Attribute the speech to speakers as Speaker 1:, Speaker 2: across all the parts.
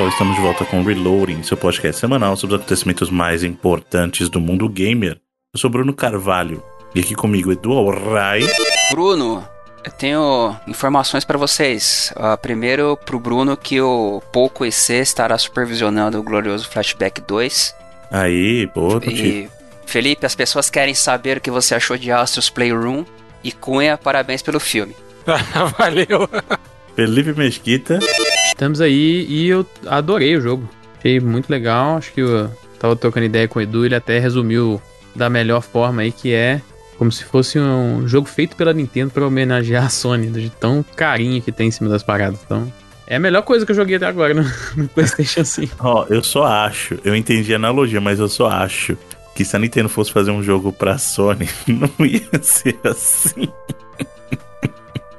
Speaker 1: Pessoal, estamos de volta com Reloading, seu podcast semanal sobre os acontecimentos mais importantes do mundo gamer. Eu sou Bruno Carvalho e aqui comigo Edu Alray.
Speaker 2: Bruno, eu tenho informações para vocês. Uh, primeiro, pro Bruno, que o Poco EC estará supervisionando o glorioso Flashback 2.
Speaker 1: Aí, boa,
Speaker 2: E, Felipe, as pessoas querem saber o que você achou de Astros Playroom. E Cunha, parabéns pelo filme.
Speaker 3: Valeu.
Speaker 1: Felipe Mesquita.
Speaker 4: Estamos aí e eu adorei o jogo. Achei muito legal. Acho que eu tava trocando ideia com o Edu, ele até resumiu da melhor forma aí, que é como se fosse um jogo feito pela Nintendo para homenagear a Sony, de tão carinho que tem em cima das paradas. Então, é a melhor coisa que eu joguei até agora no, no PlayStation 5.
Speaker 1: Ó, eu só acho, eu entendi a analogia, mas eu só acho que se a Nintendo fosse fazer um jogo pra Sony, não ia ser assim.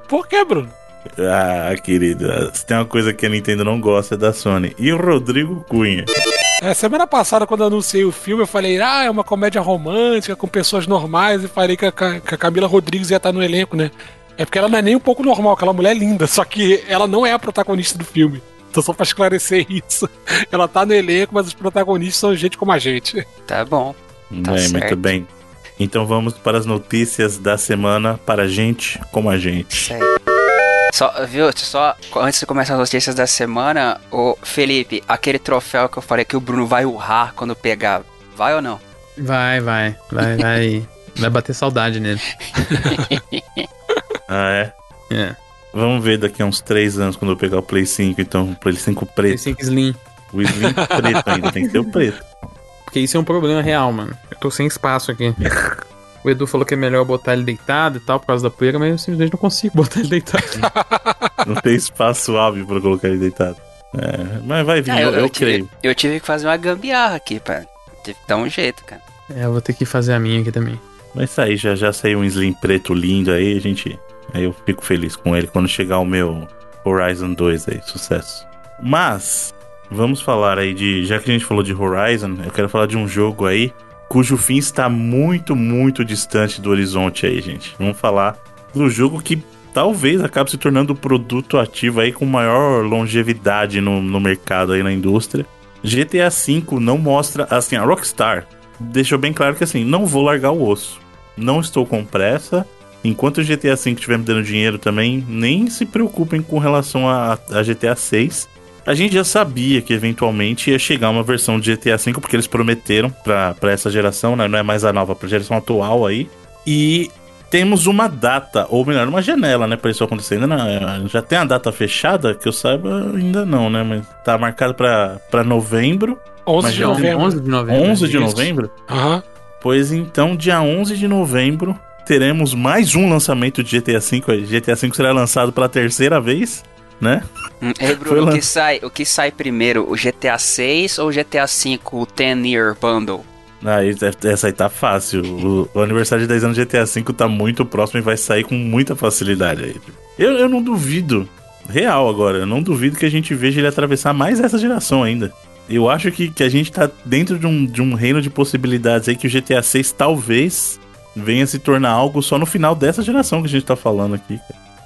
Speaker 3: Por que, Bruno?
Speaker 1: Ah, querida, se tem uma coisa que a Nintendo não gosta é da Sony. E o Rodrigo Cunha?
Speaker 3: É, semana passada, quando eu anunciei o filme, eu falei, ah, é uma comédia romântica com pessoas normais, e falei que a, que a Camila Rodrigues ia estar no elenco, né? É porque ela não é nem um pouco normal, aquela mulher é linda, só que ela não é a protagonista do filme. Então, só pra esclarecer isso. Ela tá no elenco, mas os protagonistas são gente como a gente.
Speaker 2: Tá bom. Tá
Speaker 1: bem,
Speaker 2: certo.
Speaker 1: muito bem. Então vamos para as notícias da semana para gente como a gente.
Speaker 2: Aí. Só, viu, só antes de começar as notícias da semana, o Felipe, aquele troféu que eu falei que o Bruno vai urrar quando pegar, vai ou não?
Speaker 4: Vai, vai, vai, vai. Vai bater saudade nele.
Speaker 1: Ah, é?
Speaker 4: É.
Speaker 1: Vamos ver daqui a uns três anos quando eu pegar o Play 5, então, o Play 5 preto.
Speaker 4: Play 5 Slim.
Speaker 1: O Slim preto ainda, tem que ser o preto.
Speaker 4: Porque isso é um problema real, mano. Eu tô sem espaço aqui. O Edu falou que é melhor botar ele deitado e tal, por causa da poeira, mas eu simplesmente não consigo botar ele deitado.
Speaker 1: Não tem espaço suave pra colocar ele deitado. É, mas vai vir,
Speaker 2: Ah,
Speaker 1: eu, eu
Speaker 2: tive,
Speaker 1: creio.
Speaker 2: eu tive que fazer uma gambiarra aqui, pra tive que dar um jeito, cara.
Speaker 4: é, eu vou ter que fazer a minha aqui também.
Speaker 1: Vai sair, já já saiu um Slim preto lindo aí, a gente. Aí eu fico feliz com ele quando chegar o meu Horizon 2 aí, sucesso. Mas, vamos falar aí de. Já que a gente falou de Horizon, eu quero falar de um jogo aí cujo fim está muito, muito distante do horizonte aí, gente. Vamos falar do jogo que talvez acabe se tornando o produto ativo aí com maior longevidade no, no mercado aí na indústria. GTA V não mostra, assim, a Rockstar deixou bem claro que assim, não vou largar o osso. Não estou com pressa. Enquanto o GTA V estiver me dando dinheiro também, nem se preocupem com relação a, a GTA 6. A gente já sabia que eventualmente ia chegar uma versão de GTA V, porque eles prometeram pra pra essa geração, né? Não é mais a nova, pra geração atual aí. E temos uma data, ou melhor, uma janela, né, pra isso acontecer. Ainda não, já tem a data fechada, que eu saiba, ainda não, né? Mas tá marcado pra, pra novembro.
Speaker 3: 11
Speaker 1: Mas
Speaker 3: de novembro.
Speaker 4: 11 de novembro.
Speaker 1: 11 de novembro?
Speaker 3: Aham.
Speaker 1: Pois então, dia 11 de novembro, teremos mais um lançamento de GTA V. GTA V será lançado pela terceira vez, né?
Speaker 2: Hum, Ei, Bruno, o que, sai, o que sai primeiro, o GTA 6 ou o GTA 5, o 10 Year Bundle?
Speaker 1: Aí, essa aí tá fácil. O, o aniversário de 10 anos de GTA V tá muito próximo e vai sair com muita facilidade aí. Eu, eu não duvido, real agora, eu não duvido que a gente veja ele atravessar mais essa geração ainda. Eu acho que, que a gente tá dentro de um, de um reino de possibilidades aí que o GTA 6 talvez venha se tornar algo só no final dessa geração que a gente tá falando aqui.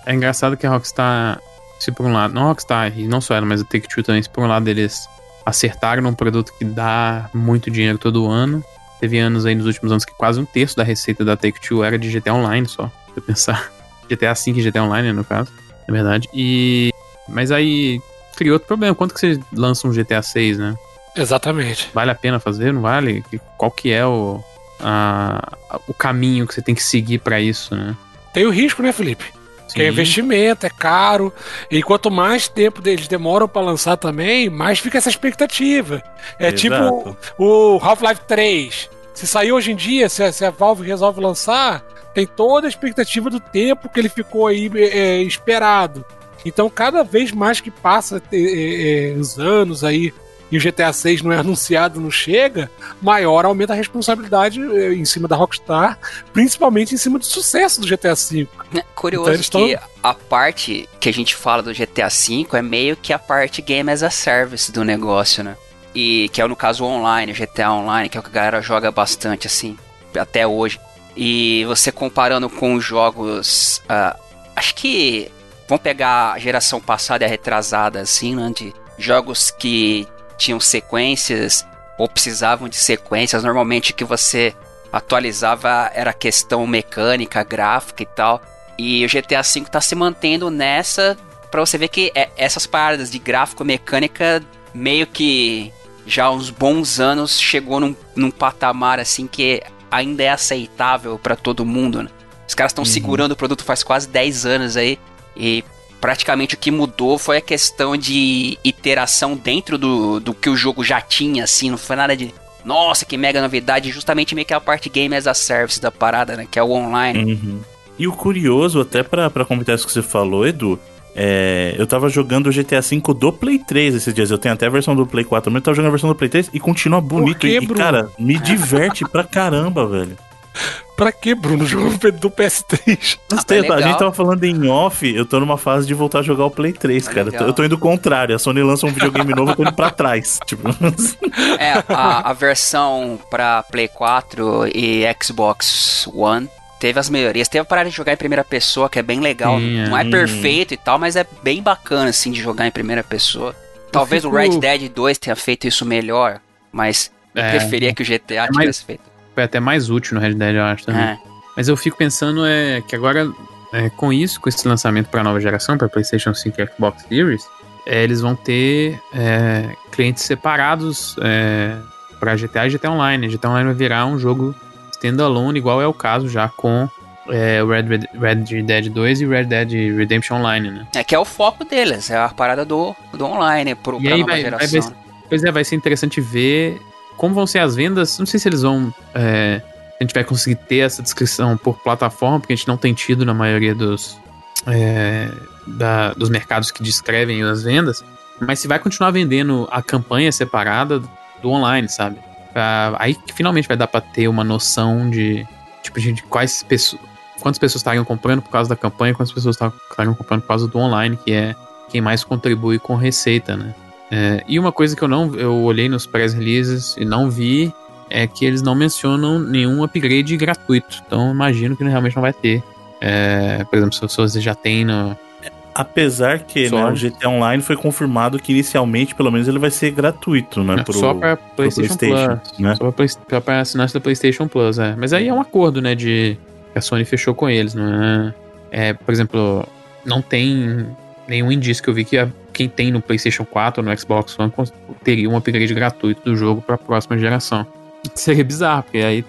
Speaker 4: É engraçado que a Rockstar, se por um lado, não a Rockstar, e não só ela, mas a Take-Two também, se por um lado eles acertaram num produto que dá muito dinheiro todo ano. Teve anos aí nos últimos anos que quase um terço da receita da Take-Two era de GTA Online só, pra eu pensar. GTA V e GTA Online, né, no caso, na verdade. E... Mas aí criou outro problema. Quanto que você lança um GTA 6, né?
Speaker 3: Exatamente.
Speaker 4: Vale a pena fazer? Não vale? Qual que é o, a- o caminho que você tem que seguir pra isso, né?
Speaker 3: Tem o risco, né, Felipe? Que é
Speaker 4: Sim.
Speaker 3: investimento, é caro. E quanto mais tempo eles demoram pra lançar também, mais fica essa expectativa. É
Speaker 1: Exato.
Speaker 3: tipo o Half-Life 3. Se sair hoje em dia, se a, se a Valve resolve lançar, tem toda a expectativa do tempo que ele ficou aí é, esperado. Então, cada vez mais que passa é, é, os anos aí e o GTA 6 não é anunciado, não chega, maior aumenta a responsabilidade é, em cima da Rockstar, principalmente em cima do sucesso do GTA 5.
Speaker 2: É Curioso
Speaker 3: Então
Speaker 2: que a parte que a gente fala do GTA V é meio que a parte Game as a Service do negócio, né? E que é no caso online, o GTA Online, que é o que a galera joga bastante, assim, até hoje. E você comparando com os jogos. ah, acho que vamos pegar a geração passada e a retrasada, assim, né? De jogos que tinham sequências ou precisavam de sequências. Normalmente o que você atualizava era questão mecânica, gráfica e tal. E o GTA V tá se mantendo nessa para você ver que é, essas paradas de gráfico mecânica meio que já há uns bons anos chegou num, num patamar assim que ainda é aceitável para todo mundo, né? Os caras estão uhum. segurando o produto faz quase 10 anos aí e praticamente o que mudou foi a questão de iteração dentro do, do que o jogo já tinha, assim, não foi nada de nossa, que mega novidade, justamente meio que a parte game as a service da parada, né, que é o online.
Speaker 1: Uhum. E o curioso, até para completar isso que você falou, Edu, é, eu tava jogando o GTA V do Play 3 esses dias. Eu tenho até a versão do Play 4, mas eu tava jogando a versão do Play 3 e continua bonito. Quê, e, cara, me diverte pra caramba, velho.
Speaker 3: Pra que, Bruno? Jogou do PS3.
Speaker 1: Ah, tá a gente tava falando em off, eu tô numa fase de voltar a jogar o Play 3, tá cara. Legal. Eu tô indo contrário. A Sony lança um videogame novo, eu tô indo pra trás. Tipo.
Speaker 2: É, a, a versão pra Play 4 e Xbox One teve as melhorias. Teve a parada de jogar em primeira pessoa, que é bem legal. Sim, é. Não é hum. perfeito e tal, mas é bem bacana, assim, de jogar em primeira pessoa. Talvez fico... o Red Dead 2 tenha feito isso melhor, mas eu é, preferia que o GTA é tivesse feito.
Speaker 4: Foi até mais útil no Red Dead, eu acho também. É. Mas eu fico pensando é, que agora, é, com isso, com esse lançamento para nova geração, para PlayStation 5 e Xbox Series, é, eles vão ter é, clientes separados é, para GTA e GTA Online. GTA Online vai virar um jogo standalone, igual é o caso já com é, Red, Red Dead 2 e Red Dead Redemption Online, né?
Speaker 2: É que é o foco deles, é a parada do, do online pro, e pra aí nova vai, geração.
Speaker 4: Vai, pois é, vai ser interessante ver como vão ser as vendas. Não sei se eles vão. É, a gente vai conseguir ter essa descrição por plataforma, porque a gente não tem tido na maioria dos, é, da, dos mercados que descrevem as vendas. Mas se vai continuar vendendo a campanha separada do online, sabe? Pra, aí que finalmente vai dar pra ter uma noção de, tipo, de quais pessoas. Quantas pessoas estariam comprando por causa da campanha, quantas pessoas estariam comprando por causa do online, que é quem mais contribui com receita, né? É, e uma coisa que eu não eu olhei nos press releases e não vi é que eles não mencionam nenhum upgrade gratuito. Então imagino que realmente não vai ter. É, por exemplo, se você já tem no,
Speaker 1: Apesar que né, o GTA Online foi confirmado que inicialmente, pelo menos, ele vai ser gratuito, né?
Speaker 4: É, pro, só pra PlayStation, PlayStation Plus. Né? Só pra assinante da PlayStation Plus, é. Mas aí é um acordo, né? De que a Sony fechou com eles, não é? é por exemplo, não tem nenhum indício que eu vi que a, quem tem no PlayStation 4 ou no Xbox One teria um upgrade gratuito do jogo para a próxima geração. Seria bizarro, porque aí,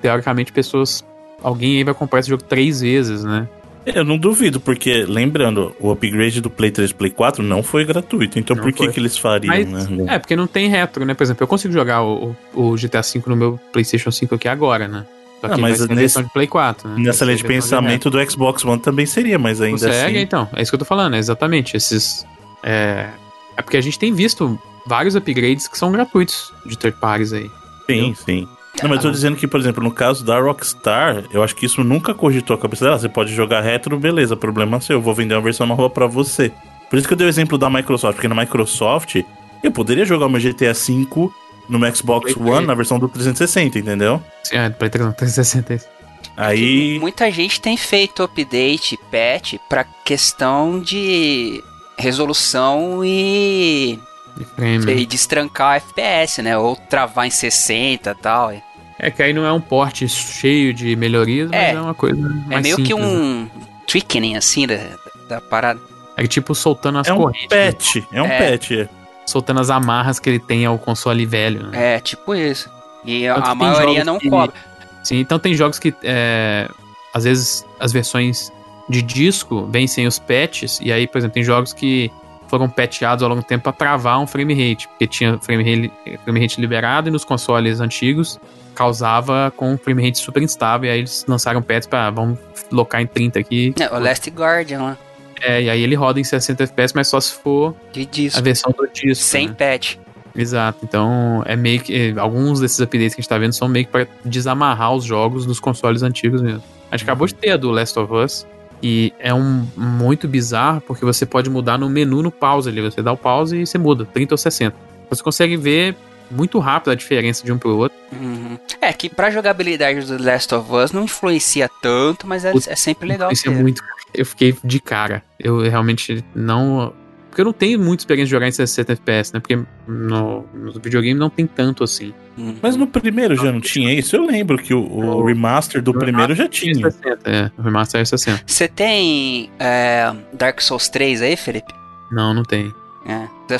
Speaker 4: teoricamente, pessoas. Alguém aí vai comprar esse jogo três vezes, né?
Speaker 1: Eu não duvido, porque, lembrando, o upgrade do Play 3 e Play 4 não foi gratuito. Então não por que, que eles fariam, Mas,
Speaker 4: né? É, porque não tem retro, né? Por exemplo, eu consigo jogar o, o GTA V no meu PlayStation 5 aqui agora, né?
Speaker 1: Só que ah, mas nesse, de Play 4, né? Nessa linha de pensamento do Xbox One também seria, mas ainda Consegue, assim...
Speaker 4: então. É isso que eu tô falando, é exatamente. Esses... É... é porque a gente tem visto vários upgrades que são gratuitos de third parties aí.
Speaker 1: Sim, entendeu? sim. Não, mas eu tô dizendo que, por exemplo, no caso da Rockstar, eu acho que isso nunca cogitou a cabeça dela. Você pode jogar retro, beleza, problema seu, eu vou vender uma versão nova para você. Por isso que eu dei o exemplo da Microsoft, porque na Microsoft eu poderia jogar o meu GTA V no Xbox Play One na versão do 360, entendeu?
Speaker 4: Sim, é, Play 360.
Speaker 1: Aí.
Speaker 2: Muita gente tem feito update, patch, pra questão de resolução e e destrancar FPS, né? Ou travar em 60 e tal.
Speaker 4: É que aí não é um porte cheio de melhorias, é, mas é uma coisa é mais É meio simples, que
Speaker 2: um né? tweaking, assim, da, da parada.
Speaker 4: É tipo soltando as
Speaker 1: é
Speaker 4: correntes.
Speaker 1: Um patch, né? É um é. patch, é.
Speaker 4: Soltando as amarras que ele tem ao console velho.
Speaker 2: Né? É, tipo isso. E a, a maioria não que... cobra.
Speaker 4: Sim, então tem jogos que é, às vezes as versões de disco vêm sem os patches, e aí, por exemplo, tem jogos que foram patchados ao longo do tempo para travar um frame rate, porque tinha frame rate, frame rate liberado e nos consoles antigos causava com um frame rate super instável, e aí eles lançaram patches para vamos locar em 30 aqui.
Speaker 2: É, o Last Guardian lá.
Speaker 4: É, e aí ele roda em 60 FPS, mas só se for a versão do disco.
Speaker 2: Sem né? patch.
Speaker 4: Exato, então é meio que. Alguns desses updates que a gente tá vendo são meio que pra desamarrar os jogos dos consoles antigos mesmo. A gente acabou de ter a do Last of Us, e é um muito bizarro porque você pode mudar no menu no pause ali. Você dá o pause e você muda, 30 ou 60. Você consegue ver muito rápido a diferença de um pro outro.
Speaker 2: Uhum. Hum. É que pra jogabilidade do Last of Us não influencia tanto, mas é, é sempre legal.
Speaker 4: Isso é muito. Eu fiquei de cara. Eu realmente não. Porque eu não tenho muita experiência de jogar em 60 FPS, né? Porque no, no videogame não tem tanto assim.
Speaker 2: Hum.
Speaker 1: Mas no primeiro já não tinha isso? Eu lembro que o, o remaster do primeiro já tinha.
Speaker 4: 60, é, o remaster é 60.
Speaker 2: Você tem é, Dark Souls 3 aí, Felipe?
Speaker 4: Não, não tem.
Speaker 2: É. Eu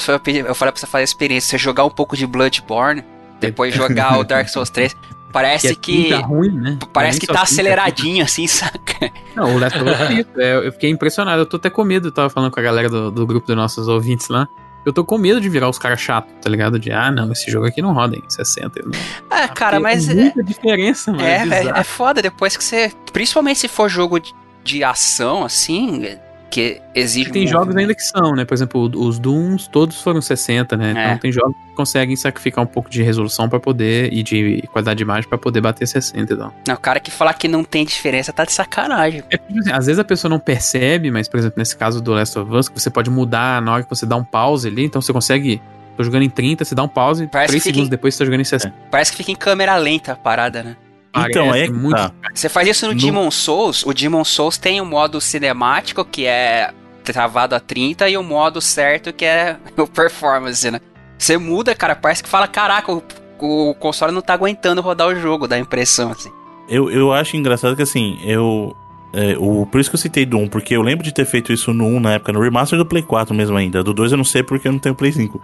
Speaker 2: falei pra você fazer a experiência, você jogar um pouco de Bloodborne, depois jogar o Dark Souls 3. Parece que.
Speaker 4: Tá ruim, né?
Speaker 2: Parece que tá
Speaker 4: pinta,
Speaker 2: aceleradinho assim, saca?
Speaker 4: Não, o Last of Us é isso. É, eu fiquei impressionado. Eu tô até com medo. Eu tava falando com a galera do, do grupo dos nossos ouvintes lá. Eu tô com medo de virar os caras chatos, tá ligado? De, ah, não, esse jogo aqui não roda em 60. Eu não-
Speaker 2: Ah, cara,
Speaker 4: Tem
Speaker 2: mas. É,
Speaker 4: muita diferença, mano.
Speaker 2: é,
Speaker 4: bizarro.
Speaker 2: é, é foda depois que você. Principalmente se for jogo de, de ação, assim, que exige.
Speaker 4: Tem
Speaker 2: um-
Speaker 4: jogos ainda que são, né? Por exemplo, os Dooms todos foram 60, né?
Speaker 2: É.
Speaker 4: Então tem jogos que conseguem sacrificar um pouco de resolução pra poder e de qualidade de imagem pra poder bater 60 e tal.
Speaker 2: Não, o cara que falar que não tem diferença tá de sacanagem.
Speaker 4: É, assim, às vezes a pessoa não percebe, mas, por exemplo, nesse caso do Last of Us, que você pode mudar na hora que você dá um pause ali, então você consegue. Tô jogando em 30, você dá um pause,
Speaker 2: Parece
Speaker 4: 3
Speaker 2: que fica
Speaker 4: segundos
Speaker 2: em-
Speaker 4: depois você tá jogando em 60.
Speaker 2: Parece que fica em câmera lenta a parada, né?
Speaker 1: Então, é
Speaker 4: muito.
Speaker 1: tá.
Speaker 2: Você faz isso no,
Speaker 1: No-
Speaker 2: Demon Souls. O Demon Souls tem o modo cinemático, que é travado a 30, e o modo certo, que é o performance, né? Você muda, cara, parece que fala: caraca, o, o console não tá aguentando rodar o jogo, dá a impressão, assim.
Speaker 1: Eu, eu acho engraçado que assim, eu. é, o, por isso que eu citei do 1, porque eu lembro de ter feito isso no 1 na época, no remaster do Play 4 mesmo ainda. Do 2 eu não sei porque eu não tenho Play 5.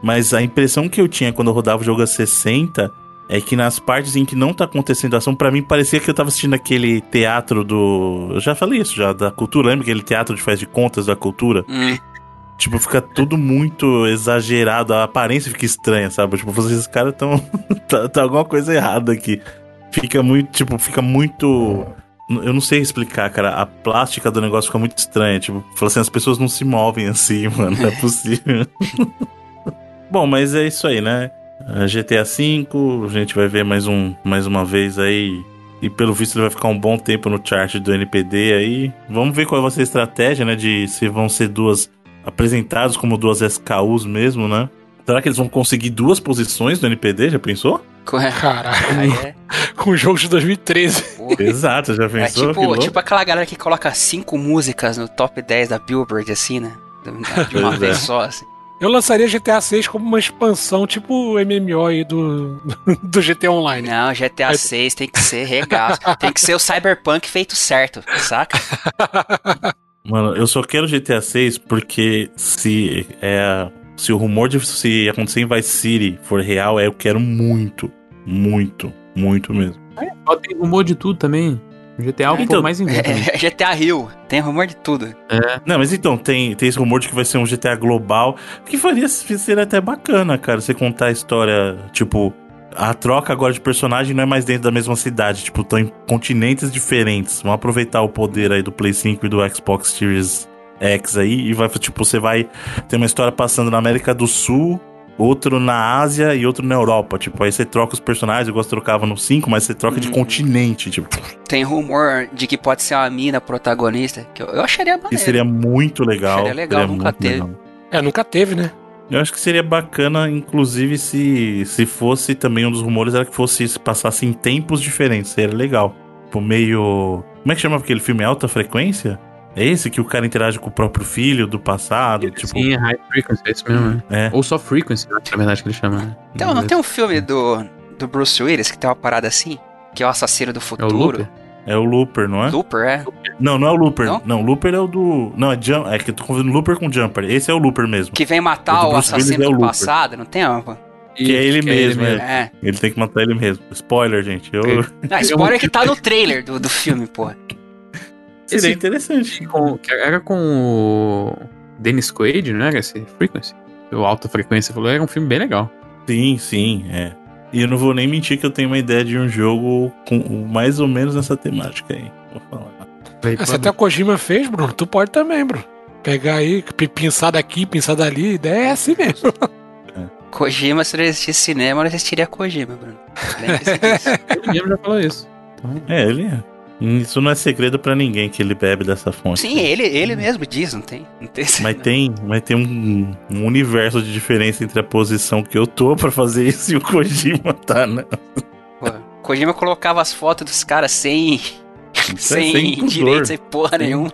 Speaker 1: Mas a impressão que eu tinha quando eu rodava o jogo a 60 é que nas partes em que não tá acontecendo ação, pra mim parecia que eu tava assistindo aquele teatro do. Eu já falei isso, já, da cultura. Lembra aquele teatro de faz de contas da cultura?
Speaker 2: Hum.
Speaker 1: Tipo, fica tudo muito exagerado, a aparência fica estranha, sabe? Tipo, vocês, caras tão. tá, tá alguma coisa errada aqui. Fica muito, tipo, fica muito. Eu não sei explicar, cara. A plástica do negócio fica muito estranha. Tipo, fala assim, as pessoas não se movem assim, mano. Não é possível. Bom, mas é isso aí, né? A GTA V, a gente vai ver mais, um, mais uma vez aí. E pelo visto ele vai ficar um bom tempo no chart do NPD aí. Vamos ver qual vai ser a estratégia, né? De se vão ser duas apresentados como duas SKUs mesmo, né? Será que eles vão conseguir duas posições no NPD? Já pensou?
Speaker 3: Caraca,
Speaker 2: Aí é,
Speaker 3: com o jogo de 2013.
Speaker 2: porra.
Speaker 1: Exato, já
Speaker 2: É
Speaker 1: pensou? Que
Speaker 2: tipo, tipo aquela galera que coloca cinco músicas no top 10 da Billboard, assim, né? De uma
Speaker 1: Pois
Speaker 2: vez
Speaker 1: é.
Speaker 2: só, assim.
Speaker 3: Eu lançaria GTA 6 como uma expansão, tipo o MMO aí do, do GTA Online.
Speaker 2: Não, GTA 6 tem que ser regaço. tem que ser o Cyberpunk feito certo, saca?
Speaker 1: Mano, eu só quero GTA 6 porque se é se o rumor de se acontecer em Vice City for real, é eu quero muito, muito, muito mesmo.
Speaker 4: Só tem rumor de tudo também. GTA é o
Speaker 1: Então,
Speaker 4: povo mais né?
Speaker 2: É, GTA Rio, tem rumor de tudo.
Speaker 1: Não, mas então, tem, tem esse rumor de que vai ser um GTA global, que faria ser até bacana, cara, você contar a história, tipo, a troca agora de personagem não é mais dentro da mesma cidade, tipo, estão em continentes diferentes. Vamos aproveitar o poder aí do Play 5 e do Xbox Series X aí, e vai, tipo, você vai ter uma história passando na América do Sul, outro na Ásia e outro na Europa. Tipo, aí você troca os personagens, igual você trocava no 5, mas você troca de
Speaker 2: Hum.
Speaker 1: continente, tipo,
Speaker 2: Tem rumor de que pode ser uma mina protagonista, que eu, eu acharia maneiro.
Speaker 1: que seria muito legal.
Speaker 2: Seria legal, nunca
Speaker 1: muito
Speaker 2: teve.
Speaker 1: legal.
Speaker 3: É, nunca teve, né?
Speaker 1: Eu acho que seria bacana, inclusive, se, se fosse também um dos rumores, era que fosse se passasse em tempos diferentes. Seria legal. Tipo, meio. Como é que chama aquele filme Alta Frequência? É esse que o cara interage com o próprio filho do passado? Tipo,
Speaker 4: Sim, é high frequency, é isso mesmo. né?
Speaker 1: é.
Speaker 4: Ou só frequency, na verdade, que ele chama. né?
Speaker 2: Então, não tem um filme do, do Bruce Willis que tem uma parada assim? Que é o assassino do
Speaker 4: É o
Speaker 2: futuro.
Speaker 4: Looper?
Speaker 1: É o Looper, não é?
Speaker 2: Looper, é?
Speaker 1: Não, não é o Looper.
Speaker 2: Não?
Speaker 1: Não, Looper é o do. Não, é Jump. É que eu tô confundindo Looper com Jumper. Esse é o Looper mesmo.
Speaker 2: Que vem
Speaker 1: O
Speaker 2: matar o
Speaker 1: Willis
Speaker 2: assassino
Speaker 1: é o
Speaker 2: do passado, não tem? uma-
Speaker 1: Que é ele mesmo, é.
Speaker 2: É.
Speaker 1: Ele tem que matar ele mesmo. Spoiler, gente. Eu...
Speaker 2: Ah, spoiler que tá no trailer do, do filme, pô.
Speaker 1: Seria
Speaker 4: Esse-
Speaker 1: interessante.
Speaker 4: Com- que era com o Dennis Quaid, não era esse Frequency? O Alta Frequência falou, era um filme bem legal.
Speaker 1: Sim, sim, é. E eu não vou nem mentir que eu tenho uma ideia de um jogo com mais ou menos nessa temática aí. Vou falar.
Speaker 3: Ah, se até o Kojima fez, Bruno, tu pode também, Bruno. Pegar aí, pi- pinçar daqui, pinçar dali, a ideia é assim mesmo.
Speaker 2: Kojima, se não existisse cinema, não existiria Kojima, Bruno.
Speaker 4: Mesmo já falou isso. Então,
Speaker 1: É, ele é. Isso não é segredo pra ninguém que ele bebe dessa fonte.
Speaker 2: Sim, ele, ele mesmo diz, não tem? Não tem
Speaker 1: Mas tem, mas tem um, um universo de diferença entre a posição que eu tô pra fazer isso e o Kojima tá, né?
Speaker 2: Pô, Kojima colocava as fotos dos caras sem.
Speaker 1: É
Speaker 2: sem,
Speaker 1: sem
Speaker 2: direito, sem porra nenhuma.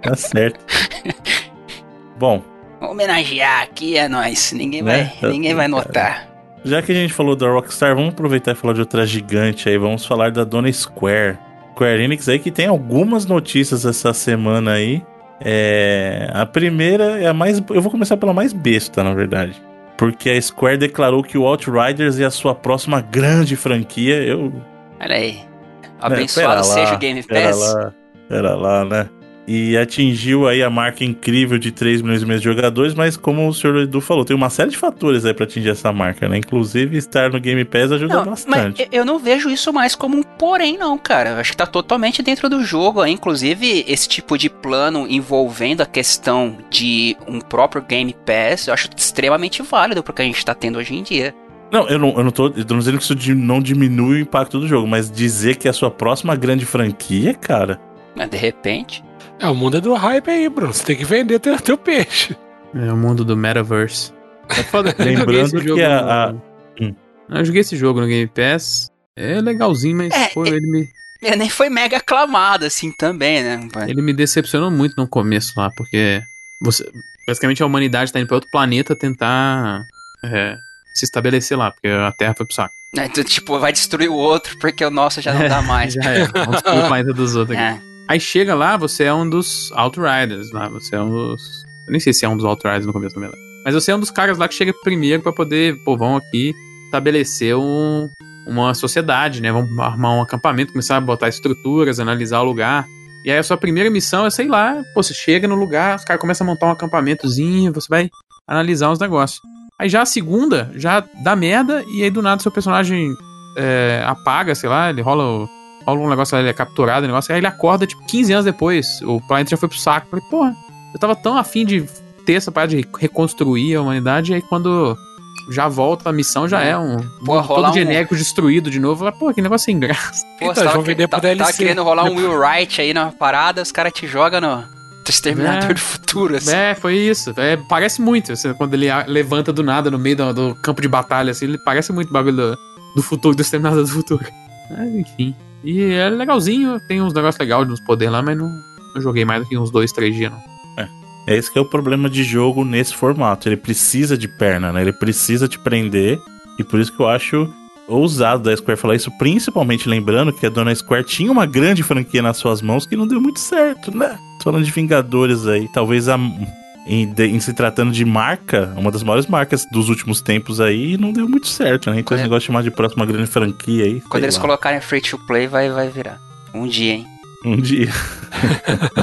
Speaker 1: Tá certo. Bom,
Speaker 2: Homenagear aqui é nós. Ninguém vai,
Speaker 1: Né? Tá
Speaker 2: ninguém vai
Speaker 1: tudo
Speaker 2: notar.
Speaker 1: já que a gente falou da Rockstar, vamos aproveitar e falar de outra gigante aí. Vamos falar da dona Square. Square Enix aí que tem algumas notícias essa semana aí. É, a primeira é a mais. Eu vou começar pela mais besta, na verdade. Porque a Square declarou que o Outriders é a sua próxima grande franquia. Eu.
Speaker 2: Olha aí.
Speaker 1: né,
Speaker 2: Abençoado
Speaker 1: pera
Speaker 2: seja
Speaker 1: lá,
Speaker 2: o Game
Speaker 1: Pera
Speaker 2: Pass.
Speaker 1: lá, pera lá, né? E atingiu aí a marca incrível de 3 milhões e meio de jogadores, mas como o senhor Edu falou, tem uma série de fatores aí pra atingir essa marca, né? Inclusive estar no Game Pass ajuda
Speaker 2: Não,
Speaker 1: bastante.
Speaker 2: eu- não vejo isso mais como um porém, não, cara. Eu acho que tá totalmente dentro do jogo. Inclusive, esse tipo de plano envolvendo a questão de um próprio Game Pass, eu acho extremamente válido pro que a gente tá tendo hoje em dia.
Speaker 1: Não, eu não, eu não tô, eu tô dizendo que isso não diminui o impacto do jogo, mas dizer que é a sua próxima grande franquia, cara.
Speaker 2: Mas de repente.
Speaker 3: É, o mundo é do hype aí, Bruno. Você tem que vender teu, teu peixe.
Speaker 4: É o mundo do metaverse. É foda. Eu
Speaker 1: Lembrando que
Speaker 4: jogo
Speaker 1: a-
Speaker 4: no-
Speaker 1: Hum.
Speaker 4: Eu joguei esse jogo no Game Pass. É legalzinho, mas
Speaker 2: É,
Speaker 4: pô,
Speaker 2: é-
Speaker 4: ele, me,
Speaker 2: Ele nem foi mega aclamado assim também, né? pai?
Speaker 4: ele me decepcionou muito no começo lá, porque você, basicamente a humanidade tá indo pra outro planeta tentar é, se estabelecer lá, porque a Terra foi pro saco.
Speaker 2: Né, tu, tipo, vai destruir o outro porque o nosso já não dá mais.
Speaker 4: Já é. Vamos destruir o planeta dos outros aqui.
Speaker 2: É.
Speaker 4: Aí chega lá, você é um dos Outriders lá, você é um dos. Eu nem sei se é um dos Outriders no começo também. Mas você é um dos caras lá que chega primeiro pra poder, pô, vamos aqui estabelecer um, uma sociedade, né? Vamos armar um acampamento, começar a botar estruturas, analisar o lugar. E aí a sua primeira missão é, sei lá, pô, você chega no lugar, os caras começam a montar um acampamentozinho, você vai analisar os negócios. Aí já a segunda, já dá merda, e aí do nada seu personagem é, apaga, sei lá, ele rola o rola um negócio, ele é capturado, um negócio, aí ele acorda, tipo, 15 anos depois. O planeta já foi pro saco. Eu Falei, porra, eu tava tão afim de ter essa parada de reconstruir a humanidade, e aí quando já volta a missão, já é um
Speaker 2: Pô,
Speaker 4: todo
Speaker 2: um-
Speaker 4: genérico destruído de novo. Pô, que negócio sem graça.
Speaker 2: Pô,
Speaker 3: Então,
Speaker 2: tava,
Speaker 3: vão vender
Speaker 2: tá, tava querendo rolar um Will Wright aí na parada, os caras te jogam no Exterminador
Speaker 4: É.
Speaker 2: do Futuro, assim.
Speaker 4: É, foi isso. É, parece muito. assim, quando ele levanta do nada no meio do, do campo de batalha, assim, ele parece muito o bagulho do, do futuro, do Exterminador do Futuro. Mas, enfim. E é legalzinho, tem uns negócios legais, uns poderes lá, mas não, não joguei mais do que uns dois, três dias, não.
Speaker 1: É esse que é o problema de jogo nesse formato. Ele precisa de perna, né? Ele precisa te prender. E por isso que eu acho ousado da Square falar isso, principalmente lembrando que a dona Square tinha uma grande franquia nas suas mãos que não deu muito certo, né? Falando de Vingadores aí. Talvez a, em, de- em se tratando de marca, uma das maiores marcas dos últimos tempos aí, não deu muito certo, né? Então esse
Speaker 2: é-
Speaker 1: negócio de chamar de próxima grande franquia aí.
Speaker 2: Quando eles
Speaker 1: lá,
Speaker 2: colocarem free to play, vai, vai virar. Um dia, hein?
Speaker 1: Um dia.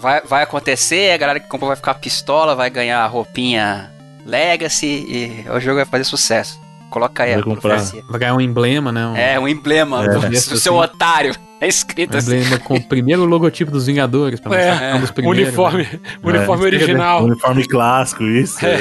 Speaker 2: Vai, vai acontecer, a galera que comprou vai ficar pistola, vai ganhar roupinha Legacy e o jogo vai fazer sucesso. Coloca aí
Speaker 1: Vai
Speaker 2: a
Speaker 1: comprar.
Speaker 2: profecia.
Speaker 4: Vai ganhar um emblema, né? Um,
Speaker 2: É, um emblema
Speaker 1: É.
Speaker 2: do, do seu
Speaker 4: Assim.
Speaker 2: otário. É escrito
Speaker 4: um
Speaker 2: assim.
Speaker 4: emblema com o primeiro logotipo dos Vingadores. Pra
Speaker 3: É,
Speaker 4: é um dos primeiros,
Speaker 3: uniforme,
Speaker 4: né?
Speaker 3: uniforme
Speaker 1: É.
Speaker 3: original.
Speaker 1: Uniforme clássico, isso. é.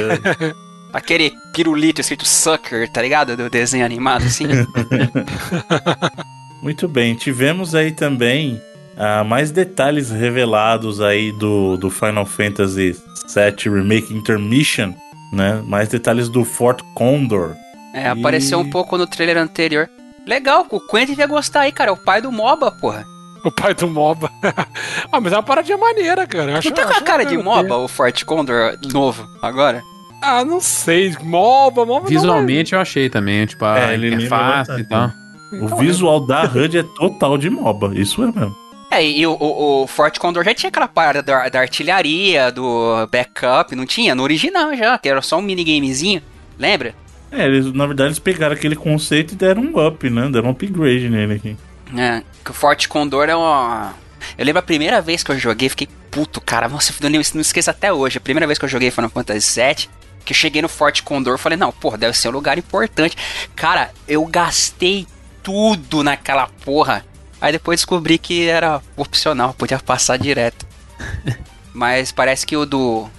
Speaker 2: Aquele pirulito escrito Sucker, tá ligado? Do desenho animado, assim.
Speaker 1: Muito bem, tivemos aí também ah, mais detalhes revelados aí do, do Final Fantasy VII Remake Intermission, né? Mais detalhes do Fort Condor.
Speaker 2: É, apareceu um pouco no trailer anterior. Legal, o Quentin devia gostar aí, cara. É o pai do MOBA, porra.
Speaker 3: O pai do MOBA. ah, mas é uma paradinha maneira, cara. Eu acho,
Speaker 2: Não tá com a cara de MOBA, o Fort Condor novo, agora?
Speaker 3: ter. Ah, não sei. MOBA, MOBA.
Speaker 4: Visualmente eu achei também, tipo, a
Speaker 1: É, ele
Speaker 4: interface
Speaker 1: bastante.
Speaker 4: e tal.
Speaker 3: não,
Speaker 1: O visual da HUD é total de MOBA, isso é mesmo.
Speaker 2: É, e o, o, o Fort Condor já tinha aquela parada da, da artilharia, do backup, não tinha? No original já, que era só um minigamezinho. Lembra?
Speaker 1: É, eles, na verdade eles pegaram aquele conceito e deram um up, né? Deram um upgrade nele aqui.
Speaker 2: É, que o Fort Condor é uma. Eu lembro a primeira vez que eu joguei, fiquei puto, cara. Nossa, eu não, não esqueço até hoje. A primeira vez que eu joguei Final Fantasy VII, que eu cheguei no Fort Condor, falei, não, porra, deve ser um lugar importante. Cara, eu gastei tudo naquela porra. Aí depois descobri que era opcional, podia passar direto. Mas parece que o do.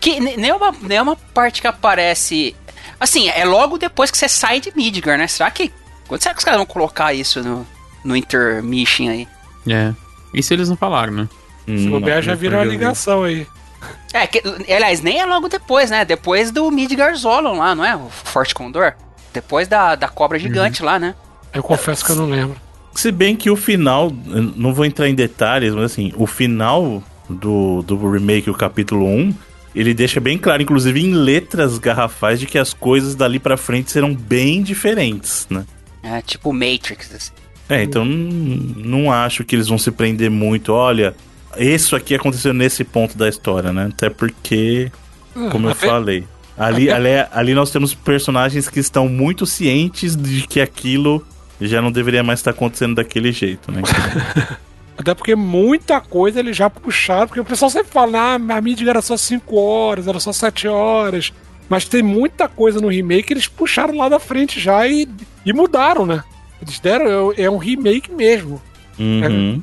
Speaker 2: Que ne- nem é uma, nem é uma parte que aparece. Assim, é logo depois que você sai de Midgar, né? Será que. Quando será que os caras vão colocar isso no, no intermission aí?
Speaker 4: É. Isso eles não falaram, né?
Speaker 1: Hum,
Speaker 3: Se bobear, já vira uma
Speaker 1: ligação.
Speaker 3: aí.
Speaker 2: É, que, aliás, nem é logo depois, né? Depois do Midgar Zolon lá, não é? O Forte Condor. Depois da, da cobra gigante lá, né?
Speaker 3: Eu confesso que eu não lembro.
Speaker 1: Se bem que o final, não vou entrar em detalhes, mas assim, o final do, do remake, o capítulo 1, ele deixa bem claro, inclusive em letras garrafais, de que as coisas dali pra frente serão bem diferentes, né?
Speaker 2: É tipo Matrix, assim.
Speaker 1: É, então não, acho que eles vão se prender muito. Olha, isso aqui aconteceu nesse ponto da história, né? Até porque, como eu falei, ali, ali, ali nós temos personagens que estão muito cientes de que aquilo já não deveria mais estar acontecendo daquele jeito, né?
Speaker 3: Até porque muita coisa eles já puxaram, porque o pessoal sempre fala, ah, a mídia era só 5 horas, era só 7 horas. Mas tem muita coisa no remake que eles puxaram lá da frente já e, e mudaram, né? Eles deram, é é um remake mesmo.
Speaker 1: Uhum.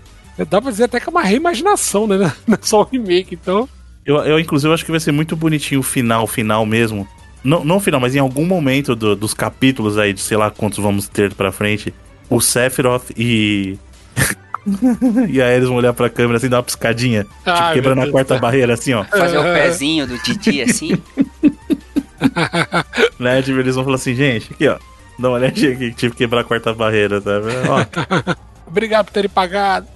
Speaker 3: Dá pra dizer até que é uma reimaginação, né? Não é só um remake, então.
Speaker 1: Eu, eu, inclusive, acho que vai ser muito bonitinho o final, o final mesmo. Não, não o final, mas em algum momento do- dos capítulos aí, de sei lá quantos vamos ter pra frente, o Sephiroth e. e aí eles vão olhar pra câmera assim, dar uma piscadinha. tipo, quebrando a quarta barreira, assim, ó.
Speaker 2: Fazer o
Speaker 3: É.
Speaker 2: pezinho do Didi assim.
Speaker 1: Né? Tipo, eles vão falar assim, gente, aqui, ó. Dá uma olhadinha aqui que tive que quebrar a quarta barreira, tá vendo? Ó,
Speaker 3: Obrigado por terem pagado.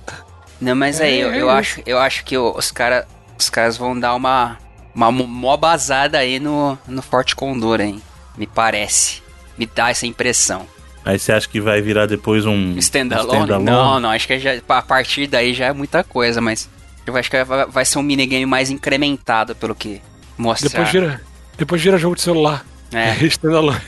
Speaker 2: Não, mas aí,
Speaker 3: É,
Speaker 2: eu,
Speaker 3: é
Speaker 2: eu
Speaker 3: isso.
Speaker 2: acho, eu acho que os, cara, os caras vão dar uma, uma mó basada aí no, no Forte Condor, hein? Me parece. Me dá essa impressão.
Speaker 1: Aí você acha que vai virar depois um.
Speaker 2: Standalone?
Speaker 1: um
Speaker 2: Não, não, acho que já, a partir daí já é muita coisa, mas eu acho que vai, vai ser um minigame mais incrementado pelo que mostrar.
Speaker 3: Depois gira, depois gira jogo de celular.
Speaker 2: É,
Speaker 3: Standalone.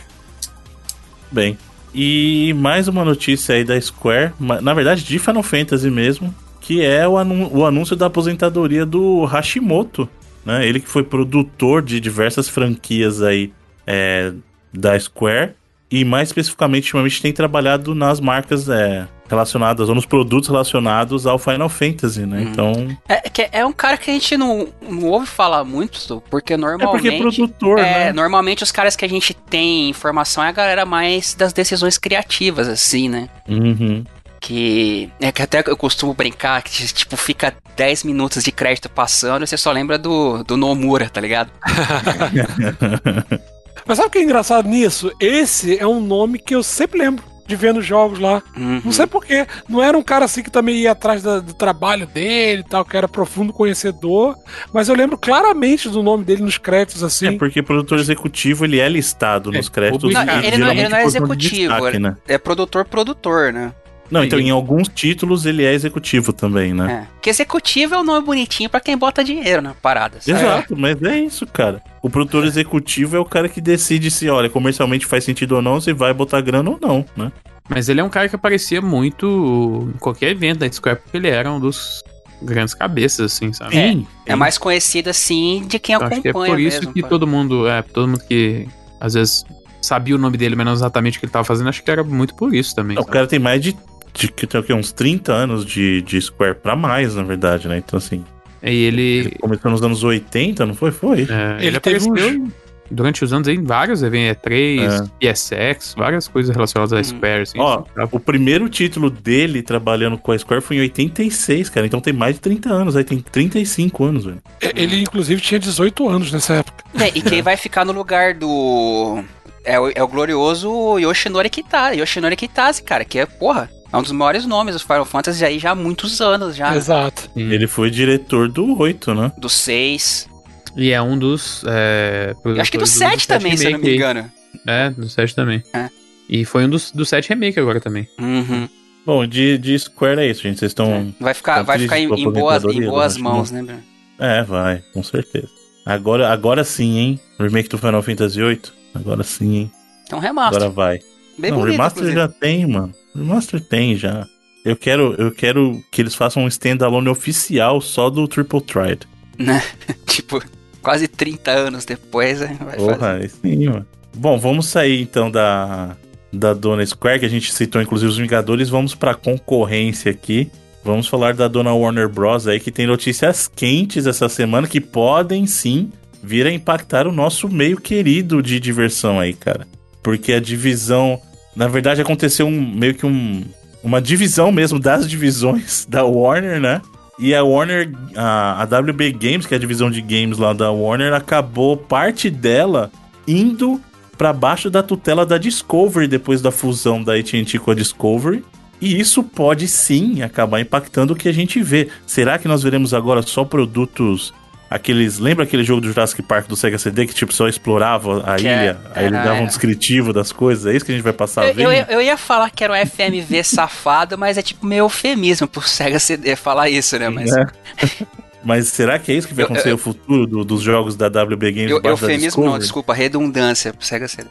Speaker 1: Bem. E mais uma notícia aí da Square, na verdade de Final Fantasy mesmo, que é o, o anúncio da aposentadoria do Hashimoto, né? Ele que foi produtor de diversas franquias aí é, da Square e mais especificamente ultimamente tem trabalhado nas marcas é, relacionadas ou nos produtos relacionados ao Final Fantasy, né? Então
Speaker 2: é, que é um cara que a gente não, não ouve falar muito, porque
Speaker 1: é
Speaker 2: normalmente...
Speaker 1: porque é produtor,
Speaker 2: É,
Speaker 1: né?
Speaker 2: normalmente os caras que a gente tem informação é a galera mais das decisões criativas, assim, né?
Speaker 1: Uhum.
Speaker 2: Que é que até eu costumo brincar que, tipo, fica 10 minutos de crédito passando e você só lembra do, do Nomura, tá ligado?
Speaker 3: Mas sabe o que é engraçado nisso? Esse é um nome que eu sempre lembro de ver nos jogos lá.
Speaker 2: Uhum.
Speaker 3: Não sei porquê. Não era um cara assim que também ia atrás da- do trabalho dele e tal, que era profundo conhecedor. Mas eu lembro claramente do nome dele nos créditos, assim.
Speaker 1: É porque produtor executivo ele é listado nos créditos.
Speaker 2: Não,
Speaker 1: e
Speaker 2: ele, não, ele não é
Speaker 1: por conta de
Speaker 2: executivo,
Speaker 1: destaque,
Speaker 2: ele-
Speaker 1: né?
Speaker 2: é produtor-produtor, né?
Speaker 1: Não, então
Speaker 4: Ele-
Speaker 1: em alguns títulos ele é executivo também, né?
Speaker 2: É. Que executivo é um nome bonitinho pra quem bota dinheiro na parada. sabe?
Speaker 1: Exato, mas é isso, cara. O produtor executivo é o cara que decide se, olha, comercialmente faz sentido ou não, se vai botar grana ou não, né?
Speaker 4: Mas ele é um cara que aparecia muito em qualquer evento da Square, porque ele era um dos grandes cabeças, assim, sabe?
Speaker 2: É,
Speaker 1: Sim,
Speaker 2: É mais conhecido assim de quem
Speaker 4: Eu acho que é
Speaker 2: acompanha
Speaker 4: por isso
Speaker 2: mesmo,
Speaker 4: que todo mundo, é, todo mundo que às vezes sabia o nome dele, mas não exatamente o que ele tava fazendo, acho que era muito por isso também.
Speaker 1: O
Speaker 4: sabe?
Speaker 1: cara tem mais de, de que tem o quê? uns 30 anos de, de Square pra mais, na verdade, né? Então, assim,
Speaker 4: E ele,
Speaker 1: ele começou nos anos 80, não foi? Foi.
Speaker 4: é,
Speaker 3: Ele
Speaker 4: ele,
Speaker 3: teve
Speaker 4: apareceu durante os anos aí em vários eventos, E3, PSX, várias coisas relacionadas à
Speaker 2: Uhum.
Speaker 4: Square, assim.
Speaker 1: Ó,
Speaker 4: sabe?
Speaker 1: o primeiro título dele trabalhando com a Square foi em 86, cara. Então tem mais de 30 anos, aí tem 35 anos, velho.
Speaker 3: É, Ele, inclusive, tinha 18 anos nessa época.
Speaker 2: É, e quem vai ficar no lugar do. É o, é o glorioso Yoshinori Kitase. Yoshinori Kitase, cara, que é, porra, é um dos maiores nomes dos Final Fantasy aí já há muitos anos já.
Speaker 3: Exato.
Speaker 4: Sim.
Speaker 1: Ele foi diretor do 8, né?
Speaker 2: Do 6.
Speaker 4: E é um dos. É,
Speaker 2: Acho que do
Speaker 4: produtores
Speaker 2: 7 também, se eu não me
Speaker 4: remake
Speaker 2: engano.
Speaker 4: É, do 7 também.
Speaker 2: É.
Speaker 4: E foi um dos, do 7 remake agora também.
Speaker 2: Uhum.
Speaker 1: Bom, de, de Square é isso, gente. Vocês estão.
Speaker 2: Vai ficar,
Speaker 1: Tá
Speaker 2: vai ficar em, em boas, em boas mãos, né, Bruno?
Speaker 1: É, vai, com certeza. Agora, agora sim, hein? Remake do Final Fantasy VIII. Agora sim, hein?
Speaker 2: É um remaster.
Speaker 1: Agora vai.
Speaker 2: Bem
Speaker 1: não,
Speaker 2: bonito,
Speaker 1: remaster
Speaker 2: inclusive.
Speaker 1: já tem, mano. Remaster tem já. Eu quero, eu quero que eles façam um standalone oficial só do Triple Triad.
Speaker 2: Né? tipo, quase 30 anos depois, né, vai fazer.
Speaker 1: Porra, aí sim, mano. Bom, vamos sair então da, da Dona Square, que a gente citou inclusive os Vingadores. Vamos pra concorrência aqui. Vamos falar da Dona Warner Bros. aí, que tem notícias quentes essa semana que podem sim vir a impactar o nosso meio querido de diversão aí, cara. Porque a divisão. Na verdade, aconteceu um, meio que um, uma divisão mesmo das divisões da Warner, né? E a Warner, a, a WB Games, que é a divisão de games lá da Warner, acabou parte dela indo para baixo da tutela da Discovery depois da fusão da AT&T com a Discovery. E isso pode sim acabar impactando o que a gente vê. Será que nós veremos agora só produtos aqueles. Lembra aquele jogo do Jurassic Park do Sega CD que tipo só explorava a
Speaker 2: Que
Speaker 1: ilha,
Speaker 2: é-
Speaker 1: aí ele
Speaker 2: era-
Speaker 1: dava um
Speaker 2: é.
Speaker 1: descritivo das coisas? É isso que a gente vai passar a
Speaker 2: Eu,
Speaker 1: ver?
Speaker 2: eu, eu ia falar que era um FMV safado, mas é tipo meio eufemismo pro Sega CD falar isso, né? Mas
Speaker 1: É. Mas será que é isso que vai
Speaker 2: Eu-
Speaker 1: acontecer
Speaker 2: eu-
Speaker 1: no futuro do- dos jogos da WB Games?
Speaker 2: eu, eufemismo não, desculpa, redundância pro Sega CD.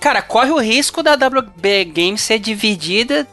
Speaker 2: Cara, corre o risco da WB Games ser dividida.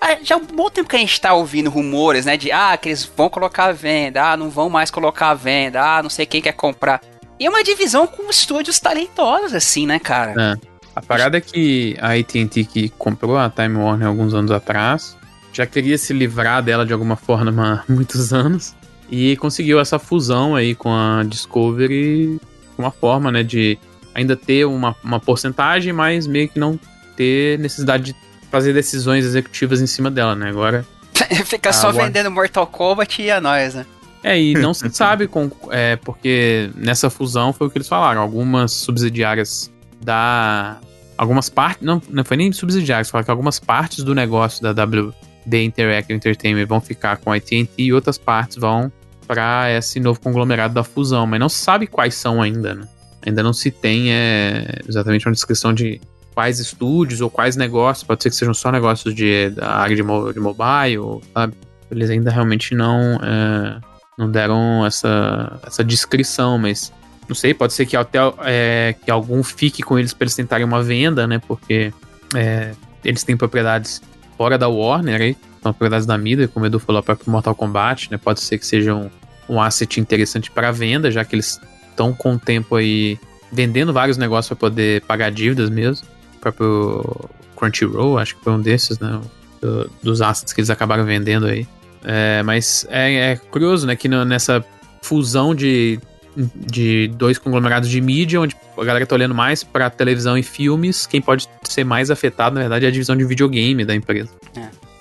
Speaker 2: Ah, já há um bom tempo que a gente tá ouvindo rumores, né? De ah, que eles vão colocar à venda, ah, não vão mais colocar à venda, ah, não sei quem quer comprar. E é uma divisão com estúdios talentosos, assim, né, cara?
Speaker 4: É. A parada é que a AT&T que comprou a Time Warner alguns anos atrás já queria se livrar dela de alguma forma há muitos anos e conseguiu essa fusão aí com a Discovery uma forma, né, de ainda ter uma, uma porcentagem, mas meio que não ter necessidade de fazer decisões executivas em cima dela, né? Agora
Speaker 2: Fica só
Speaker 4: Warner-
Speaker 2: vendendo Mortal Kombat e a nós, né?
Speaker 4: É, e não se sabe com, é, porque nessa fusão foi o que eles falaram. Algumas subsidiárias da. Algumas partes. Não, não foi nem subsidiárias, falaram que algumas partes do negócio da WB Interactive Entertainment vão ficar com a ATT e outras partes vão para esse novo conglomerado da fusão. Mas não se sabe quais são ainda, né? Ainda não se tem é, exatamente uma descrição de quais estúdios ou quais negócios. Pode ser que sejam só negócios de, da área de, de mobile, sabe? Eles ainda realmente não. é, não deram essa, essa descrição, mas não sei, pode ser que até é, que algum fique com eles para eles tentarem uma venda, né? Porque é, eles têm propriedades fora da Warner, aí, são propriedades da mídia, como o Edu falou, para Mortal Kombat, né? Pode ser que seja um, um asset interessante para venda, já que eles estão com o tempo aí vendendo vários negócios para poder pagar dívidas mesmo. Próprio Crunchyroll, acho que foi um desses, né? Do- dos assets que eles acabaram vendendo aí. É, mas é, é curioso, né, que no- nessa fusão de, de dois conglomerados de mídia, onde a galera tá olhando mais pra televisão e filmes, quem pode ser mais afetado, na verdade, é a divisão de videogame da empresa.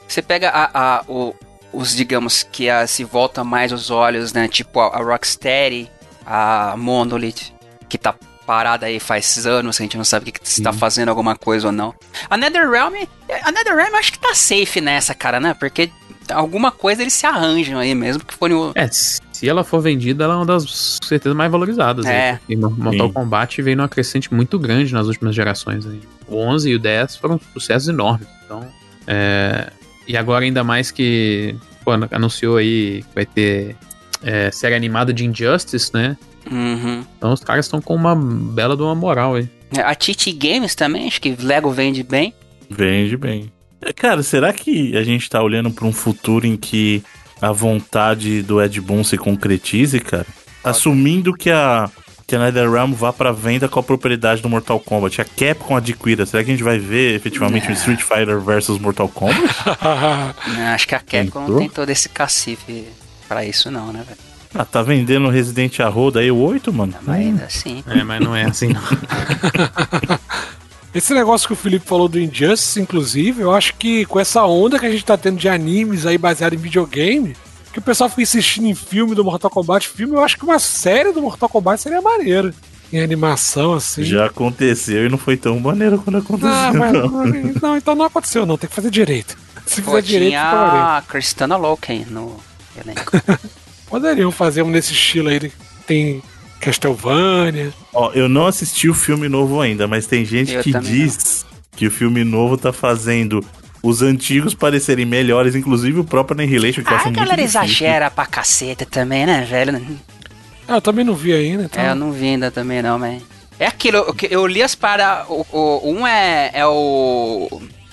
Speaker 2: Você pega a, a- o- os, digamos, que a, se volta mais os olhos, né? Tipo a, a Rocksteady, a Monolith, que tá parada aí faz anos, a gente não sabe o que, que se tá
Speaker 4: Sim.
Speaker 2: fazendo alguma coisa ou não. A NetherRealm, a NetherRealm acho que tá safe nessa, cara, né? Porque alguma coisa eles se arranjam aí mesmo, que foi o...
Speaker 4: É, se ela for vendida, ela é uma das com certeza mais valorizadas.
Speaker 2: É.
Speaker 4: Aí, porque Mortal
Speaker 1: Sim.
Speaker 4: Kombat veio numa crescente muito grande nas últimas gerações. Aí. O 11 e o 10 foram sucessos enormes. Então, é, e agora ainda mais que pô, anunciou aí que vai ter é, série animada de Injustice, né?
Speaker 2: Uhum.
Speaker 4: Então os caras estão com uma bela de uma moral aí.
Speaker 2: A TT Games também, acho que Lego vende bem.
Speaker 1: Vende bem. É, Cara, será que a gente tá olhando pra um futuro em que a vontade do Ed Boon se concretize, cara? Assumindo que a, que a NetherRealm vá pra venda com a propriedade do Mortal Kombat. A Capcom adquira. Será que a gente vai ver efetivamente um Street Fighter versus Mortal Kombat?
Speaker 2: Né, Acho que a Capcom não
Speaker 1: Tentou?
Speaker 2: tem todo esse cacife pra isso não, né, velho?
Speaker 1: Ah, tá vendendo Resident Arroda aí o 8, mano?
Speaker 2: Mas ainda assim...
Speaker 4: É, mas não é assim não.
Speaker 3: Esse negócio que o Felipe falou do Injustice, inclusive, eu acho que com essa onda que a gente tá tendo de animes aí baseado em videogame, que o pessoal fica insistindo em filme do Mortal Kombat, filme, eu acho que uma série do Mortal Kombat seria maneiro. Em animação, assim.
Speaker 1: Já aconteceu e não foi tão maneiro quando aconteceu.
Speaker 3: Ah, mas,
Speaker 1: não.
Speaker 3: não, então não aconteceu, não. Tem que fazer direito. Se
Speaker 2: Pô,
Speaker 3: fizer direito,
Speaker 2: a Kristana Loken no elenco.
Speaker 3: Poderiam fazer um nesse estilo aí. Tem Castlevania.
Speaker 1: Ó, eu não assisti o filme novo ainda, mas tem gente
Speaker 2: Eu
Speaker 1: que diz que o filme novo tá fazendo os antigos parecerem melhores, inclusive o próprio Annihilation, que eu
Speaker 2: Ah,
Speaker 1: acho
Speaker 2: a
Speaker 1: muito
Speaker 2: galera
Speaker 1: difícil.
Speaker 2: exagera pra caceta também, né, velho?
Speaker 3: Ah, eu também não vi ainda, então.
Speaker 2: É, eu não vi ainda também não, mas... É aquilo, eu, eu li as para... O, o- um é, é o...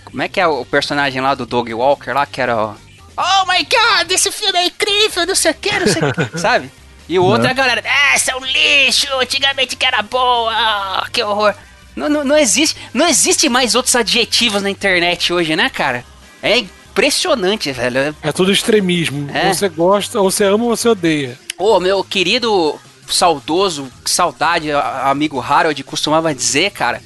Speaker 2: Como é que é o personagem lá do Dog Walker lá, que era o... Oh my god, esse filme é incrível, não sei o que, não sei o que, sabe? E o outro é a galera, ah, isso é um lixo, antigamente que era boa, ah, que horror. Não, não, não, existe, não existe mais outros adjetivos na internet hoje, né, cara? É impressionante, velho.
Speaker 3: É tudo extremismo.
Speaker 2: É.
Speaker 3: Ou você gosta, ou você ama ou você odeia.
Speaker 2: Ô, meu querido saudoso, saudade, amigo Harold costumava dizer, cara,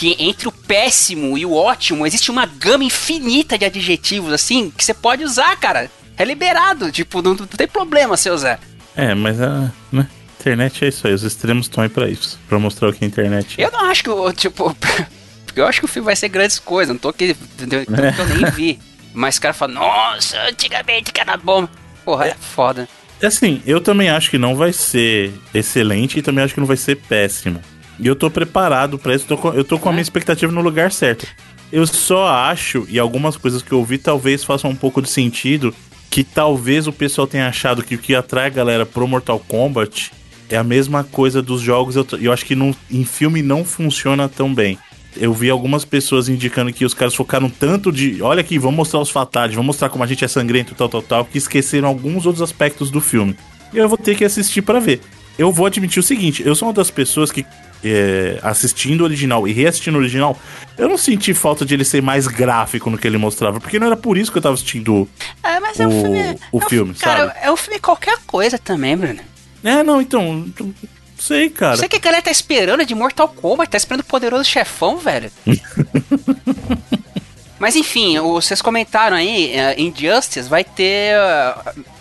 Speaker 2: que entre o péssimo e o ótimo existe uma gama infinita de adjetivos, assim, que você pode usar, cara. É liberado, tipo, não, não tem problema você usar.
Speaker 1: É, mas ah, né? Internet é isso aí, os extremos estão aí pra isso. Pra mostrar o que é internet.
Speaker 2: Eu não acho que, o- tipo, porque eu acho que o filme vai ser grandes coisas, não tô aqui, entendeu?
Speaker 1: É.
Speaker 2: que eu nem vi. Mas o cara fala, nossa, antigamente que era bom. Porra, é foda.
Speaker 1: Assim, eu também acho que não vai ser excelente e também acho que não vai ser péssimo. E eu tô preparado pra isso, tô com- eu tô com a minha expectativa no lugar certo. Eu só acho, e algumas coisas que eu vi talvez façam um pouco de sentido, que talvez o pessoal tenha achado que o que atrai a galera pro Mortal Kombat é a mesma coisa dos jogos. Eu, eu acho que não- em filme não funciona tão bem. Eu vi algumas pessoas indicando que os caras focaram tanto de. Olha aqui, vamos mostrar os fatales, vamos mostrar como a gente é sangrento, tal, tal, tal, que esqueceram alguns outros aspectos do filme. E eu vou ter que assistir pra ver. Eu vou admitir o seguinte: eu sou uma das pessoas que, é, assistindo o original e reassistindo o original, eu não senti falta de ele ser mais gráfico no que ele mostrava, porque não era por isso que eu tava assistindo.
Speaker 2: É, mas
Speaker 1: é um O- filme- o é um filme,
Speaker 2: Cara,
Speaker 1: sabe?
Speaker 2: é um filme qualquer coisa também, Bruno.
Speaker 1: É, não, então. Não sei, cara.
Speaker 2: Você que a galera tá esperando de Mortal Kombat, tá esperando o poderoso chefão, velho. Mas enfim, o- vocês comentaram aí, eh, Injustice vai ter eh,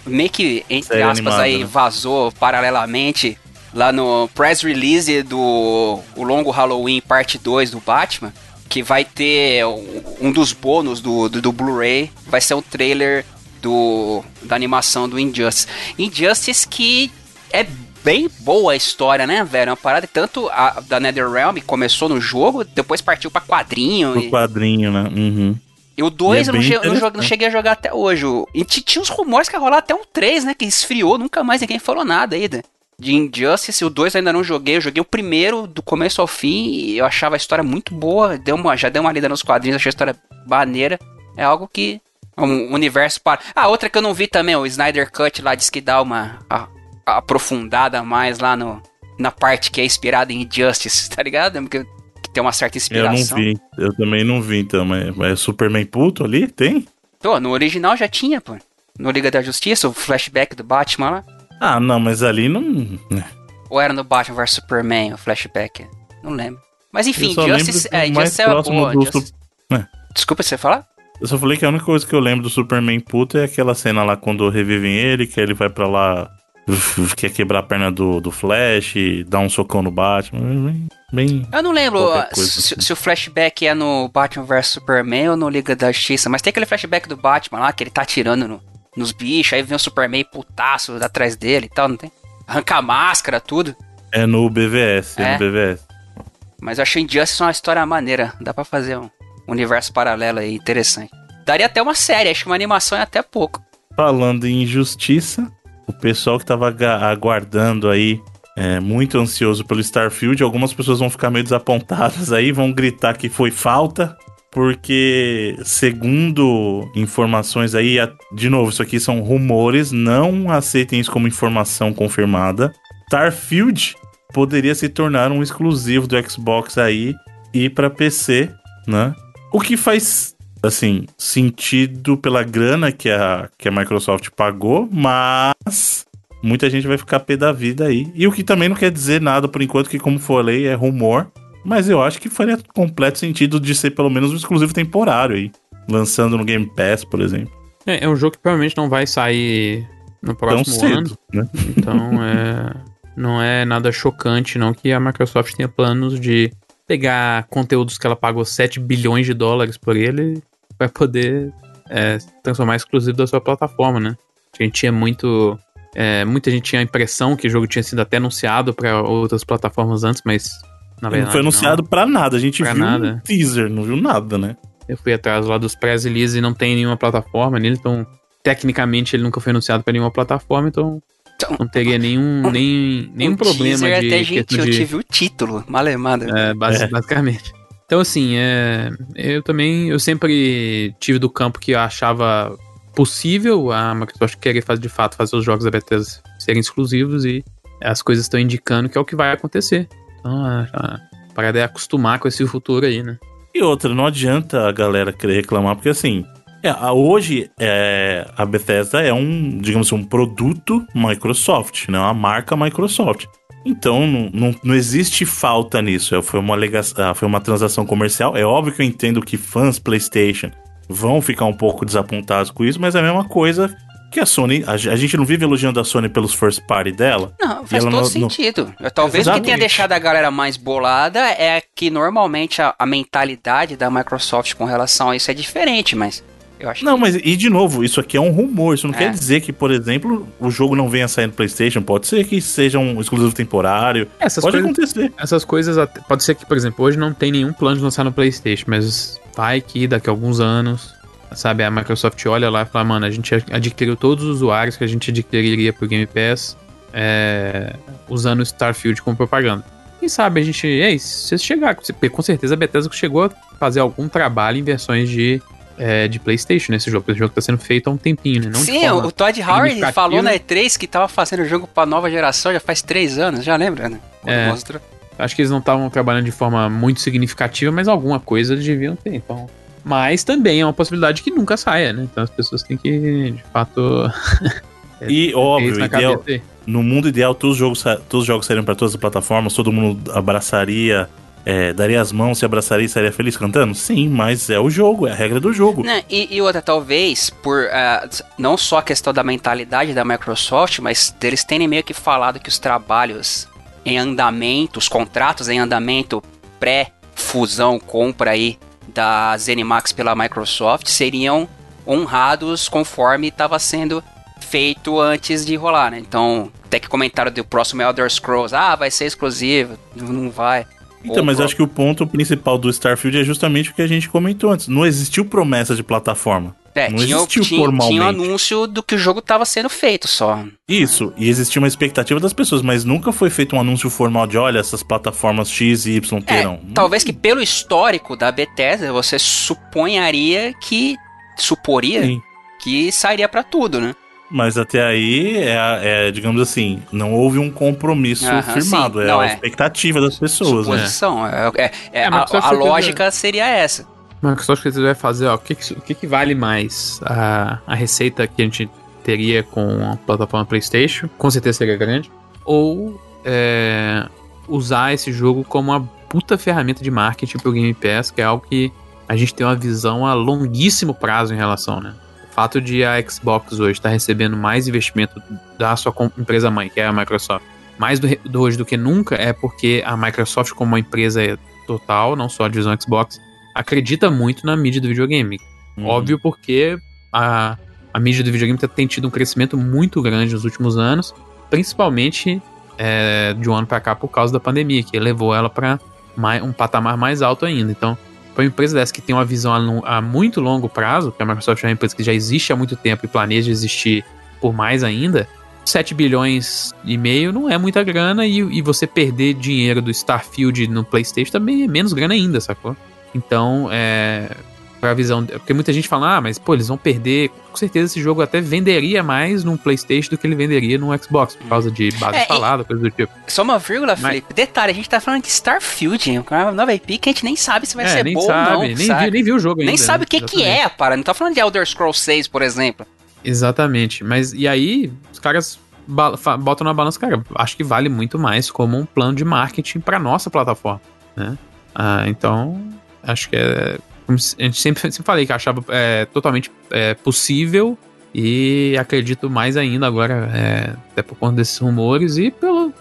Speaker 2: meio que, entre
Speaker 1: Série
Speaker 2: aspas,
Speaker 1: animada,
Speaker 2: aí
Speaker 1: né?
Speaker 2: vazou paralelamente lá no press release do o longo Halloween parte 2 do Batman, que vai ter um- dos bônus do, do, do Blu-ray, vai ser um trailer do, da animação do Injustice. Injustice que é bem boa a história, né, velho? É uma parada tanto a da NetherRealm começou no jogo, depois partiu pra quadrinho.
Speaker 1: No
Speaker 2: e-
Speaker 1: quadrinho, né? Uhum.
Speaker 2: e o 2
Speaker 1: E é
Speaker 2: eu não, eu cheguei a jogar até hoje. O- E tinha uns rumores que ia rolar até um 3, né? Que esfriou, nunca mais ninguém falou nada ainda. De Injustice, o 2 ainda não joguei. Eu joguei o primeiro do começo ao fim e eu achava a história muito boa. Deu uma, já dei uma lida nos quadrinhos, achei a história maneira. É algo que. é Um universo para. Ah, outra que eu não vi também, o Snyder Cut lá diz que dá uma a- a aprofundada mais lá no, na parte que é inspirada em Injustice, tá ligado? Que, que tem uma certa
Speaker 1: Eu
Speaker 2: inspiração.
Speaker 1: não vi. Eu também não vi, então. Mas mas é Superman puto ali? Tem?
Speaker 2: Pô, no original já tinha, pô. No Liga da Justiça, o flashback do Batman lá.
Speaker 1: Ah, não, mas ali não. né.
Speaker 2: Ou era no Batman vs Superman, o flashback? Não lembro. Mas enfim, Justice, é,
Speaker 1: mais
Speaker 2: Justice é
Speaker 1: próximo
Speaker 2: boa.
Speaker 1: do
Speaker 2: Justice-
Speaker 1: É.
Speaker 2: Desculpa, você falar?
Speaker 1: Eu só falei que a única coisa que eu lembro do Superman puto é aquela cena lá quando revivem ele, que ele vai pra lá, quer quebrar a perna do, do Flash, dá um socão no Batman. Bem.
Speaker 2: Eu não lembro se,
Speaker 1: assim.
Speaker 2: se o flashback é no Batman vs Superman ou no Liga da Justiça, mas tem aquele flashback do Batman lá, que ele tá atirando no- nos bichos, aí vem o Superman putaço atrás dele e tal, não tem? Arranca a máscara, tudo.
Speaker 1: É no BVS, é,
Speaker 2: É?
Speaker 1: no BVS.
Speaker 2: Mas eu achei Injustice uma história maneira. Dá pra fazer um universo paralelo aí, interessante. Daria até uma série, acho que uma animação é até pouco.
Speaker 1: Falando em injustiça, o pessoal que tava aguardando aí, é, muito ansioso pelo Starfield, algumas pessoas vão ficar meio desapontadas aí, vão gritar que foi falta, porque segundo informações aí, de novo, isso aqui são rumores, não aceitem isso como informação confirmada. Starfield poderia se tornar um exclusivo do Xbox aí e para PC, né? O que faz assim, sentido pela grana que a, que a Microsoft pagou, mas muita gente vai ficar pé da vida aí. E o que também não quer dizer nada por enquanto, que como falei, é rumor. Mas eu acho que faria completo sentido de ser pelo menos um exclusivo temporário aí. Lançando no Game Pass, por exemplo.
Speaker 4: É, é um jogo que provavelmente não vai sair no
Speaker 1: Tão
Speaker 4: próximo ano.
Speaker 1: cedo, né?
Speaker 4: Então, é, não é nada chocante, não, que a Microsoft tenha planos de pegar conteúdos que ela pagou 7 bilhões de dólares por ele vai poder é, transformar exclusivo da sua plataforma, né? A gente tinha muito. é, muita gente tinha a impressão que o jogo tinha sido até anunciado para outras plataformas antes, mas verdade.
Speaker 1: não foi anunciado pra nada. A gente
Speaker 4: Pra
Speaker 1: viu um
Speaker 4: nada.
Speaker 1: teaser, não viu nada, né?
Speaker 4: Eu fui atrás lá dos press release e não tem nenhuma plataforma nele, então tecnicamente ele nunca foi anunciado para nenhuma plataforma, então
Speaker 2: Então,
Speaker 4: não teria nenhum, nem, nenhum
Speaker 2: o
Speaker 4: problema
Speaker 2: teaser
Speaker 4: de
Speaker 2: até gentil, eu
Speaker 4: de...
Speaker 2: tive o título, malemada.
Speaker 4: É, basi-
Speaker 1: É.
Speaker 4: basicamente. Então, assim, é, eu também, eu sempre tive do campo que eu achava possível a Microsoft querer fazer, de fato fazer os jogos da Bethesda serem exclusivos e as coisas estão indicando que é o que vai acontecer. Então, a, a parada é acostumar com esse futuro aí, né?
Speaker 1: E outra, não adianta a galera querer reclamar, porque assim, é, hoje é, a Bethesda é um, digamos assim, um produto Microsoft, né? Uma marca Microsoft. Então não, não, não existe falta nisso. É, Foi uma, ah, foi uma transação comercial. É óbvio que eu entendo que fãs PlayStation vão ficar um pouco desapontados com isso, mas é a mesma coisa Que a Sony, a, a gente não vive elogiando a Sony pelos first party dela.
Speaker 2: Não, faz
Speaker 1: ela
Speaker 2: todo
Speaker 1: não-
Speaker 2: sentido. Talvez o que tenha
Speaker 1: Exatamente.
Speaker 2: deixado a galera mais bolada é que normalmente a, a mentalidade da Microsoft com relação a isso é diferente, mas eu acho
Speaker 1: Não, mas e de novo, isso aqui é um rumor. Isso não
Speaker 2: É.
Speaker 1: quer dizer que, por exemplo, o jogo não venha sair no PlayStation. Pode ser que seja um exclusivo temporário.
Speaker 4: Essas
Speaker 1: Pode
Speaker 4: coisas,
Speaker 1: acontecer.
Speaker 4: essas coisas pode ser que, por exemplo, hoje não tem nenhum plano de lançar no PlayStation, mas vai que daqui a alguns anos, sabe, a Microsoft olha lá e fala, mano, a gente adquiriu todos os usuários que a gente adquiriria pro Game Pass é, usando o Starfield como propaganda. Quem sabe a gente, ei, se chegar, com certeza a Bethesda chegou a fazer algum trabalho em versões de, é, de PlayStation nesse jogo, porque o jogo tá sendo feito há um tempinho, né? Não
Speaker 2: Sim, o Todd Howard falou na E3 que tava fazendo o jogo pra nova geração já faz três anos, já lembra, né? Quando
Speaker 4: É.
Speaker 2: mostrou.
Speaker 4: Acho que eles não estavam trabalhando de forma muito significativa, mas alguma coisa eles deviam ter. Então. Mas também é uma possibilidade que nunca saia, né? Então as pessoas têm que, de fato,
Speaker 1: E,
Speaker 4: ter
Speaker 1: óbvio, ideal, no mundo ideal, todos os jogos, todos os jogos sairiam para todas as plataformas, todo mundo abraçaria, é, daria as mãos, se abraçaria e sairia feliz cantando? Sim, mas é o jogo, é a regra do jogo.
Speaker 2: Né, E, e outra, talvez, por ah, não só a questão da mentalidade da Microsoft, mas deles terem meio que falado que os trabalhos em andamento, os contratos em andamento pré-fusão, compra aí da ZeniMax pela Microsoft seriam honrados conforme estava sendo feito antes de rolar, né? Então, até que comentaram do próximo Elder Scrolls, ah, vai ser exclusivo, não vai.
Speaker 1: Então,
Speaker 2: Ou
Speaker 1: mas
Speaker 2: pro-
Speaker 1: acho que o ponto principal do Starfield é justamente o que a gente comentou antes. Não existiu promessa de plataforma.
Speaker 2: É,
Speaker 1: não
Speaker 2: tinha,
Speaker 1: existiu
Speaker 2: tinha,
Speaker 1: formalmente.
Speaker 2: tinha um anúncio do que o jogo estava sendo feito só.
Speaker 1: Isso, e existia uma expectativa das pessoas, mas nunca foi feito um anúncio formal de olha, essas plataformas X e Y
Speaker 2: É,
Speaker 1: terão.
Speaker 2: talvez que pelo histórico da Bethesda, você suponharia que. Suporia
Speaker 1: Sim.
Speaker 2: que sairia pra tudo, né?
Speaker 1: Mas até aí, é, é, digamos assim, não houve um compromisso
Speaker 2: Aham,
Speaker 1: firmado.
Speaker 2: sim,
Speaker 1: é
Speaker 2: não,
Speaker 1: a
Speaker 2: é.
Speaker 1: expectativa das pessoas, né?
Speaker 2: Suposição. É, é- é-
Speaker 4: É,
Speaker 2: a, a lógica seria essa.
Speaker 4: Microsoft vai fazer, ó, o que, que, o que, que vale mais? A, a receita que a gente teria com a plataforma PlayStation, com certeza seria grande, ou é, usar esse jogo como uma puta ferramenta de marketing pro Game Pass, que é algo que a gente tem uma visão a longuíssimo prazo em relação, né? O fato de a Xbox hoje estar recebendo mais investimento da sua empresa mãe, que é a Microsoft, mais do, do hoje do que nunca, é porque a Microsoft, como uma empresa total, não só a divisão Xbox, acredita muito na mídia do videogame.
Speaker 1: Uhum.
Speaker 4: Óbvio porque a, a mídia do videogame tem tido um crescimento muito grande nos últimos anos, principalmente é, de um ano pra cá por causa da pandemia, que levou ela para um patamar mais alto ainda. Então, para uma empresa dessa que tem uma visão a, a muito longo prazo, que a Microsoft é uma empresa que já existe há muito tempo e planeja existir por mais ainda, 7 bilhões e meio não é muita grana e, e você perder dinheiro do Starfield no PlayStation também é menos grana ainda, sacou? Então, é. Pra visão. Porque muita gente fala, ah, mas pô, eles vão perder. Com certeza esse jogo até venderia mais num PlayStation do que ele venderia no Xbox, por causa de base
Speaker 2: É,
Speaker 4: instalada, coisa do tipo.
Speaker 2: Só uma vírgula,
Speaker 4: Mas-
Speaker 2: Felipe. Detalhe, a gente tá falando de Starfield, uma nova IP que a gente nem sabe se vai
Speaker 4: é,
Speaker 2: ser
Speaker 4: nem
Speaker 2: boa
Speaker 4: sabe,
Speaker 2: ou não.
Speaker 4: nem,
Speaker 2: sabe?
Speaker 4: Viu, nem viu o jogo ainda.
Speaker 2: Nem sabe
Speaker 4: né?
Speaker 2: o que, que é a parada. Não tá falando de Elder Scrolls 6, por exemplo.
Speaker 4: Exatamente. Mas e aí, os caras botam na balança, cara, acho que vale muito mais como um plano de marketing pra nossa plataforma, né? Ah, então, acho que é. A gente sempre, sempre falei que achava é, totalmente é, possível e acredito mais ainda agora, é, até por conta desses rumores e pelo,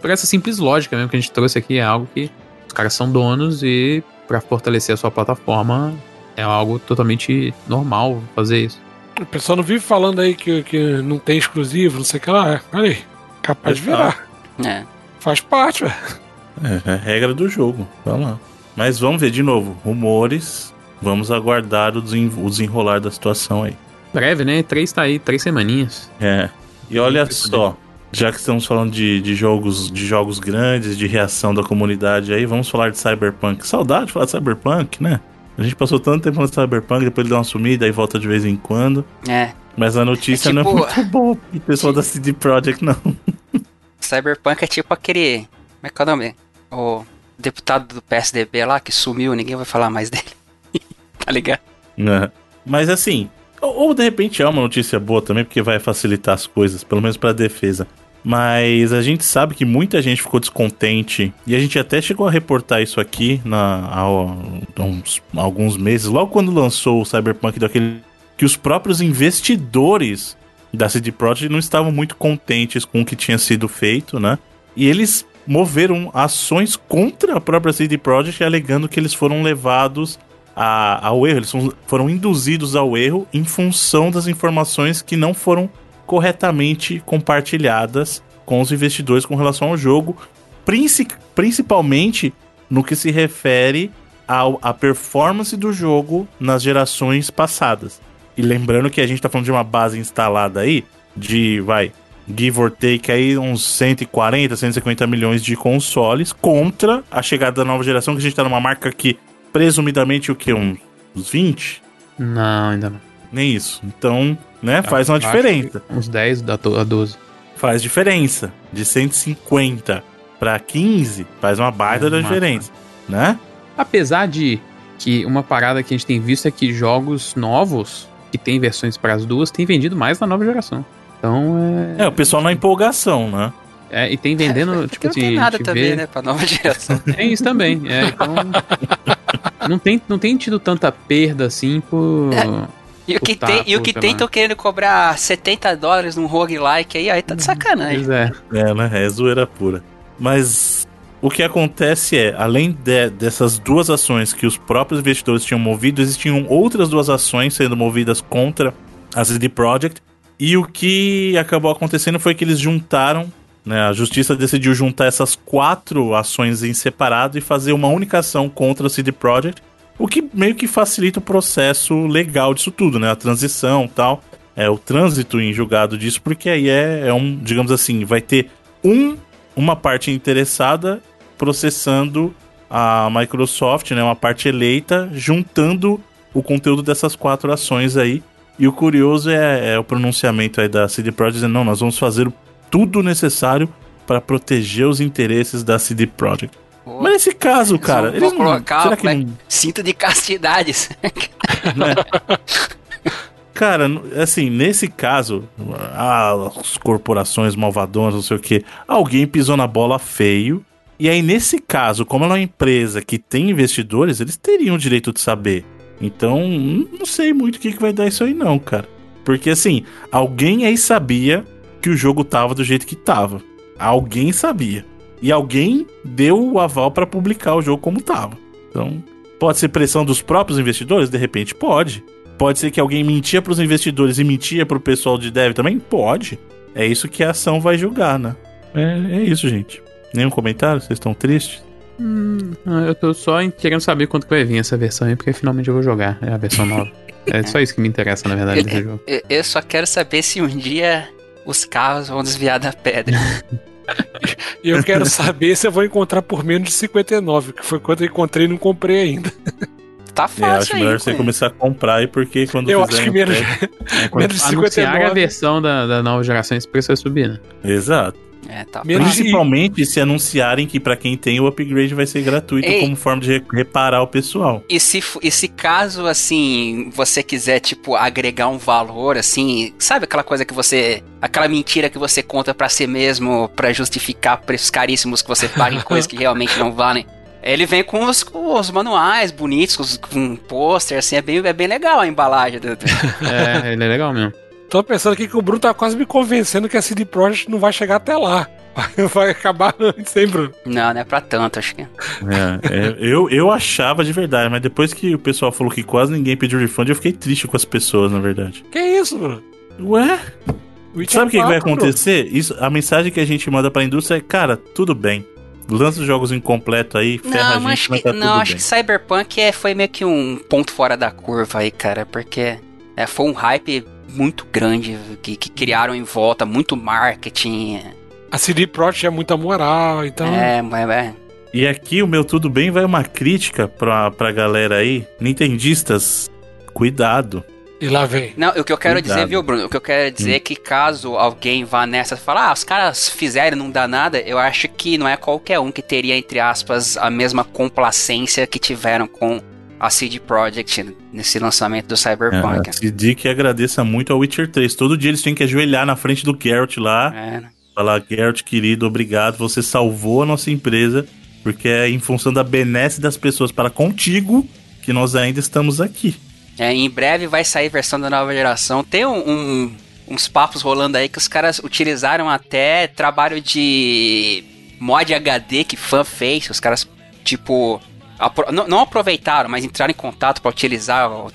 Speaker 4: por essa simples lógica mesmo que a gente trouxe aqui. É algo que os caras são donos e pra fortalecer a sua plataforma é algo totalmente normal fazer isso.
Speaker 3: O pessoal não vive falando aí que, que não tem exclusivo, não sei o que lá. Olha aí, capaz de virar.
Speaker 2: É.
Speaker 3: Faz parte, velho.
Speaker 1: É, é a regra do jogo. Vamos lá. Mas vamos ver de novo. Rumores. Vamos aguardar o, desen- o desenrolar da situação aí.
Speaker 4: Breve, né? Três tá aí, três semaninhas.
Speaker 1: É. E olha só. Já que estamos falando de, de jogos de jogos grandes, de reação da comunidade aí, vamos falar de Cyberpunk. Saudade de falar de Cyberpunk, né? A gente passou tanto tempo falando de Cyberpunk, depois ele dá uma sumida, aí volta de vez em quando.
Speaker 2: É.
Speaker 1: Mas a notícia
Speaker 2: É
Speaker 1: não
Speaker 2: tipo-
Speaker 1: é muito boa pro pessoal da CD Projekt, não.
Speaker 2: Cyberpunk é tipo aquele. Como é que é o nome? O deputado do PSDB lá que sumiu, ninguém vai falar mais dele. tá ligado?
Speaker 1: né? Mas assim, ou, ou de repente é uma notícia boa também, porque vai facilitar as coisas, pelo menos pra defesa. Mas a gente sabe que muita gente ficou descontente, e a gente até chegou a reportar isso aqui na, há, há uns, alguns meses, logo quando lançou o Cyberpunk daquele que os próprios investidores da CD Projekt não estavam muito contentes com o que tinha sido feito, né? E eles moveram ações contra a própria CD Projekt, alegando que eles foram levados a, ao erro, eles foram induzidos ao erro em função das informações que não foram corretamente compartilhadas com os investidores com relação ao jogo, principalmente no que se refere ao, à performance do jogo nas gerações passadas. E lembrando que a gente está falando de uma base instalada aí de, vai, give or take aí uns 140, 150 milhões de consoles contra a chegada da nova geração, que a gente tá numa marca que presumidamente o que? Uns 20?
Speaker 4: Não, ainda não.
Speaker 1: Nem isso. Então, né, faz uma diferença.
Speaker 4: Uns 10 a 12.
Speaker 1: Faz diferença. De 150 para 15 faz uma baita é da diferença, né?
Speaker 4: Apesar de que uma parada que a gente tem visto é que jogos novos que tem versões para as duas tem vendido mais na nova geração. Então
Speaker 1: é. É, o pessoal na empolgação, né?
Speaker 4: É, e tem vendendo,
Speaker 2: é,
Speaker 4: tipo
Speaker 2: assim. Não tem nada também, vê... né, pra nova geração.
Speaker 4: Tem isso também. É, então. não, tem, não tem tido tanta perda assim por. É.
Speaker 2: E o que tem, e o que tem, tô querendo cobrar 70 dólares num roguelike aí, aí tá de sacanagem. Pois
Speaker 1: é. É, né? É zoeira pura. Mas o que acontece é, além de, dessas duas ações que os próprios investidores tinham movido, existiam outras duas ações sendo movidas contra a CD Projekt. E o que acabou acontecendo foi que eles juntaram né, a justiça decidiu juntar essas quatro ações em separado e fazer uma única ação contra a CD Projekt, o que meio que facilita o processo legal disso tudo, né? A transição tal, é o trânsito em julgado disso, porque aí é, é um, digamos assim, vai ter um, uma parte interessada processando a Microsoft, né, uma parte eleita, juntando o conteúdo dessas quatro ações aí. E o curioso é, é o pronunciamento aí da CD Projekt dizendo, não, nós vamos fazer o tudo necessário para proteger os interesses da CD Projekt. Pô, Mas nesse caso, cara,
Speaker 2: eles vão colocar será que não... cinto de castidade. Né?
Speaker 1: Cara, assim, nesse caso, as corporações malvadonas, não sei o que, alguém pisou na bola feio. E aí, nesse caso, como ela é uma empresa que tem investidores, eles teriam o direito de saber. Então, não sei muito o que, que vai dar isso aí, não, cara. Porque, assim, alguém aí sabia que o jogo tava do jeito que tava. Alguém sabia. E alguém deu o aval para publicar o jogo como tava. Então, pode ser pressão dos próprios investidores? De repente, pode. Pode ser que alguém mentia para os investidores e mentia para o pessoal de dev também? Pode. É isso que a ação vai julgar, né? É, é isso, gente. Nenhum comentário? Vocês estão tristes?
Speaker 4: Hum, eu tô só querendo saber quanto que vai vir essa versão aí, porque finalmente eu vou jogar. É a versão nova. É só isso que me interessa, na verdade, desse jogo.
Speaker 2: Eu só quero saber se um dia os carros vão desviar da pedra.
Speaker 3: e eu quero saber se eu vou encontrar por menos de 59, que foi quando eu encontrei e não comprei ainda.
Speaker 2: Tá fácil. É, eu
Speaker 1: acho aí, melhor você começar a comprar aí, porque quando
Speaker 3: Eu acho que menos, é, menos de 59.
Speaker 4: a versão da, da nova geração, esse preço vai subir, né?
Speaker 1: Exato. É, tá. Principalmente se anunciarem que para quem tem o upgrade vai ser gratuito Ei, como forma de reparar o pessoal.
Speaker 2: E se, e se caso, assim, você quiser, tipo, agregar um valor, assim, sabe aquela coisa que você. aquela mentira que você conta para si mesmo para justificar preços caríssimos que você paga em coisas que realmente não valem? Ele vem com os, com os manuais bonitos, com, um pôster, assim, é bem, é bem legal a embalagem. Do...
Speaker 4: é, ele é legal mesmo.
Speaker 3: Tô pensando aqui que o Bruno tá quase me convencendo que a CD Projekt não vai chegar até lá. Vai acabar antes, hein, Bruno?
Speaker 2: Não, não é pra tanto, acho que. É,
Speaker 1: é, eu, eu achava de verdade, mas depois que o pessoal falou que quase ninguém pediu refund, eu fiquei triste com as pessoas, na verdade.
Speaker 3: Que isso, Bruno?
Speaker 1: Ué? Sabe o que, que, vai acontecer? Isso, a mensagem que a gente manda pra indústria é, cara, tudo bem. Lança os jogos incompletos aí, ferra não, a gente, mas tá Não,
Speaker 2: acho
Speaker 1: bem.
Speaker 2: que Cyberpunk é, foi meio que um ponto fora da curva aí, cara, porque é, foi um hype muito grande que, que criaram em volta, muito marketing.
Speaker 3: A CD Projekt é muita moral, então.
Speaker 2: É, mas é.
Speaker 1: E aqui o meu tudo bem vai uma crítica pra, pra galera aí. Nintendistas, cuidado.
Speaker 3: E lá vem.
Speaker 2: Não, o que eu quero Cuidado. dizer, viu, Bruno? O que eu quero dizer hum. é que caso alguém vá nessa e falar, ah, os caras fizeram não dá nada, eu acho que não é qualquer um que teria, entre aspas, a mesma complacência que tiveram com a CD Projekt nesse lançamento do Cyberpunk. É, a
Speaker 1: CD que agradeça muito ao Witcher 3. Todo dia eles têm que ajoelhar na frente do Geralt lá. É. Né? Falar, Geralt, querido, obrigado. Você salvou a nossa empresa. Porque é em função da benesse das pessoas para contigo que nós ainda estamos aqui.
Speaker 2: É, em breve vai sair versão da nova geração. Tem um, um uns papos rolando aí que os caras utilizaram até trabalho de mod HD que fã fez. Os caras, tipo, apro não, não, aproveitaram, mas entraram em contato para utilizar o,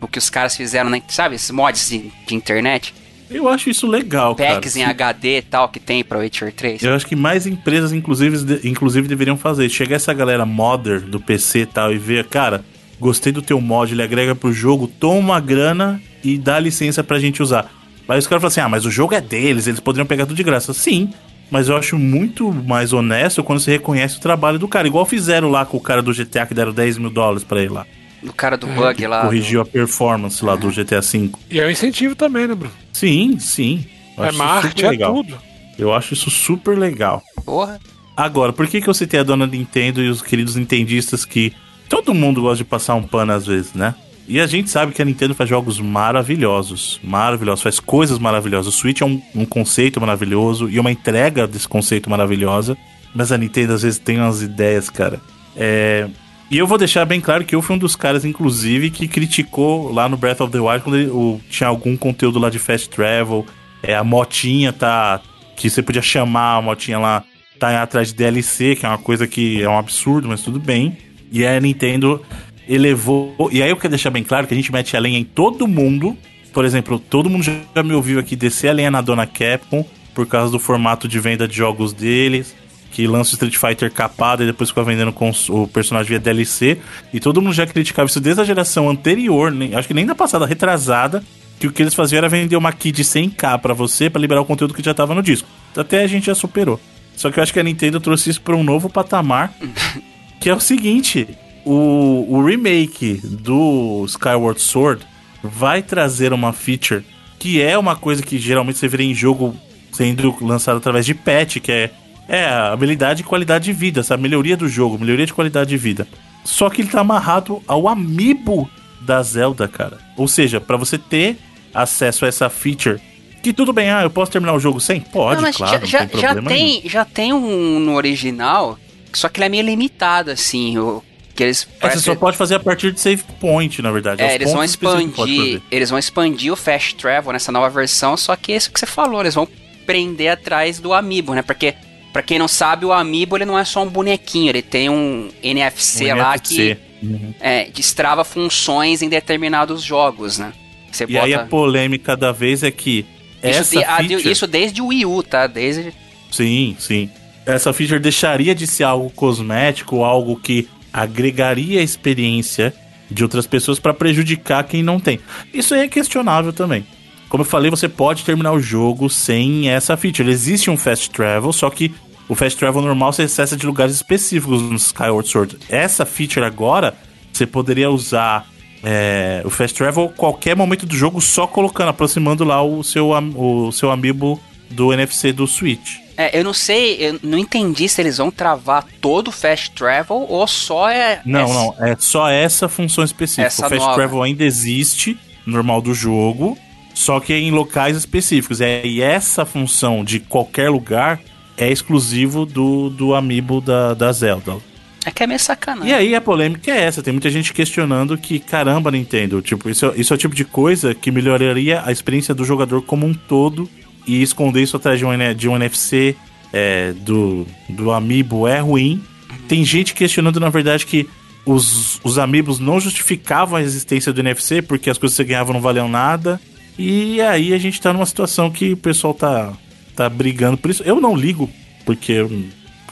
Speaker 2: o, que os caras fizeram, né? sabe? Esses mods de, de internet.
Speaker 1: Eu acho isso legal,
Speaker 2: Packs
Speaker 1: cara.
Speaker 2: em HD e tal que tem pra Witcher 3.
Speaker 1: Eu acho que mais empresas, inclusive, inclusive deveriam fazer. Chegar essa galera modder do PC e tal e ver, cara, gostei do teu mod, ele agrega pro jogo, toma uma grana e dá licença pra gente usar. Aí os caras falam assim: ah, mas o jogo é deles, eles poderiam pegar tudo de graça. Sim, mas eu acho muito mais honesto quando você reconhece o trabalho do cara. Igual fizeram lá com o cara do GTA que deram 10 mil dólares pra ele lá.
Speaker 2: Do cara do bug lá.
Speaker 1: Corrigiu do... a performance lá do GTA V.
Speaker 3: E é um incentivo também, né, Bruno?
Speaker 1: Sim, sim.
Speaker 3: Eu é marketing, é tudo.
Speaker 1: Eu acho isso super legal.
Speaker 2: Porra.
Speaker 1: Agora, por que, que eu citei a dona Nintendo e os queridos nintendistas que todo mundo gosta de passar um pano às vezes, né? E a gente sabe que a Nintendo faz jogos maravilhosos, maravilhosos, faz coisas maravilhosas. O Switch é um, um conceito maravilhoso e uma entrega desse conceito maravilhosa. Mas a Nintendo às vezes tem umas ideias, cara. É... E eu vou deixar bem claro que eu fui um dos caras, inclusive, que criticou lá no Breath of the Wild quando ele, o, tinha algum conteúdo lá de fast travel. É, a motinha tá. Que você podia chamar a motinha lá, tá atrás de DLC, que é uma coisa que é um absurdo, mas tudo bem. E a Nintendo elevou. E aí eu quero deixar bem claro que a gente mete a lenha em todo mundo. Por exemplo, todo mundo já me ouviu aqui descer a lenha na dona Capcom por causa do formato de venda de jogos deles. Que lança o Street Fighter capado e depois fica vendendo com o personagem via DLC. E todo mundo já criticava isso desde a geração anterior, nem, acho que nem da passada, retrasada. Que o que eles faziam era vender uma key de 100k para você para liberar o conteúdo que já tava no disco. Até a gente já superou. Só que eu acho que a Nintendo trouxe isso para um novo patamar. que é o seguinte: o, o remake do Skyward Sword vai trazer uma feature que é uma coisa que geralmente você vê em jogo sendo lançado através de patch, que é, é a habilidade e qualidade de vida, essa melhoria do jogo, melhoria de qualidade de vida. Só que ele tá amarrado ao amiibo da Zelda, cara. Ou seja, para você ter acesso a essa feature que tudo bem, ah, eu posso terminar o jogo sem? Pode, não, claro,
Speaker 2: já,
Speaker 1: não tem
Speaker 2: já, já tem, já tem um no original, só que ele é meio limitado, assim. O, que eles
Speaker 1: é, você só pode fazer a partir de save point, na verdade.
Speaker 2: É, eles vão expandir. Eles vão expandir o fast travel nessa nova versão, só que é isso que você falou, eles vão prender atrás do amiibo, né? Porque para quem não sabe, o amiibo ele não é só um bonequinho, ele tem um NFC um lá NFC. que uhum. é, destrava funções em determinados jogos, né?
Speaker 1: Você e bota... aí a polêmica da vez é que
Speaker 2: isso,
Speaker 1: essa de, feature...
Speaker 2: isso desde o Wii U, tá? Desde
Speaker 1: Sim, sim. Essa feature deixaria de ser algo cosmético, algo que agregaria a experiência de outras pessoas para prejudicar quem não tem. Isso aí é questionável também. Como eu falei, você pode terminar o jogo sem essa feature. Existe um fast travel, só que o fast travel normal você acessa de lugares específicos no Skyward Sword. Essa feature agora, você poderia usar é, o fast travel qualquer momento do jogo só colocando, aproximando lá o seu, o seu amiibo do NFC do Switch.
Speaker 2: É, eu não sei, eu não entendi se eles vão travar todo o Fast Travel ou só é.
Speaker 1: Não, é, não, é só essa função específica. Essa o Fast nova. Travel ainda existe, normal do jogo, só que é em locais específicos. É, e essa função de qualquer lugar é exclusivo do, do amiibo da, da Zelda.
Speaker 2: É que é meio sacanagem.
Speaker 1: E aí a polêmica é essa. Tem muita gente questionando que, caramba, Nintendo, tipo, isso, é, isso é o tipo de coisa que melhoraria a experiência do jogador como um todo e esconder isso atrás de um, de um NFC é, do, do Amiibo é ruim. Tem gente questionando, na verdade, que os, os Amiibos não justificavam a existência do NFC porque as coisas que você ganhava não valiam nada. E aí a gente tá numa situação que o pessoal tá, tá brigando por isso. Eu não ligo, porque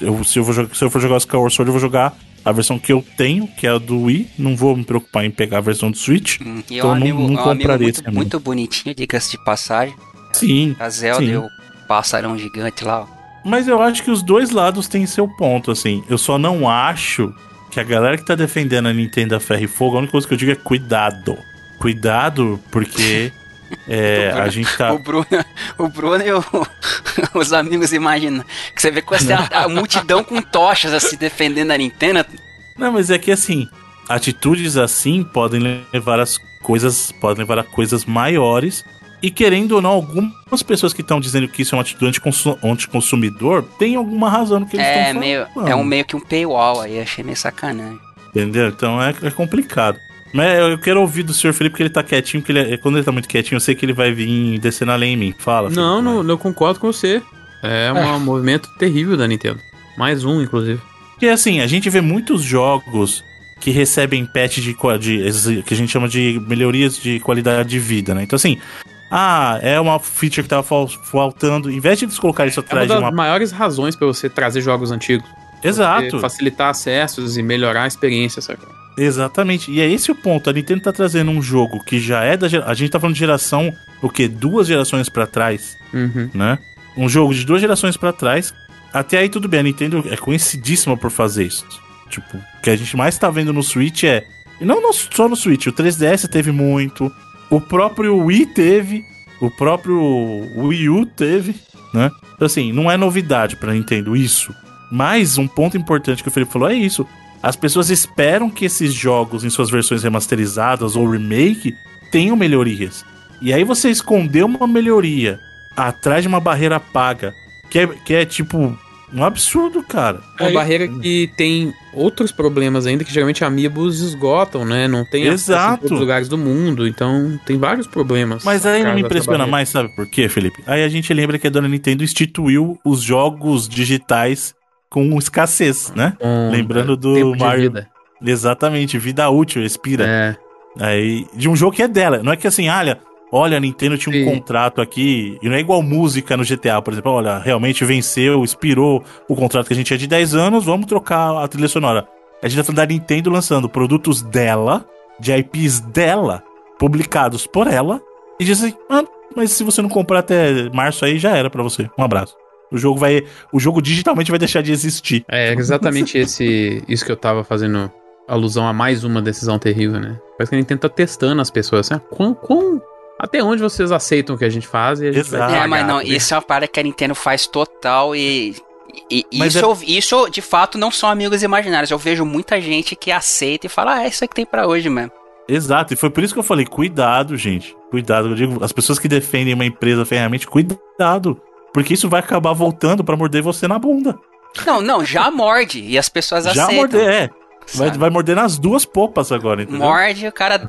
Speaker 1: eu, se, eu for jogar, se eu for jogar Skyward Sword, eu vou jogar a versão que eu tenho, que é a do Wii. Não vou me preocupar em pegar a versão do Switch.
Speaker 2: Hum, então é um amigo, não, não é um compraria muito, muito bonitinho, diga-se de passagem.
Speaker 1: Sim.
Speaker 2: A Zelda
Speaker 1: sim.
Speaker 2: e o passarão gigante lá.
Speaker 1: Mas eu acho que os dois lados têm seu ponto, assim. Eu só não acho que a galera que tá defendendo a Nintendo a ferro e fogo, a única coisa que eu digo é cuidado. Cuidado, porque é,
Speaker 2: Bruno,
Speaker 1: a gente tá.
Speaker 2: O Bruno, o Bruno e o, os amigos imaginam que você vê com essa a, multidão com tochas assim defendendo a Nintendo.
Speaker 1: Não, mas é que assim, atitudes assim podem levar as coisas, podem levar a coisas maiores e querendo ou não, algumas pessoas que estão dizendo que isso é uma atitude anticonsumidor tem alguma razão no que eles estão
Speaker 2: é, falando. Meio, é um meio que um paywall aí, achei meio sacanagem.
Speaker 1: Entendeu? Então é, é complicado. Mas eu quero ouvir do senhor Felipe, porque ele tá quietinho, porque ele é- quando ele tá muito quietinho, eu sei que ele vai vir na lenha em mim. Fala.
Speaker 4: Não,
Speaker 1: Felipe,
Speaker 4: não, eu concordo com você. É um movimento terrível da Nintendo. Mais um, inclusive.
Speaker 1: Porque assim, a gente vê muitos jogos que recebem patch de, de que a gente chama de melhorias de qualidade de vida, né? Então assim, ah, é uma feature que tava fal- faltando, em vez de eles colocarem isso
Speaker 4: É uma
Speaker 1: atrás de
Speaker 4: das
Speaker 1: uma
Speaker 4: maiores razões pra você trazer jogos antigos.
Speaker 1: Exato.
Speaker 4: Facilitar acessos e melhorar a experiência, sabe?
Speaker 1: Exatamente. E é esse o ponto. A Nintendo tá trazendo um jogo que já é da geração. A gente tá falando de geração, o quê? Duas gerações pra trás,
Speaker 4: Uhum.
Speaker 1: né? Um jogo de duas gerações pra trás. Até aí tudo bem. A Nintendo é conhecidíssima por fazer isso. Tipo, o que a gente mais tá vendo no Switch é. E não no- só no Switch, o 3DS teve muito. O próprio Wii teve. O próprio Wii U teve, né? Então, assim, não é novidade pra Nintendo isso. Mas um ponto importante que o Felipe falou é isso. As pessoas esperam que esses jogos, em suas versões remasterizadas ou remake, tenham melhorias. E aí você esconder uma melhoria atrás de uma barreira paga, que é, que é tipo um absurdo, cara.
Speaker 4: Uma
Speaker 3: Aí-
Speaker 4: barreira que tem outros problemas ainda, que geralmente amiibos esgotam, né? Não tem acesso em
Speaker 1: Exato.
Speaker 4: todos os lugares do mundo, então tem vários problemas.
Speaker 1: Mas aí não me impressiona mais, sabe por quê, Felipe? Aí a gente lembra que a dona Nintendo instituiu os jogos digitais com escassez, né?
Speaker 4: Com
Speaker 1: Lembrando do
Speaker 4: tempo de
Speaker 1: Mario.
Speaker 4: vida.
Speaker 1: Exatamente, vida útil, expira.
Speaker 4: É,
Speaker 1: Aí, de um jogo que é dela. Não é que assim, olha, olha, a Nintendo tinha um
Speaker 4: Sim.
Speaker 1: contrato aqui. E não é igual música no GTA, por exemplo. Olha, realmente venceu, expirou o contrato que a gente tinha de 10 anos, vamos trocar a trilha sonora. A gente tá da Nintendo lançando produtos dela, de IPs dela, publicados por ela, e diz assim, ah, mas se você não comprar até março aí, já era pra você. Um abraço. O jogo vai. O jogo digitalmente vai deixar de existir.
Speaker 4: é exatamente esse, isso que eu tava fazendo alusão a mais uma decisão terrível, né? Parece que a Nintendo tá testando as pessoas, assim, ah, quão, quão- até onde vocês aceitam o que a gente faz e a gente
Speaker 1: Exato.
Speaker 4: vai
Speaker 2: é, mas não, isso é uma parada que a Nintendo faz total e. e- e isso,
Speaker 1: é-
Speaker 2: eu- isso, de fato, não são amigos imaginários. Eu vejo muita gente que aceita e fala, ah, é isso aí que tem pra hoje mesmo.
Speaker 1: Exato, e foi por isso que eu falei, cuidado, gente. Cuidado, eu digo, as pessoas que defendem uma empresa ferramente, cuidado. Porque isso vai acabar voltando pra morder você na bunda.
Speaker 2: Não, não, já morde e as pessoas
Speaker 1: Já
Speaker 2: aceitam.
Speaker 1: morder, é. Vai, vai morder nas duas popas agora, entendeu?
Speaker 2: Morde, o cara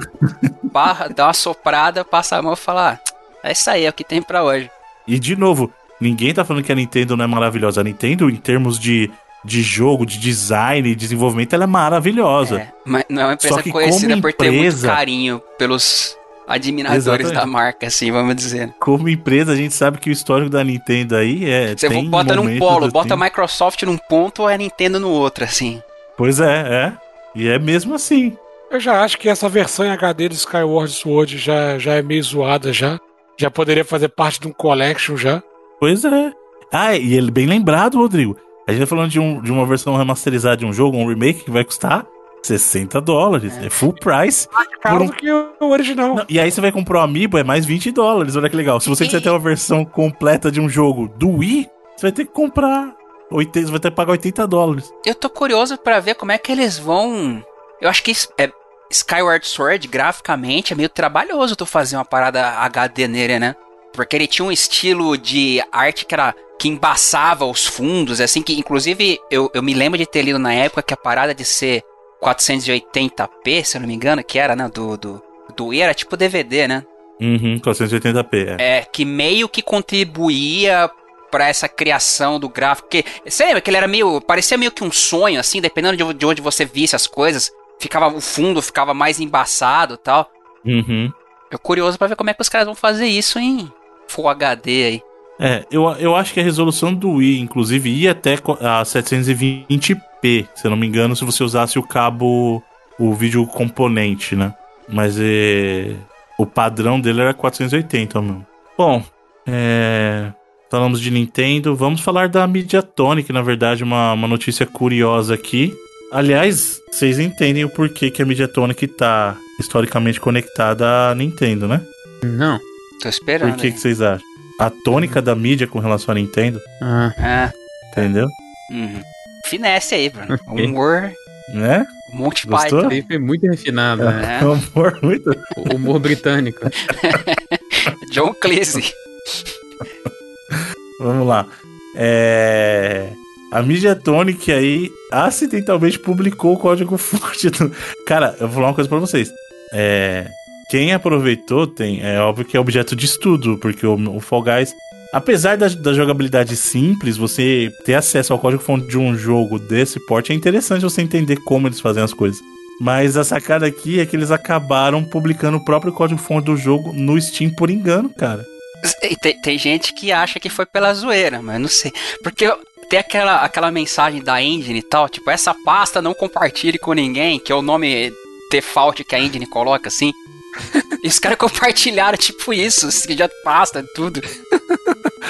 Speaker 2: barra, dá uma soprada, passa a mão e fala, ah, é isso aí, é o que tem pra hoje.
Speaker 1: E de novo, ninguém tá falando que a Nintendo não é maravilhosa. A Nintendo, em termos de, de jogo, de design e desenvolvimento, ela é maravilhosa.
Speaker 2: É, mas não é uma empresa conhecida por ter muito
Speaker 1: empresa-
Speaker 2: carinho pelos admiradores
Speaker 1: Exatamente.
Speaker 2: da marca, assim, vamos dizer.
Speaker 1: Como empresa, a gente sabe que o histórico da Nintendo aí é.
Speaker 2: Você bota num polo,
Speaker 1: assim-
Speaker 2: bota a Microsoft num ponto ou a Nintendo no outro, assim.
Speaker 1: Pois é, é. E é mesmo assim.
Speaker 3: Eu já acho que essa versão em HD do Skyward Sword já, já é meio zoada já. Já poderia fazer parte de um collection já.
Speaker 1: Pois é. Ah, e ele bem lembrado, Rodrigo. A gente tá falando de, um, de uma versão remasterizada de um jogo, um remake, que vai custar 60 dólares. É, full price.
Speaker 3: Caro
Speaker 1: Por um-
Speaker 3: do que o original.
Speaker 1: Não, e aí você vai comprar o Amiibo, é mais 20 dólares. Olha que legal. Se você quiser ter uma versão completa de um jogo do Wii, você vai ter que comprar. 80, você vai ter que pagar 80 dólares.
Speaker 2: Eu tô curioso pra ver como é que eles vão. Eu acho que é, Skyward Sword, graficamente, é meio trabalhoso tu fazer uma parada HD nele, né? Porque ele tinha um estilo de arte que era. que embaçava os fundos, assim, que inclusive eu, eu me lembro de ter lido na época que a parada de ser 480p, se eu não me engano, que era, né? Do, do, do Wii era tipo DVD, né?
Speaker 1: Uhum, 480p. É.
Speaker 2: É, que meio que contribuía pra essa criação do gráfico. Porque, você lembra que ele era meio. parecia meio que um sonho, assim, dependendo de, de onde você visse as coisas. Ficava, o fundo ficava mais embaçado e tal.
Speaker 1: Uhum.
Speaker 2: Eu curioso pra ver como é que os caras vão fazer isso em Full HD aí.
Speaker 1: É, eu, eu acho que a resolução do Wii, inclusive, ia até a 720p, se eu não me engano, se você usasse o cabo, o vídeo componente, né? Mas é, o padrão dele era 480 mesmo. Bom, é, falamos de Nintendo, vamos falar da Mediatonic, na verdade, uma, uma notícia curiosa aqui. Aliás, vocês entendem o porquê que a Mediatonic tá historicamente conectada à Nintendo, né?
Speaker 4: Não.
Speaker 2: Tô esperando.
Speaker 1: Por que, que vocês acham? A tônica da mídia com relação à Nintendo,
Speaker 4: Ah,
Speaker 2: Ah,
Speaker 1: entendeu?
Speaker 2: uhum. Finesse aí, Bruno.
Speaker 4: Ok.
Speaker 2: Humor,
Speaker 1: Né?
Speaker 2: Monty
Speaker 1: Gostou?
Speaker 2: Python.
Speaker 4: aí foi muito refinado, né?
Speaker 2: É.
Speaker 1: Um humor muito.
Speaker 4: O humor britânico.
Speaker 2: John Cleese.
Speaker 1: Vamos lá. É. A Mediatonic aí acidentalmente publicou o código fonte do. Cara, eu vou falar uma coisa pra vocês. é, quem aproveitou tem, é óbvio que é objeto de estudo, porque o, o Fall Guys, apesar da, da jogabilidade simples, você ter acesso ao código-fonte de um jogo desse porte é interessante você entender como eles fazem as coisas. Mas a sacada aqui é que eles acabaram publicando o próprio código-fonte do jogo no Steam por engano, cara.
Speaker 2: E Tem, tem gente que acha que foi pela zoeira, mas não sei. Porque tem aquela, aquela mensagem da engine e tal, tipo, essa pasta não compartilhe com ninguém, que é o nome default que a engine coloca, assim. E os caras compartilharam, tipo, isso, seguir a pasta, tudo.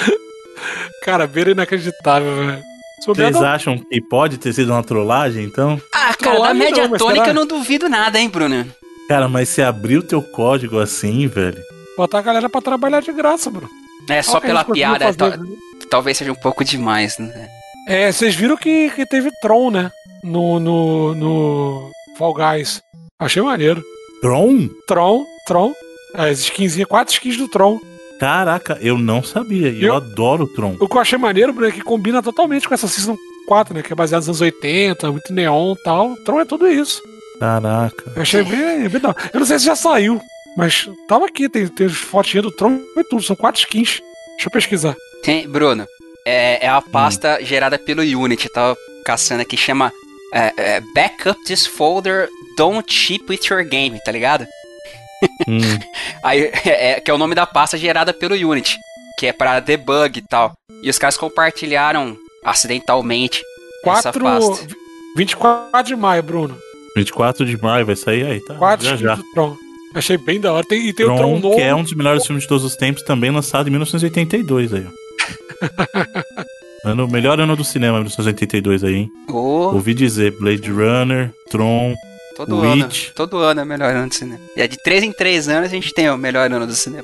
Speaker 3: Cara, beira inacreditável, velho.
Speaker 1: Vocês
Speaker 3: não-
Speaker 1: acham que pode ter sido uma trollagem, então?
Speaker 2: Ah, cara,
Speaker 3: Não,
Speaker 2: da média
Speaker 3: não,
Speaker 2: tônica
Speaker 3: será?
Speaker 2: eu não duvido nada, hein, Bruno?
Speaker 1: Cara, mas se abrir o teu código assim, velho.
Speaker 3: Botar a galera pra trabalhar de graça, bro.
Speaker 2: É, só pela piada,
Speaker 3: fazer, né?
Speaker 2: talvez seja um pouco demais, né?
Speaker 3: É, vocês viram que, que teve Tron, né? No, no, no Fall Guys. Achei maneiro.
Speaker 1: Tron?
Speaker 3: Tron, Tron. As skinzinhas, quatro skins do Tron.
Speaker 1: Caraca, eu não sabia. E eu,
Speaker 3: Eu-
Speaker 1: adoro o Tron.
Speaker 3: O que eu achei maneiro, Bruno, é que combina totalmente com essa Season 4, né? Que é baseada nos anos 80, muito neon e tal. Tron é tudo isso.
Speaker 1: Caraca.
Speaker 3: Eu achei bem, bem da. Eu não sei se já saiu, mas tava aqui, tem, tem as fotinhas do Tron e tudo. São quatro skins. Deixa eu pesquisar.
Speaker 2: Tem, Bruno, é, é a pasta gerada pelo Unity, tava caçando aqui, chama é, é, Backup this folder, don't chip with your game, tá ligado?
Speaker 1: Hum,
Speaker 2: Aí, é, que é o nome da pasta gerada pelo Unity, que é pra debug e tal. E os caras compartilharam acidentalmente essa
Speaker 3: 4,
Speaker 2: pasta.
Speaker 3: 24 de maio, Bruno.
Speaker 1: 24 de maio vai sair aí, tá?
Speaker 3: Quatro
Speaker 1: já
Speaker 3: skins
Speaker 1: já.
Speaker 3: do Tron. Achei bem da hora. Tem, e tem o Tron
Speaker 1: Tron,
Speaker 3: novo.
Speaker 1: que é um dos melhores filmes de todos os tempos, também lançado em 1982 aí, ó. ano, melhor ano do cinema, 1982 aí, hein?
Speaker 2: Ô,
Speaker 1: Ouvi dizer, Blade Runner, Tron,
Speaker 2: todo
Speaker 1: Witch.
Speaker 2: ano. Todo ano é o melhor ano do cinema. E é de 3 em 3 anos a gente tem o melhor ano do cinema.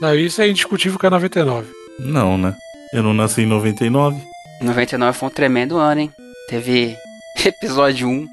Speaker 3: Não, isso é indiscutível que é 99.
Speaker 1: não, né? Eu não nasci em 99.
Speaker 2: 99 foi um tremendo ano, hein? Teve episódio 1,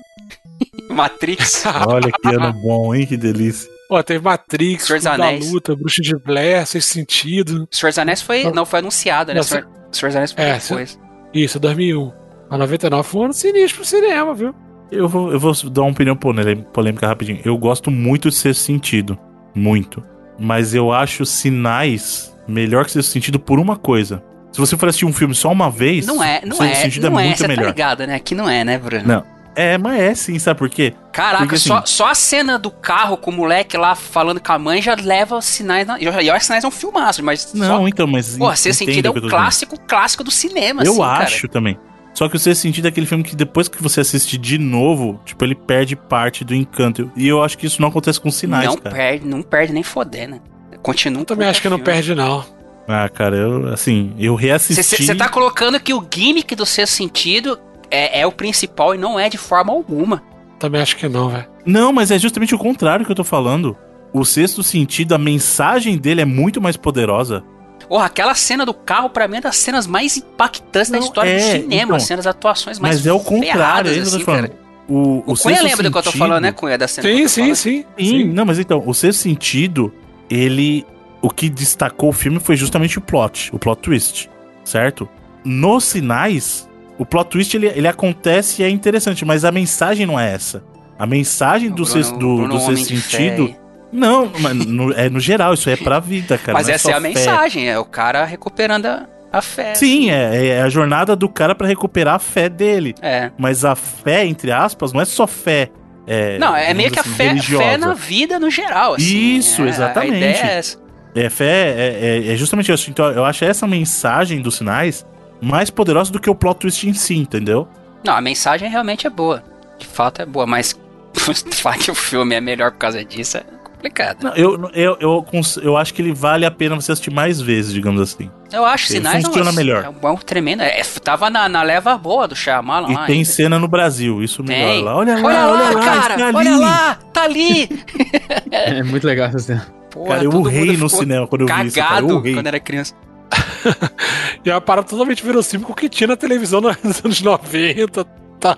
Speaker 2: Matrix,
Speaker 1: Olha que ano bom, hein? Que delícia.
Speaker 3: Ó, teve Matrix,
Speaker 2: Senhor
Speaker 3: da
Speaker 2: Anéis.
Speaker 3: Luta, Bruxa de Blair, Sexto Sentido.
Speaker 2: Senhor dos Anéis foi. Não, foi anunciado, né?
Speaker 3: Não,
Speaker 2: Senhor, Senhor dos Anéis foi
Speaker 3: É,
Speaker 2: depois.
Speaker 3: Isso, 2001. A 99 foi um ano sinistro pro cinema, viu?
Speaker 1: Eu vou, eu vou dar uma opinião polê- polêmica rapidinho. Eu gosto muito de ser sentido. Muito. Mas eu acho sinais melhor que ser sentido por uma coisa. Se você for assistir um filme só uma vez,
Speaker 2: Não é, não
Speaker 1: Sexto
Speaker 2: é,
Speaker 1: Sentido
Speaker 2: não
Speaker 1: é
Speaker 2: é,
Speaker 1: muito
Speaker 2: você tá
Speaker 1: melhor.
Speaker 2: ligado, né? Aqui não é, né, Bruno?
Speaker 1: Não. É, mas é sim, sabe por quê?
Speaker 2: Caraca,
Speaker 1: Porque, assim-
Speaker 2: só, só a cena do carro com o moleque lá falando com a mãe já leva os sinais. Na... E olha que sinais é um filmaço, mas.
Speaker 1: Não,
Speaker 2: só...
Speaker 1: então, mas.
Speaker 2: Pô, Ser
Speaker 1: entenda
Speaker 2: Sentido é um
Speaker 1: dizendo.
Speaker 2: clássico, clássico do cinema,
Speaker 1: Eu
Speaker 2: assim, cara.
Speaker 1: acho também. Só que o Sexto Sentido é aquele filme que depois que você assiste de novo, tipo, ele perde parte do encanto. E eu acho que isso não acontece com sinais,
Speaker 2: não
Speaker 1: cara.
Speaker 2: perde, não perde nem foder, né? Continua. um
Speaker 3: Eu também acho que não perde, não.
Speaker 1: Ah, cara, eu, assim, eu reassisti.
Speaker 2: Você tá colocando que o gimmick do sexto sentido é, é o principal e não é de forma alguma.
Speaker 3: Também acho que não, velho.
Speaker 1: Não, mas é justamente o contrário que eu tô falando. O Sexto Sentido, a mensagem dele é muito mais poderosa.
Speaker 2: Porra, aquela cena do carro, pra mim, é das cenas mais impactantes da
Speaker 1: Não,
Speaker 2: história do
Speaker 1: é,
Speaker 2: cinema.
Speaker 1: então.
Speaker 2: assim, das atuações mais
Speaker 1: Mas é o contrário, é isso que eu
Speaker 2: assim,
Speaker 1: tô falando.
Speaker 2: cara.
Speaker 1: O,
Speaker 2: O, Cunha
Speaker 1: Sexto
Speaker 2: lembra do que eu tô falando, né, Cunha? Da cena
Speaker 3: Sim, sim,
Speaker 2: falando?
Speaker 3: sim,
Speaker 1: Sim, não, mas então, o Sexto Sentido, ele. O que destacou o filme foi justamente o plot, o plot twist, certo? Nos sinais, o plot twist ele, ele acontece e é interessante, mas a mensagem não é essa. A mensagem
Speaker 2: O
Speaker 1: do,
Speaker 2: Bruno-
Speaker 1: sexto, do,
Speaker 2: Bruno
Speaker 1: do sexto
Speaker 2: Fé
Speaker 1: sentido. Não, mas no, é no geral, isso é pra vida, cara.
Speaker 2: Mas
Speaker 1: não
Speaker 2: essa é
Speaker 1: só
Speaker 2: a
Speaker 1: fé.
Speaker 2: mensagem, é o cara recuperando a, a fé.
Speaker 1: Sim, é, é a jornada do cara pra recuperar a fé dele.
Speaker 2: É.
Speaker 1: Mas a fé, entre aspas, não é só fé. É,
Speaker 2: Não, é meio que a
Speaker 1: assim,
Speaker 2: fé,
Speaker 1: religiosa.
Speaker 2: fé na vida no geral, assim.
Speaker 1: Isso,
Speaker 2: É,
Speaker 1: exatamente.
Speaker 2: A ideia é essa.
Speaker 1: É, fé é, é- é justamente isso. Então, eu acho essa mensagem dos sinais mais poderosa do que o plot twist em si, entendeu?
Speaker 2: Não, a mensagem realmente é boa. De fato é boa, mas falar que o filme é melhor por causa disso é complicado.
Speaker 1: Não, eu, eu, eu, eu acho que ele vale a pena você assistir mais vezes, digamos assim.
Speaker 2: Eu acho
Speaker 1: Ele
Speaker 2: sinais
Speaker 1: funciona
Speaker 2: nossa,
Speaker 1: melhor.
Speaker 2: É um bom tremendo. É, tava na, na leva boa do Shyamalan
Speaker 1: E
Speaker 2: lá.
Speaker 1: tem
Speaker 2: ainda.
Speaker 1: cena no Brasil, isso melhora
Speaker 2: Tem.
Speaker 1: lá. Olha lá,
Speaker 2: Olha lá,
Speaker 1: olha lá,
Speaker 2: cara!
Speaker 1: ali.
Speaker 2: Olha lá! Tá ali!
Speaker 4: É muito legal essa cena.
Speaker 2: Porra,
Speaker 1: Cara, eu urrei no cinema quando eu vi isso, cara. Eu urrei.
Speaker 2: quando era criança.
Speaker 3: E é uma parada totalmente verossímil com o que tinha na televisão nos anos 90 tá.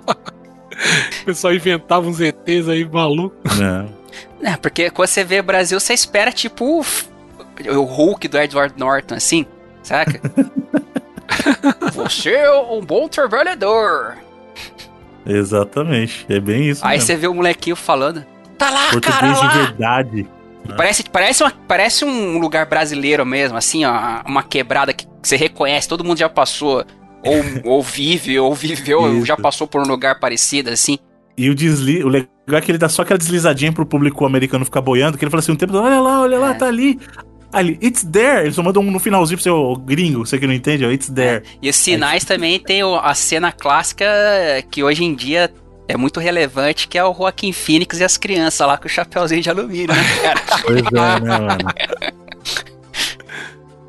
Speaker 3: O pessoal inventava uns ETs aí maluco.
Speaker 1: Não.
Speaker 2: É, porque quando você vê Brasil, você espera tipo o, Hulk do Edward Norton, assim, saca? você é um bom trabalhador.
Speaker 1: Exatamente. É bem isso
Speaker 2: Aí
Speaker 1: mesmo.
Speaker 2: você vê o molequinho falando. Tá lá, cara,
Speaker 1: Português de
Speaker 2: lá.
Speaker 1: Verdade.
Speaker 2: Parece, parece, uma- parece um lugar brasileiro mesmo, assim, ó, uma quebrada que você reconhece, todo mundo já passou, ou, ou vive, ou viveu, ou já passou por um lugar parecido, assim.
Speaker 1: E o desli... o legal é que ele dá só aquela deslizadinha pro público americano ficar boiando, que ele fala assim, um tempo olha lá, olha lá,
Speaker 2: É.
Speaker 1: tá ali. Ali, it's there. Ele só manda um no finalzinho pro seu gringo, você que não entende, ó, it's there.
Speaker 2: E os sinais também tem a cena clássica que hoje em dia é muito relevante, que é o Joaquim Phoenix e as crianças lá com o chapéuzinho de alumínio, né, cara?
Speaker 1: Pois é, né, mano?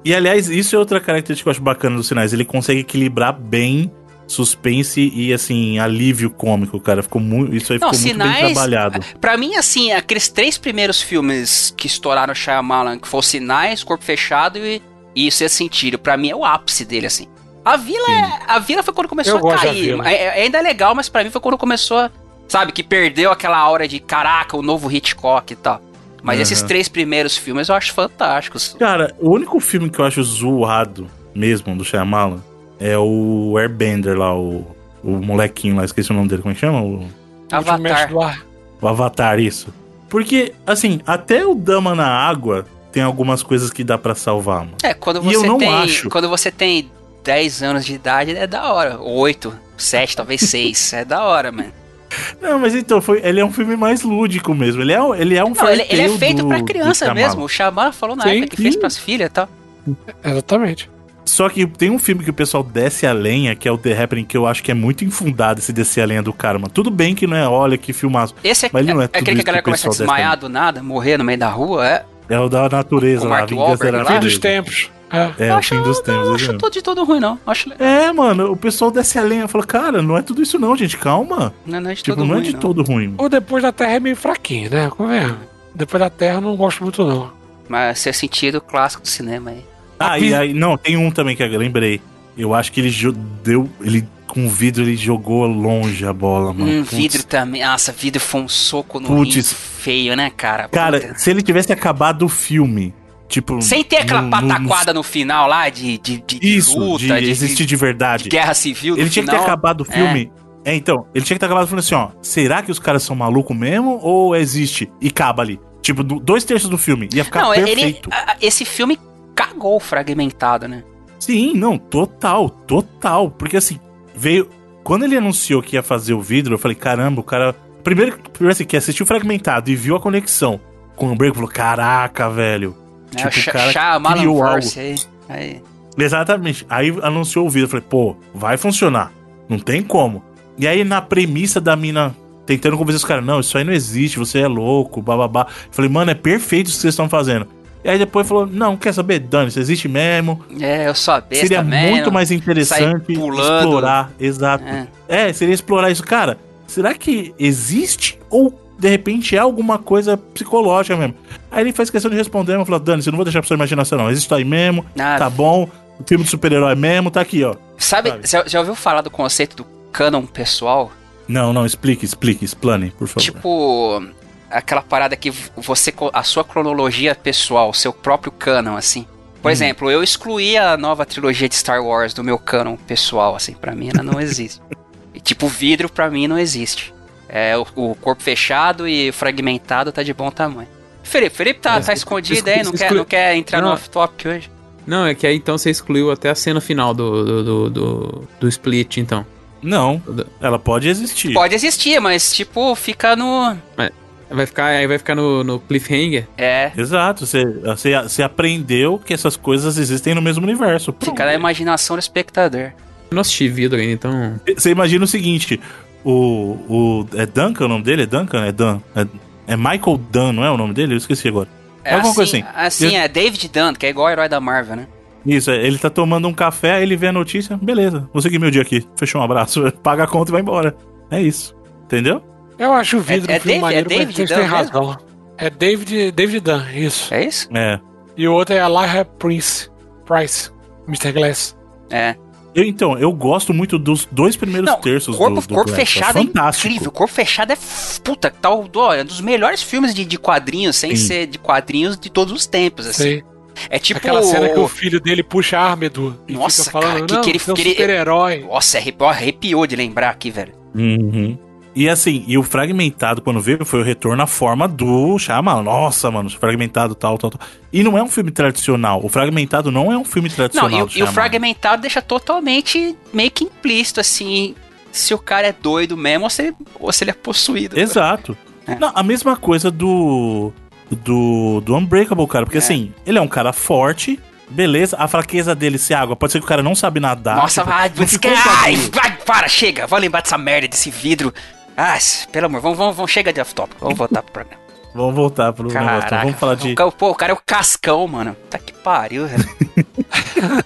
Speaker 1: E aliás, isso é outra característica que eu acho bacana dos sinais. Ele consegue equilibrar bem suspense e assim, alívio cômico, cara. Ficou muito. Isso aí
Speaker 2: Não,
Speaker 1: ficou muito bem
Speaker 2: Sinais-
Speaker 1: trabalhado.
Speaker 2: Pra mim, assim, aqueles três primeiros filmes que estouraram o Shyamalan, que foram Sinais, Corpo Fechado e, e Isso é Sentido, pra mim é o ápice dele, assim. A Vila, é- a Vila foi quando começou
Speaker 3: Eu
Speaker 2: a cair. É, é- ainda é legal, mas pra mim foi quando começou a, sabe, que perdeu aquela aura de caraca, o novo Hitchcock e tal. Mas
Speaker 1: Aham.
Speaker 2: esses três primeiros filmes eu acho fantásticos.
Speaker 1: Cara, o único filme que eu acho zoado mesmo do Shyamalan é o Airbender lá, o, o molequinho lá, esqueci o nome dele, como é que chama? O,
Speaker 2: Avatar.
Speaker 3: mestre do ar.
Speaker 1: o Avatar, isso. Porque, assim, até o Dama na Água tem algumas coisas que dá pra salvar, mano.
Speaker 2: É, quando
Speaker 1: E
Speaker 2: você
Speaker 1: eu não
Speaker 2: tem.
Speaker 1: acho.
Speaker 2: Quando você tem 10 anos de idade, é da hora. 8, 7, talvez 6. é da hora, mano.
Speaker 1: Não, mas então, foi, ele é um filme mais lúdico mesmo. Ele é, ele é um
Speaker 2: Não, ele, ele é feito
Speaker 1: do-
Speaker 2: pra criança mesmo. O Xamã falou na
Speaker 3: Sim,
Speaker 2: época que fez
Speaker 1: sim.
Speaker 2: pras filhas e tal.
Speaker 3: Exatamente.
Speaker 1: Só que tem um filme que o pessoal desce a lenha, que é o The Happening, que eu acho que é muito infundado esse descer a lenha do cara, mano. Tudo bem que não é, olha que filmaço.
Speaker 2: Esse é,
Speaker 1: Mas ele não é
Speaker 2: é
Speaker 1: tudo
Speaker 2: aquele que
Speaker 1: isso
Speaker 2: a galera
Speaker 1: que o
Speaker 2: começa a
Speaker 1: pessoal
Speaker 2: desmaiar do nada, morrer no meio da rua. É,
Speaker 1: É o da natureza
Speaker 2: o
Speaker 1: lá, a
Speaker 2: Mark
Speaker 1: vingança
Speaker 2: Wahlberg
Speaker 1: da
Speaker 2: lá.
Speaker 3: Fim dos tempos. É.
Speaker 1: É,
Speaker 2: eu
Speaker 1: o
Speaker 2: acho,
Speaker 1: fim dos
Speaker 2: eu
Speaker 1: tempos.
Speaker 2: não
Speaker 1: é
Speaker 2: acho tudo de todo ruim, não. Acho.
Speaker 1: É, mano, o pessoal desce a lenha e fala, cara, não é tudo isso não, gente, calma.
Speaker 2: Não, não é de
Speaker 1: Tipo,
Speaker 2: todo
Speaker 1: não é
Speaker 2: ruim,
Speaker 1: de
Speaker 2: não.
Speaker 1: todo ruim.
Speaker 3: O Depois da Terra é meio fraquinho, né? Convenhamos. Depois da Terra eu não gosto muito, não.
Speaker 2: Mas ser sentido clássico do cinema aí.
Speaker 1: Ah, e aí, não, tem um também que eu lembrei. Eu acho que ele deu, ele com o vidro ele jogou longe a bola, mano.
Speaker 2: Um
Speaker 1: Putz.
Speaker 2: vidro também. Nossa, vidro foi um soco no
Speaker 1: Putz.
Speaker 2: feio, né, cara?
Speaker 1: Cara,
Speaker 2: Puta.
Speaker 1: se ele tivesse acabado o filme, tipo.
Speaker 2: Sem ter aquela
Speaker 1: no- no-
Speaker 2: pataquada no final lá de, de, de, de
Speaker 1: Isso,
Speaker 2: luta,
Speaker 1: de existir de verdade.
Speaker 2: de guerra civil. no
Speaker 1: Ele tinha que ter
Speaker 2: final.
Speaker 1: acabado o filme. É. então, ele tinha que ter acabado falando assim, ó. Será que os caras são malucos mesmo? Ou existe? E acaba ali. Tipo, do- dois terços do filme. Ia ficar
Speaker 2: Não, ele,
Speaker 1: perfeito.
Speaker 2: a- esse filme cagou o fragmentado, né?
Speaker 1: Sim, não, total, total. Porque assim, veio. Quando ele anunciou que ia fazer o vidro, eu falei, caramba, o cara. Primeiro, primeiro assim, que assistiu fragmentado e viu a conexão com o Break, falou, caraca, velho.
Speaker 2: É, o
Speaker 1: Tipo, o cara
Speaker 2: Shyamalan
Speaker 1: criou
Speaker 2: Verse aí. aí.
Speaker 1: Exatamente. Aí anunciou o vídeo. Eu falei, pô, vai funcionar. Não tem como. E aí, na premissa da mina tentando convencer os caras, não, isso aí não existe, você é louco, bababá. Eu falei, mano, é perfeito isso que vocês estão fazendo. E aí depois falou, não, quer saber? Dane, isso existe mesmo.
Speaker 2: É, eu sou a besta
Speaker 1: seria
Speaker 2: mesmo.
Speaker 1: muito mais interessante explorar. Exato.
Speaker 2: É.
Speaker 1: É. seria explorar isso. Cara, será que existe ou de repente é alguma coisa psicológica mesmo? Aí ele faz questão de responder, mas falou, Dani, você não vou deixar pra sua imaginação, não. Existe aí mesmo,
Speaker 2: Ah,
Speaker 1: tá bom. O filme de super-herói mesmo, tá aqui, ó.
Speaker 2: Sabe,
Speaker 1: sabe?
Speaker 2: já, ouviu falar do conceito do canon pessoal?
Speaker 1: Não, não, explique, explique, explane, por favor.
Speaker 2: Tipo, aquela parada que você, a sua cronologia pessoal, o seu próprio canon, assim. Por
Speaker 1: Hum.
Speaker 2: exemplo, eu excluí a nova trilogia de Star Wars do meu canon pessoal, assim, pra mim ela não existe. e tipo, vidro pra mim não existe. É, o, o corpo fechado e fragmentado tá de bom tamanho. Felipe, Felipe tá,
Speaker 4: É,
Speaker 2: tá escondido
Speaker 4: exclui-
Speaker 2: aí, não quer,
Speaker 4: exclui-
Speaker 2: não quer entrar no
Speaker 4: Não.
Speaker 2: off-topic hoje.
Speaker 4: Não, é que aí então você excluiu até a cena final do, do, do, do, do split, então.
Speaker 1: Não, ela pode existir.
Speaker 2: Pode existir, mas tipo, fica no.
Speaker 4: Vai ficar, aí vai ficar no, no cliffhanger.
Speaker 2: É,
Speaker 1: Exato, você, você, você aprendeu que essas coisas existem no mesmo universo.
Speaker 2: fica na imaginação do espectador.
Speaker 4: Eu não assisti vidro ainda, então.
Speaker 1: Você imagina o seguinte: o, o. É Duncan o nome dele? É Duncan? É Dan. É, é Michael Dunn, não é o nome dele? Eu esqueci agora.
Speaker 2: É
Speaker 1: Alguma
Speaker 2: assim,
Speaker 1: coisa assim.
Speaker 2: assim é David Dunn, que é igual o herói da Marvel, né?
Speaker 1: Isso, é, ele tá tomando um café, aí ele vê a notícia, beleza, vou seguir meu dia aqui. Fechou um abraço, paga a conta e vai embora. É isso. Entendeu?
Speaker 3: Eu acho o vidro
Speaker 2: É- é
Speaker 3: um filme
Speaker 2: David- é
Speaker 3: maneiro, mas
Speaker 2: David
Speaker 3: têm
Speaker 2: mesmo?
Speaker 3: razão. É David, David Dunn, isso.
Speaker 2: É isso?
Speaker 1: É.
Speaker 3: E o outro é Elijah Prince. Price. Mr. Glass.
Speaker 2: É.
Speaker 1: Eu, então, eu gosto muito dos dois primeiros
Speaker 2: Não,
Speaker 1: terços
Speaker 2: corpo,
Speaker 1: do, do
Speaker 2: corpo
Speaker 1: Glass,
Speaker 2: fechado
Speaker 1: é
Speaker 2: é incrível. Corpo fechado é puta, tal, ó, é um dos melhores filmes de, de quadrinhos, sem
Speaker 1: Sim.
Speaker 2: ser de quadrinhos de todos os tempos, assim.
Speaker 3: Sei.
Speaker 2: É tipo
Speaker 3: Aquela cena que o filho dele puxa a arma, Edu. E
Speaker 2: Nossa,
Speaker 3: fica falando,
Speaker 2: cara, que-
Speaker 3: não,
Speaker 2: que ele-
Speaker 3: é um super-herói.
Speaker 2: Nossa, arrepiou, arrepiou de lembrar aqui, velho.
Speaker 1: Uhum. E assim, e o fragmentado, quando veio, foi o retorno à forma do Shyamalan. Nossa, mano, fragmentado tal, tal, tal. E não é um filme tradicional. O fragmentado não é um filme tradicional.
Speaker 2: Não, e, e o fragmentado deixa totalmente meio que implícito, assim, se o cara é doido mesmo ou se ele, ou se ele é possuído.
Speaker 1: Exato.
Speaker 2: É.
Speaker 1: Não, a mesma coisa do. Do, do Unbreakable, cara. Porque
Speaker 2: É.
Speaker 1: assim, ele é um cara forte, beleza. A fraqueza dele ser água. Pode ser que o cara não sabe nadar.
Speaker 2: Nossa,
Speaker 1: tipo,
Speaker 2: vai, ai,
Speaker 1: bagulho.
Speaker 2: vai, para, chega, vou lembrar dessa merda, desse vidro. Ah, pelo amor, vamos, vamos, vamos chega de off-top, vamos voltar pro programa.
Speaker 1: Vamos voltar pro negócio.
Speaker 2: Caraca,
Speaker 1: vamos falar de.
Speaker 2: o Pô, o cara é o cascão, mano. Tá que pariu, velho.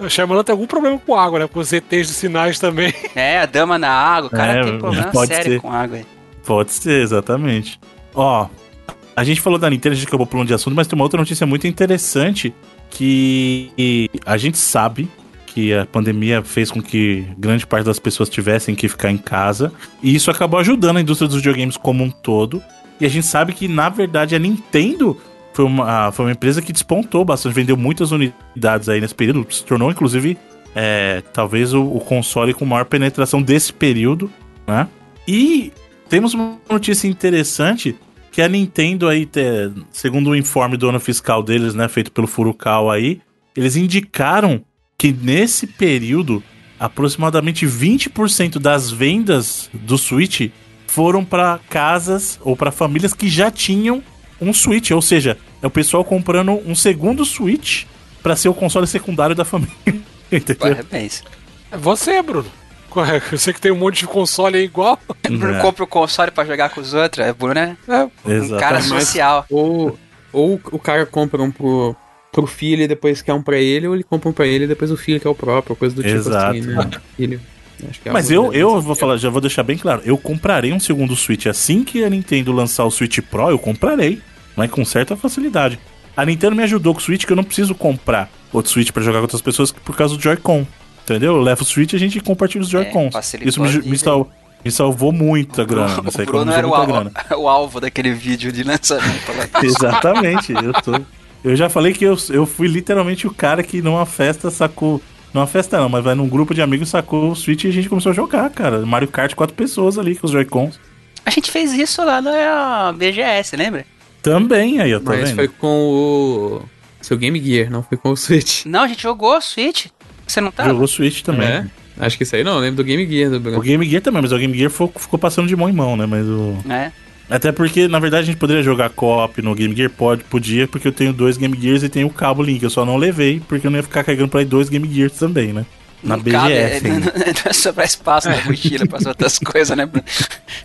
Speaker 3: O Shyamalan tem algum problema com água, né? Com os ETs de sinais também.
Speaker 2: É, a dama na água, o cara
Speaker 1: É,
Speaker 2: tem problema
Speaker 1: pode
Speaker 2: sério
Speaker 1: ser.
Speaker 2: com água. aí.
Speaker 1: Pode ser, exatamente. Ó, a gente falou da Nintendo, a gente acabou pulando de assunto, mas tem uma outra notícia muito interessante que a gente sabe que a pandemia fez com que grande parte das pessoas tivessem que ficar em casa, e isso acabou ajudando a indústria dos videogames como um todo. E a gente sabe que, na verdade, a Nintendo foi uma, foi uma empresa que despontou bastante, vendeu muitas unidades aí nesse período, se tornou, inclusive, é, talvez o, o console com maior penetração desse período, né? E temos uma notícia interessante que a Nintendo aí, segundo o informe do ano fiscal deles, né, feito pelo Furukawa aí, eles indicaram que nesse período aproximadamente 20% das vendas do Switch foram para casas ou para famílias que já tinham um Switch, ou seja, é o pessoal comprando um segundo Switch para ser o console secundário da família. Entendeu?
Speaker 2: Parabéns.
Speaker 3: É você, Bruno. Correto. Você que tem um monte de console aí igual.
Speaker 2: O Bruno
Speaker 1: É.
Speaker 2: compra o console pra jogar com os outros. É, Bruno é
Speaker 3: É,
Speaker 2: um cara social.
Speaker 4: Ou, ou o cara compra um pro, pro filho e depois quer um pra ele, ou ele compra um pra ele e depois o filho quer o próprio, coisa do tipo
Speaker 1: Exato.
Speaker 4: assim, né? Filho. Acho que é
Speaker 1: Mas eu, eu vou falar, já vou deixar bem claro. Eu comprarei um segundo Switch. Assim que a Nintendo lançar o Switch Pro, eu comprarei. Mas com certa facilidade. A Nintendo me ajudou com o Switch que eu não preciso comprar outro Switch pra jogar com outras pessoas por causa do Joy-Con. Entendeu? Eu levo o Switch e a gente compartilha os Joy-Cons.
Speaker 2: É,
Speaker 1: Isso me, me, sal- me salvou muita grana. Isso
Speaker 2: O
Speaker 1: aí
Speaker 2: Bruno era o, al-
Speaker 1: grana.
Speaker 2: o alvo daquele vídeo de lançamento lá.
Speaker 1: Exatamente. Eu, tô... eu já falei que eu, eu fui literalmente o cara que numa festa sacou. Numa festa não, mas vai num grupo de amigos sacou o Switch e a gente começou a jogar, cara. Mario Kart, quatro pessoas ali com os Joy-Cons.
Speaker 2: A gente fez isso lá na BGS, lembra?
Speaker 1: Também, aí, ó, tá
Speaker 4: Mas
Speaker 1: vendo?
Speaker 4: foi com o seu Game Gear, não foi com o Switch.
Speaker 2: Não, a gente jogou Switch. Você não tá?
Speaker 1: Jogou Switch também.
Speaker 4: É? Acho que isso aí não, eu lembro do Game Gear do
Speaker 1: O. Game Gear também, mas o Game Gear fo- ficou passando de mão em mão, né? Mas o.
Speaker 2: É.
Speaker 1: Até porque, na verdade, a gente poderia jogar co-op no Game Gear? Pode, podia, porque eu tenho dois Game Gears e tenho o cabo Link. Eu só não levei, porque eu não ia ficar carregando pra aí dois Game Gears também, né? Na
Speaker 2: não cabe, é,
Speaker 1: BGS.
Speaker 2: não, não é sobrar espaço na mochila para as outras coisas, né, Bruno?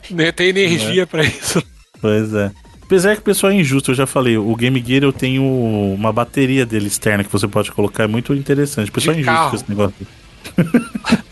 Speaker 3: nem tem energia pra isso.
Speaker 1: Pois é. Apesar que o pessoal é injusto, eu já falei, o Game Gear eu tenho uma bateria dele externa que você pode colocar, é muito interessante. O pessoal é
Speaker 3: De
Speaker 1: injusto
Speaker 3: carro.
Speaker 1: com esse negócio.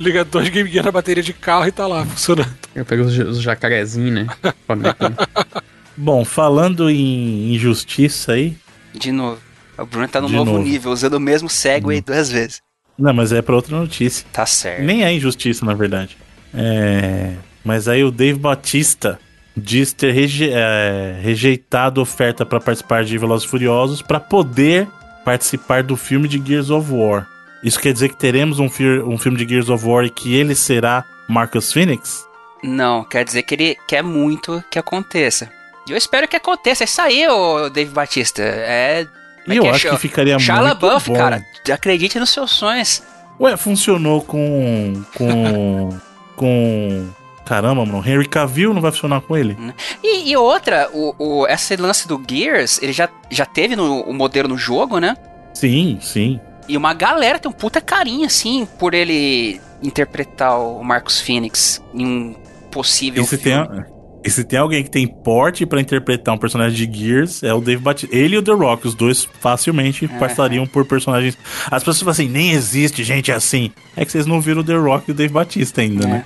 Speaker 3: Liga dois Game Gear na bateria de carro e tá lá, funcionando.
Speaker 4: Eu pego os, os jacarezinhos, né?
Speaker 1: Bom, falando em injustiça aí.
Speaker 2: De novo. O Bruno tá no novo,
Speaker 1: novo.
Speaker 2: nível, usando o mesmo Segway duas vezes.
Speaker 1: Não, mas é pra outra notícia.
Speaker 2: Tá certo.
Speaker 1: Nem é injustiça, na verdade. É... Mas aí o Dave Bautista diz ter reje- é, rejeitado oferta pra participar de Velozes Furiosos pra poder participar do filme de Gears of War. Isso quer dizer que teremos um, um filme de Gears of War e que ele será Marcus Phoenix?
Speaker 2: Não, quer dizer que ele quer muito que aconteça. E eu espero que aconteça. É isso aí, ô Dave Batista. É.
Speaker 1: E eu
Speaker 2: é
Speaker 1: acho que ficaria muito
Speaker 2: LaBeouf,
Speaker 1: bom.
Speaker 2: cara. Acredite nos seus sonhos.
Speaker 1: Ué, funcionou com... Com... com... Caramba, mano. Henry Cavill não vai funcionar com ele?
Speaker 2: E, e outra, o, o, esse lance do Gears, ele já, já teve no, o modelo no jogo, né?
Speaker 1: Sim, sim.
Speaker 2: E uma galera tem um puta carinho, assim, por ele interpretar o Marcus Phoenix em um possível
Speaker 1: E se, tem,
Speaker 2: filme.
Speaker 1: e se tem alguém que tem porte pra interpretar um personagem de Gears, é o Dave Bautista. Ele e o The Rock, os dois facilmente passariam por personagens. As pessoas falam assim, nem existe gente assim. É que vocês não viram o The Rock e o Dave Bautista ainda, né?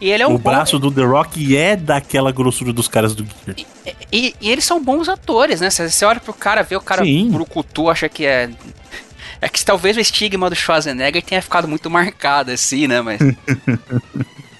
Speaker 2: E ele é um
Speaker 1: o
Speaker 2: bom-
Speaker 1: braço do The Rock é daquela grossura dos caras do Gears.
Speaker 2: E, e eles são bons atores, né? Você você olha pro cara, vê o cara
Speaker 1: Sim.
Speaker 2: brucutu, acha que é. É que talvez o estigma do Schwarzenegger tenha ficado muito marcado, assim, né? Mas.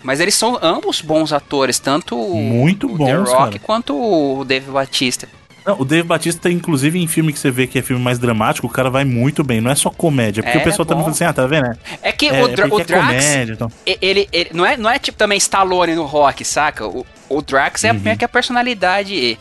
Speaker 2: Mas eles são ambos bons atores, tanto o,
Speaker 1: Muito
Speaker 2: o
Speaker 1: bons,
Speaker 2: The Rock
Speaker 1: cara.
Speaker 2: quanto o Dave Batista.
Speaker 1: Não, o Dave Batista, inclusive, em filme que você vê que é filme mais dramático, o cara vai muito bem. Não é só comédia. Porque
Speaker 2: É,
Speaker 1: o pessoal também
Speaker 2: bom.
Speaker 1: fala assim, ah, tá vendo?
Speaker 2: É que
Speaker 1: É,
Speaker 2: o, Dra-
Speaker 1: porque
Speaker 2: o Drax,
Speaker 1: é comédia, então.
Speaker 2: ele, ele- não, é, não é tipo também Stallone no rock, saca? O, o Drax é
Speaker 1: Uhum.
Speaker 2: meio que a personalidade.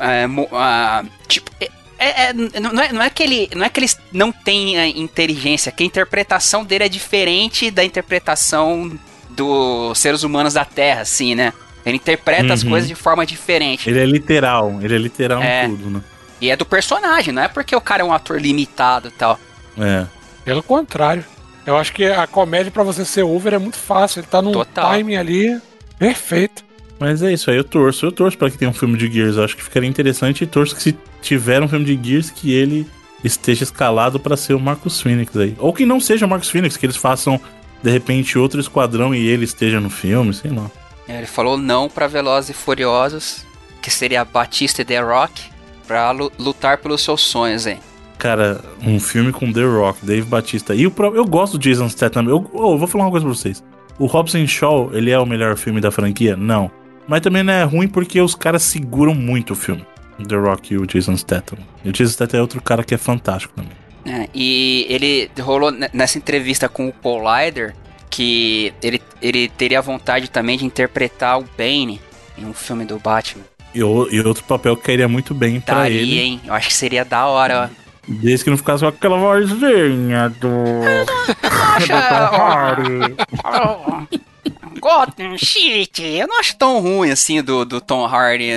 Speaker 2: é, ah, tipo. É- é- é- não, é, não é que ele não é que ele não tenha inteligência, que a interpretação dele é diferente da interpretação dos seres humanos da Terra, assim, né? Ele interpreta as
Speaker 1: Uhum.
Speaker 2: coisas de forma diferente.
Speaker 1: Ele é literal. Ele é literal
Speaker 2: É.
Speaker 1: em tudo, né?
Speaker 2: E é do personagem, não é porque o cara é um ator limitado e tal.
Speaker 1: É.
Speaker 3: Pelo contrário. Eu acho que a comédia pra você ser over é muito fácil. Ele tá num
Speaker 2: Total.
Speaker 3: timing ali perfeito.
Speaker 1: Mas é isso aí, eu torço. Eu torço pra que tenha um filme de Gears. Eu acho que ficaria interessante e torço que se tiver um filme de Gears, que ele esteja escalado pra ser o Marcus Phoenix aí. Ou que não seja o Marcus Phoenix, que eles façam, de repente, outro esquadrão e ele esteja no filme, sei lá.
Speaker 2: Ele falou não pra Velozes e Furiosos, que seria Batista e The Rock, pra lu- lutar pelos seus sonhos, hein?
Speaker 1: Cara, um filme com The Rock, Dave Batista. E o próprio. Eu gosto do Jason Statham. Eu, oh, eu vou falar uma coisa pra vocês. O Robson Shaw, ele é o melhor filme da franquia? Não. Mas também não é ruim porque os caras seguram muito o filme. The Rock e o Jason Statham. E o Jason Statham é outro cara que é fantástico também.
Speaker 2: É, e ele rolou ne- nessa entrevista com o Paul Leider que ele, ele teria vontade também de interpretar o Bane em um filme do Batman.
Speaker 1: E, o- e outro papel que cairia muito bem pra
Speaker 2: Daria,
Speaker 1: ele.
Speaker 2: hein? Eu acho que seria da hora. ó.
Speaker 1: Desde que não ficasse com aquela vozinha do.
Speaker 2: Gotham City, eu não acho tão ruim assim do, do Tom Hardy.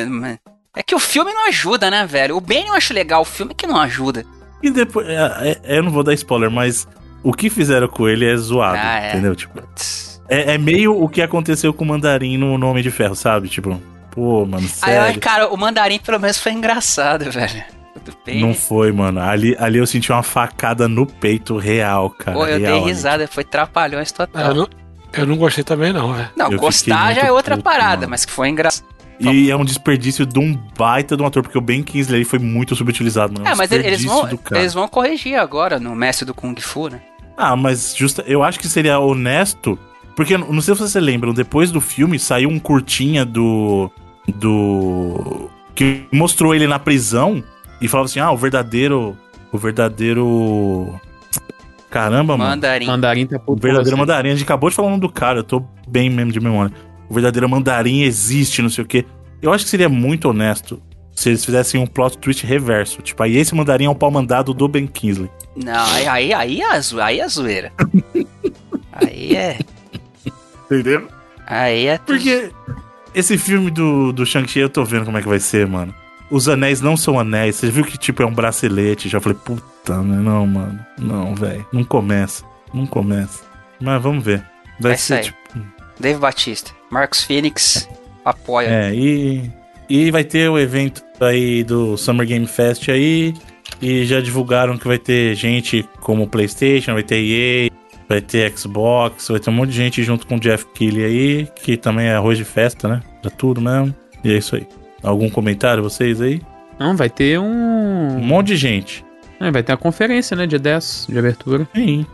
Speaker 2: É que o filme não ajuda, né, velho? O Bane eu acho legal, o filme que não ajuda.
Speaker 1: E depois. é- é- eu não vou dar spoiler, mas o que fizeram com ele é zoado.
Speaker 2: Ah, é.
Speaker 1: Entendeu? Tipo. É, é meio o que aconteceu com o Mandarim no no Homem de Ferro, sabe? Tipo, pô, mano,
Speaker 2: Aí,
Speaker 1: sério.
Speaker 2: cara, o mandarim pelo menos foi engraçado, velho.
Speaker 1: Não foi, mano. Ali, ali eu senti uma facada no peito real, cara.
Speaker 2: Pô, eu
Speaker 1: real,
Speaker 2: dei risada, foi trapalhões total.
Speaker 3: Eu não, eu não gostei também, não, é.
Speaker 2: Não,
Speaker 1: Eu
Speaker 2: gostar já é outra
Speaker 1: puto,
Speaker 2: parada,
Speaker 1: mano.
Speaker 2: mas que foi engraçado.
Speaker 1: E é um desperdício de um baita de um ator, porque o Ben Kingsley foi muito subutilizado, mano.
Speaker 2: É,
Speaker 1: um
Speaker 2: mas eles vão, eles vão corrigir agora no Mestre do Kung Fu, né?
Speaker 1: Ah, mas justa, eu acho que seria honesto, porque não sei se vocês lembram, depois do filme saiu um curtinha do do que mostrou ele na prisão e falava assim: "Ah, o verdadeiro o verdadeiro Caramba, mano.
Speaker 2: Mandarim.
Speaker 4: Mandarim tá
Speaker 1: O verdadeiro
Speaker 4: você.
Speaker 1: mandarim, a gente acabou de falar o nome do cara, eu tô bem mesmo de memória. O verdadeiro mandarim existe, não sei o quê. Eu acho que seria muito honesto se eles fizessem um plot twist reverso. Tipo, aí esse mandarim é um pau mandado do Ben Kingsley.
Speaker 2: Não, aí, aí, aí, é, zo- aí é zoeira. aí é.
Speaker 1: Entendeu?
Speaker 2: Aí é.
Speaker 1: Porque esse filme do, do Shang-Chi eu tô vendo como é que vai ser, mano. Os anéis não são anéis. Você viu que, tipo, é um bracelete. Já falei, puta, né? não, mano. Não, velho. Não começa. Não começa. Mas vamos ver. Vai
Speaker 2: Vai
Speaker 1: ser, tipo.
Speaker 2: Dave Batista. Marcos Phoenix apoia.
Speaker 1: É, e, e vai ter o evento aí do Summer Game Fest aí. E já divulgaram que vai ter gente como PlayStation, vai ter EA, vai ter Xbox, vai ter um monte de gente junto com o Jeff Keighley aí, que também é arroz de festa, né? Pra tudo mesmo. E é isso aí. Algum comentário vocês aí?
Speaker 4: Não, vai ter
Speaker 1: Um
Speaker 4: um.
Speaker 1: monte de gente.
Speaker 4: É, vai ter a conferência, né? Dia 10 de abertura.
Speaker 1: Sim.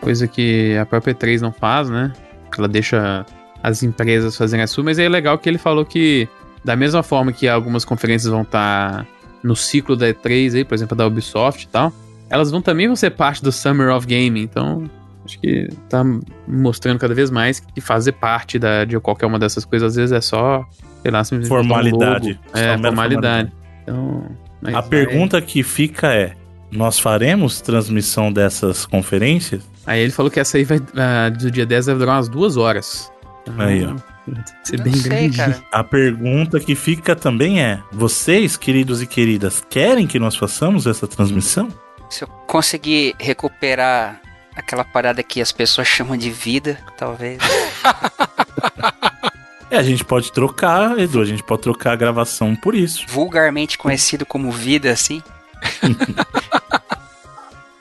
Speaker 4: Coisa que a própria E3 não faz, né? Ela deixa as empresas fazerem a sua, mas é legal que ele falou que, da mesma forma que algumas conferências vão estar no ciclo da E3 aí, por exemplo, da Ubisoft e tal, elas vão também vão ser parte do Summer of Gaming, então acho que tá mostrando cada vez mais que fazer parte da, de qualquer uma dessas coisas às vezes é só, sei lá, um
Speaker 1: Formalidade.
Speaker 4: logo.
Speaker 1: Só
Speaker 4: É,
Speaker 1: mera
Speaker 4: formalidade. Então,
Speaker 1: A pergunta que fica é: nós faremos transmissão dessas conferências?
Speaker 4: Aí ele falou que essa aí vai, ah, do dia 10 vai durar umas duas horas. Então,
Speaker 1: Aí, ó.
Speaker 4: vai ser bem
Speaker 2: sei,
Speaker 4: grande.
Speaker 2: cara.
Speaker 1: A pergunta que fica também é: vocês, queridos e queridas, querem que nós façamos essa transmissão?
Speaker 2: Se eu conseguir recuperar aquela parada que as pessoas chamam de vida, talvez.
Speaker 1: É, a gente pode trocar, Edu, a gente pode trocar a gravação por isso.
Speaker 2: vulgarmente conhecido como vida, assim.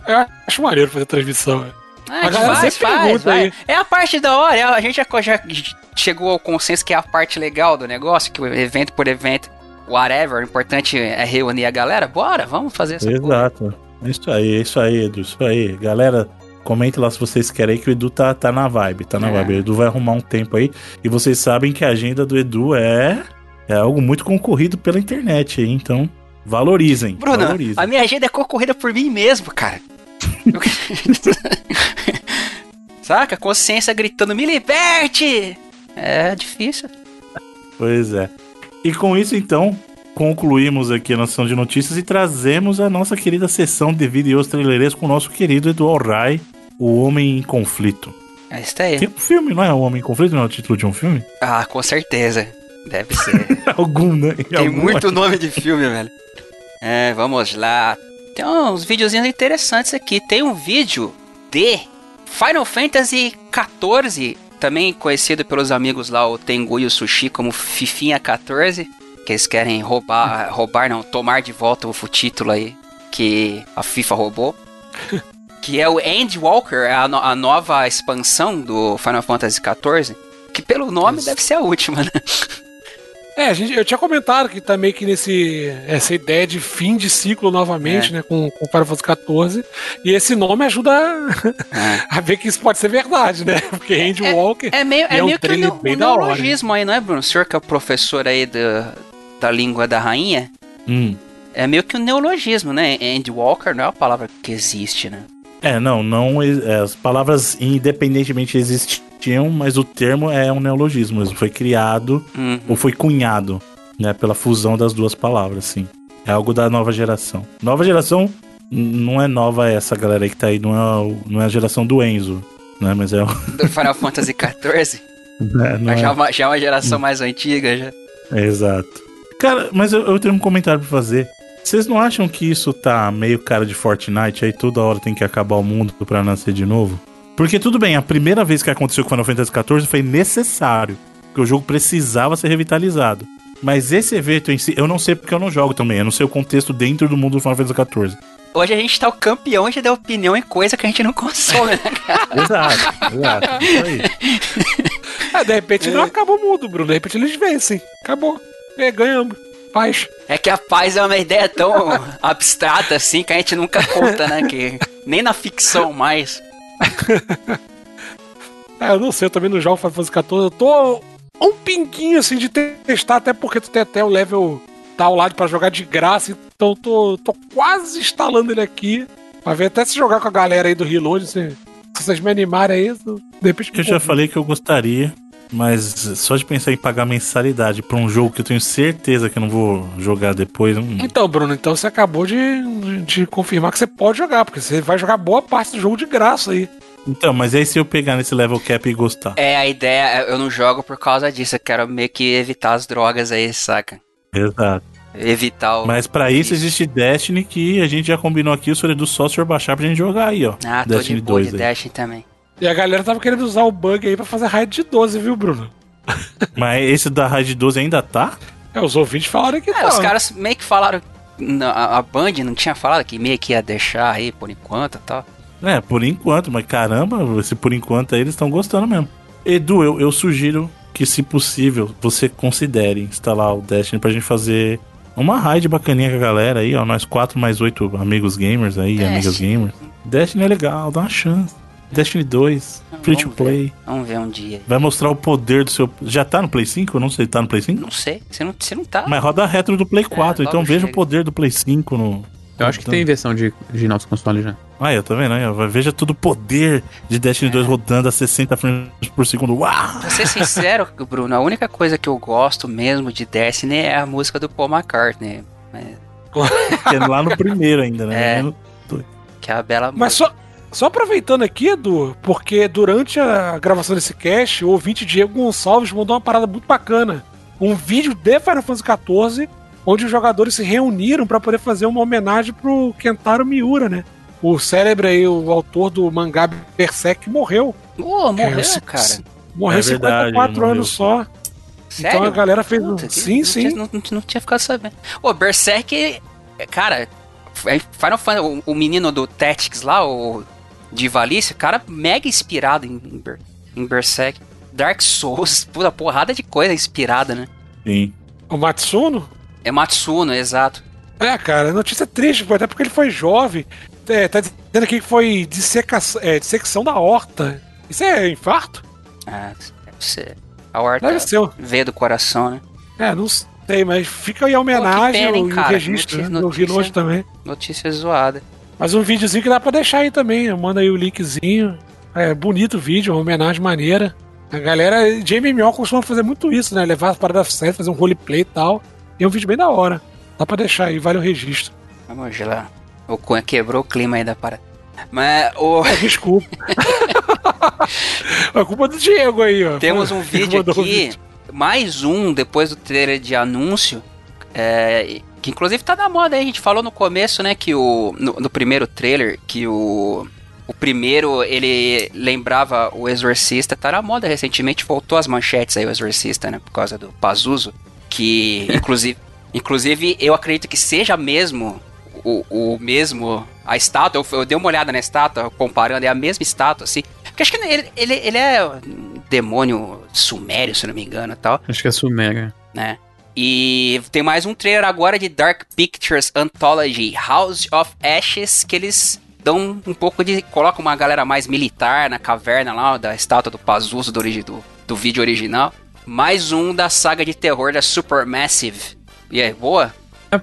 Speaker 3: Eu acho maneiro fazer transmissão. é.
Speaker 2: Ah,
Speaker 3: A galera
Speaker 2: faz,
Speaker 3: sempre
Speaker 2: faz,
Speaker 3: pergunta
Speaker 2: vai.
Speaker 3: aí.
Speaker 2: É a parte da hora, é- a gente já, já chegou ao consenso que é a parte legal do negócio, que o evento por evento, whatever, o importante é reunir a galera. Bora, vamos fazer essa.
Speaker 1: Exato. É isso aí, é isso aí, Edu, isso aí. Galera, comente lá se vocês querem que o Edu tá, tá na vibe, tá na
Speaker 2: É.
Speaker 1: vibe. O Edu vai arrumar um tempo aí. E vocês sabem que a agenda do Edu é, é algo muito concorrido pela internet aí, então Valorizem.
Speaker 2: Bruno,
Speaker 1: valorizem.
Speaker 2: a minha agenda é concorrida por mim mesmo, cara. Saca? Consciência gritando, me liberte! É difícil.
Speaker 1: Pois é. E com isso, então, concluímos aqui a noção de notícias e trazemos a nossa querida sessão de vídeos trailerês com o nosso querido Eduardo Rai, o Homem em Conflito.
Speaker 2: É isso aí.
Speaker 1: Tem um filme, não é? O Homem em Conflito não é o título de um filme?
Speaker 2: Ah, com certeza. Deve ser.
Speaker 1: Algum, né?
Speaker 2: Tem
Speaker 1: Algum,
Speaker 2: muito nome de filme, velho. É, vamos lá. Tem uns videozinhos interessantes aqui. Tem um vídeo de Final Fantasy XIV, também conhecido pelos amigos lá, o Tengu e o Sushi, como Fifinha 14, que eles querem roubar, roubar não, tomar de volta o título aí que a FIFA roubou. que é o Endwalker, a, no- a nova expansão do Final Fantasy XIV, que pelo nome
Speaker 3: Isso.
Speaker 2: deve ser a última, né?
Speaker 3: É, a gente, eu tinha comentado que tá meio que nesse essa ideia de fim de ciclo novamente,
Speaker 2: É.
Speaker 3: né, com, com Final Fantasy XIV, e esse nome ajuda
Speaker 2: É.
Speaker 3: a, a ver que isso pode ser verdade, né? Porque Andy Walker
Speaker 2: É meio, é
Speaker 3: é um
Speaker 2: meio que um,
Speaker 3: trailer
Speaker 2: neo-
Speaker 3: bem
Speaker 2: um
Speaker 3: hora,
Speaker 2: neologismo aí, não é, Bruno? O senhor que é o professor aí da, da língua da rainha,
Speaker 1: Hum.
Speaker 2: é meio que um neologismo, né? Andy Walker não é uma palavra que existe, né?
Speaker 1: É, não, não. é, as palavras independentemente existiam, mas o termo é um neologismo mesmo. Foi criado
Speaker 2: Uhum.
Speaker 1: ou foi cunhado, né? Pela fusão das duas palavras, sim. É algo da nova geração. Nova geração não é nova essa galera aí que tá aí, não é, não é a geração do Enzo, né? Mas é, o-
Speaker 2: Do Final Fantasy XIV,
Speaker 1: não
Speaker 2: mas
Speaker 1: é-
Speaker 2: já, é uma, já é uma geração mais antiga, já.
Speaker 1: É, exato. Cara, mas eu, eu tenho um comentário pra fazer. Vocês não acham que isso tá meio cara de Fortnite? Aí toda hora tem que acabar o mundo pra nascer de novo? Porque tudo bem, a primeira vez que aconteceu com Final Fantasy XIV foi necessário. Porque o jogo precisava ser revitalizado. Mas esse evento em si, eu não sei porque eu não jogo também. Eu não sei o contexto dentro do mundo do Final Fantasy XIV.
Speaker 2: Hoje a gente tá o campeão de dar opinião em coisa que a gente não consome, né, cara?
Speaker 1: Exato, exato. Isso aí.
Speaker 3: É, de repente não acaba o mundo, Bruno. De repente eles vencem. Acabou. É, ganhamos. Paz.
Speaker 2: É que a paz é uma ideia tão abstrata assim que a gente nunca conta, né? Que nem na ficção mais.
Speaker 3: É, eu não sei, eu também não jogo Final Fantasy XIV. Eu tô um pinguinho assim de testar, até porque tu tem até o level tá ao lado pra jogar de graça. Então eu tô, tô quase instalando ele aqui. Pra ver até se jogar com a galera aí do Reload. Se, se vocês me animarem aí, de repente.
Speaker 1: Eu já falei que eu gostaria, mas só de pensar em pagar mensalidade pra um jogo que eu tenho certeza que eu não vou jogar depois. hum,
Speaker 3: Então, Bruno, então você acabou de, de confirmar que você pode jogar, porque você vai jogar boa parte do jogo de graça aí.
Speaker 1: Então, mas aí se eu pegar nesse level cap e gostar?
Speaker 2: É, a ideia, eu não jogo por causa disso. Eu quero meio que evitar as drogas aí, saca?
Speaker 1: Exato.
Speaker 2: Evitar o.
Speaker 1: Mas pra isso existe Destiny que a gente já combinou aqui, o senhor do só o senhor baixar pra gente jogar aí, ó.
Speaker 2: Ah, tô
Speaker 1: Destiny
Speaker 2: de boa
Speaker 1: 2
Speaker 2: de
Speaker 1: aí.
Speaker 2: Dash também.
Speaker 3: E a galera tava querendo usar o bug aí pra fazer raid de 12, viu, Bruno?
Speaker 1: Mas esse da Raid 12 ainda tá?
Speaker 3: É, os ouvintes falaram que
Speaker 2: É,
Speaker 3: tá.
Speaker 2: os caras meio que falaram. A, a Band não tinha falado que meio que ia deixar aí por enquanto e tal.
Speaker 1: É, por enquanto, mas caramba, se por enquanto aí eles estão gostando mesmo. Edu, eu, eu sugiro que, se possível, você considere instalar o Destiny pra gente fazer uma raid bacaninha com a galera aí, ó. Nós quatro mais oito amigos gamers aí,
Speaker 2: Destiny.
Speaker 1: amigas gamers. Destiny é legal, dá uma chance. Destiny 2, free to play.
Speaker 2: Vamos ver um dia.
Speaker 1: Vai mostrar o poder do seu. Já tá no Play 5? Eu não sei, tá no Play 5?
Speaker 2: Não sei, você não, você não tá.
Speaker 1: Mas roda retro do Play 4,
Speaker 2: logo
Speaker 1: então veja
Speaker 2: chega.
Speaker 1: o poder do Play 5 no.
Speaker 4: Eu acho que tem versão de, de novos consoles já.
Speaker 1: Ah, eu vendo aí? ó? Veja todo o poder de Destiny
Speaker 2: É.
Speaker 1: 2 rodando a 60 frames por segundo. Uau!
Speaker 2: Pra ser sincero, Bruno, a única coisa que eu gosto mesmo de Destiny é a música do Paul McCartney. né?
Speaker 1: Que é lá no primeiro ainda, né?
Speaker 2: É. Que é a bela
Speaker 3: Mas
Speaker 2: música.
Speaker 3: só, só aproveitando aqui, Edu, porque durante a gravação desse cast, o ouvinte Diego Gonçalves mandou uma parada muito bacana. Um vídeo de Final Fantasy XIV, onde os jogadores se reuniram pra poder fazer uma homenagem pro Kentaro Miura, né? O célebre aí, o autor do mangá Berserk, morreu.
Speaker 2: Pô, morreu,
Speaker 3: É,
Speaker 2: cara.
Speaker 3: Morreu
Speaker 1: É verdade,
Speaker 3: 54
Speaker 1: morreu.
Speaker 3: anos só.
Speaker 2: Sério?
Speaker 3: Então a galera fez um.
Speaker 2: Puta, que-
Speaker 3: Sim,
Speaker 2: não
Speaker 3: sim.
Speaker 2: Tinha, não, não- não tinha ficado sabendo. Ô, Berserk, cara, é Final Fantasy, o, o menino do Tactics lá, o de Valice, cara mega inspirado em, em, Ber- em Berserk. Dark Souls, puta porrada de coisa inspirada, né?
Speaker 1: Sim.
Speaker 3: O Matsuno?
Speaker 2: É Matsuno, exato.
Speaker 3: É, cara, notícia triste, até porque ele foi jovem. É, tá dizendo aqui que foi disseca, é, dissecção da horta. Isso é infarto?
Speaker 2: Ah, deve ser. A horta
Speaker 3: Deve ser.
Speaker 2: veio do coração, né?
Speaker 3: É, não, Sei, mas fica aí a homenagem
Speaker 2: pena, hein,
Speaker 3: o
Speaker 2: cara?
Speaker 3: registro.
Speaker 2: Notícia-
Speaker 3: né? Eu vi
Speaker 2: notícia-
Speaker 3: hoje também.
Speaker 2: Notícia zoada.
Speaker 3: Mas um videozinho que dá pra deixar aí também. Manda aí o linkzinho. É bonito o vídeo, uma homenagem maneira. A galera de MMO costuma fazer muito isso, né? Levar as paradas sério, fazer um roleplay e tal. E é um vídeo bem da hora. Dá pra deixar aí, vale o registro.
Speaker 2: Vamos lá. O Cunha quebrou o clima aí da parada. Mas o...
Speaker 3: É, desculpa. é culpa do Diego aí, ó.
Speaker 2: temos um vídeo aqui,
Speaker 3: vídeo.
Speaker 2: mais um depois do trailer de anúncio, é, que inclusive tá na moda aí. A gente falou no começo, né, que o no, no primeiro trailer que o o primeiro ele lembrava o Exorcista, tá na moda recentemente, voltou as manchetes aí o Exorcista, né, por causa do Pazuzu, que inclusive inclusive eu acredito que seja mesmo o, o mesmo a estátua, eu, eu dei uma olhada na estátua comparando é a mesma estátua assim. Porque acho que ele, ele, ele é um demônio sumério, se não me engano, tal
Speaker 4: Acho que é Sumera.
Speaker 2: né? E tem mais um trailer agora de Dark Pictures Anthology House of Ashes que eles dão um pouco de colocam uma galera mais militar na caverna lá da estátua do Pazuzu do, do, do vídeo original. Mais um da saga de terror da Supermassive. E aí, boa?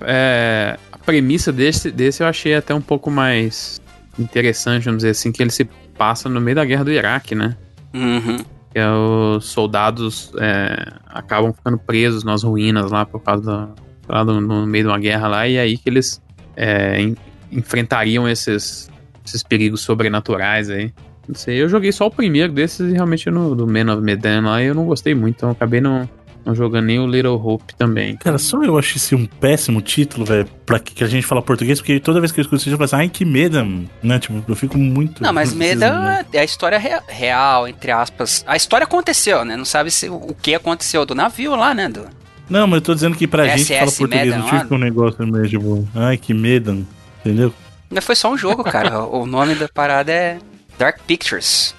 Speaker 4: É, a premissa desse, desse eu achei até um pouco mais interessante, vamos dizer assim, que ele se passa no meio da guerra do Iraque, né?
Speaker 2: Uhum.
Speaker 4: Que é os soldados é, acabam ficando presos nas ruínas lá por causa da, lá do- no meio de uma guerra lá, e aí que eles é, en- enfrentariam esses, esses perigos sobrenaturais aí. Não sei, eu joguei só o primeiro desses e realmente no, do Man of Medan lá eu não gostei muito, então acabei não, não jogando nem o Little Hope também.
Speaker 1: Cara, só eu achei esse um péssimo título, velho, pra que que a gente fala português, porque toda vez que eu escuto isso, eu falo assim, ai, que medo, né? Tipo, eu fico muito.
Speaker 2: Não, mas
Speaker 1: precisando, né?
Speaker 2: é a história rea- real, entre aspas. A história aconteceu, né? Não sabe se, o que aconteceu do navio lá, né? Do,
Speaker 1: Não, mas eu tô dizendo que pra gente que fala
Speaker 2: SS
Speaker 1: português,
Speaker 2: Medan
Speaker 1: não
Speaker 2: lá?
Speaker 1: fica um negócio meio tipo, ai, que medo, entendeu?
Speaker 2: Mas foi só um jogo, cara. o nome da parada é Dark Pictures.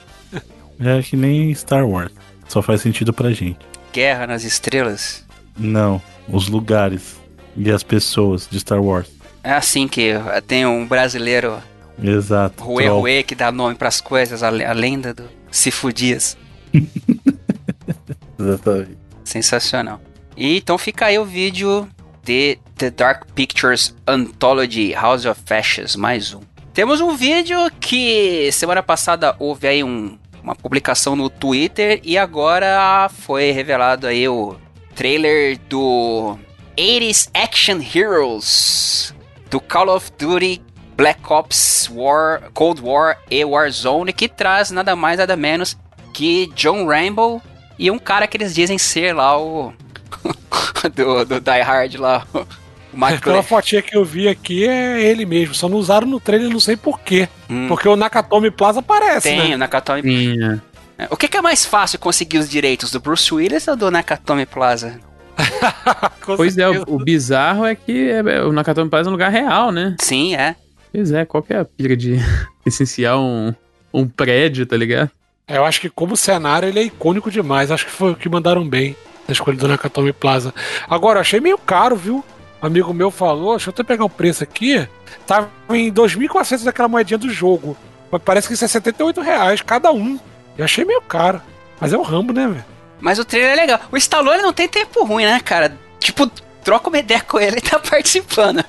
Speaker 1: É que nem Star Wars. Só faz sentido pra gente.
Speaker 2: Guerra nas Estrelas.
Speaker 1: Não, os lugares e as pessoas de Star Wars.
Speaker 2: É assim que tem um brasileiro,
Speaker 1: Exato.
Speaker 2: Rue. Rue, que dá nome pras coisas, a, le- a lenda do Cifu Dias.
Speaker 1: Exatamente.
Speaker 2: Sensacional. E então fica aí o vídeo de The Dark Pictures Anthology House of Ashes, mais um. Temos um vídeo que semana passada houve aí um- uma publicação no Twitter e agora foi revelado aí o trailer do 80s Action Heroes do Call of Duty Black Ops War, Cold War e Warzone que traz nada mais nada menos que John Rambo e um cara que eles dizem ser lá o do, do Die Hard lá, o
Speaker 3: Aquela
Speaker 2: McLean.
Speaker 3: fotinha que eu vi aqui é ele mesmo. Só não usaram no trailer, não sei porquê.
Speaker 2: Hum,
Speaker 3: Porque o Nakatomi Plaza aparece,
Speaker 2: tem
Speaker 3: né?
Speaker 2: o Nakatomi.
Speaker 4: Sim, é.
Speaker 2: O que, que é mais fácil conseguir os direitos do Bruce Willis ou do Nakatomi Plaza?
Speaker 4: Pois é, o, o bizarro é que é, é, o Nakatomi Plaza é um lugar real, né?
Speaker 2: Sim, é.
Speaker 4: Pois é, qual que é a pira de licenciar um, um prédio, tá ligado?
Speaker 3: É, Eu acho que como cenário ele é icônico demais. Acho que foi o que mandaram bem na escolha do Nakatomi Plaza. Agora, eu achei meio caro, viu? Um amigo meu falou, deixa eu até pegar o preço aqui. Tava em 2.400 daquela moedinha do jogo. Mas parece que isso é 78 reais cada um. Eu achei meio caro. Mas é o Rambo, né, velho?
Speaker 2: Mas o trailer é legal. O Stallone não tem tempo ruim, né, cara? Tipo, troca uma ideia com ele e tá participando.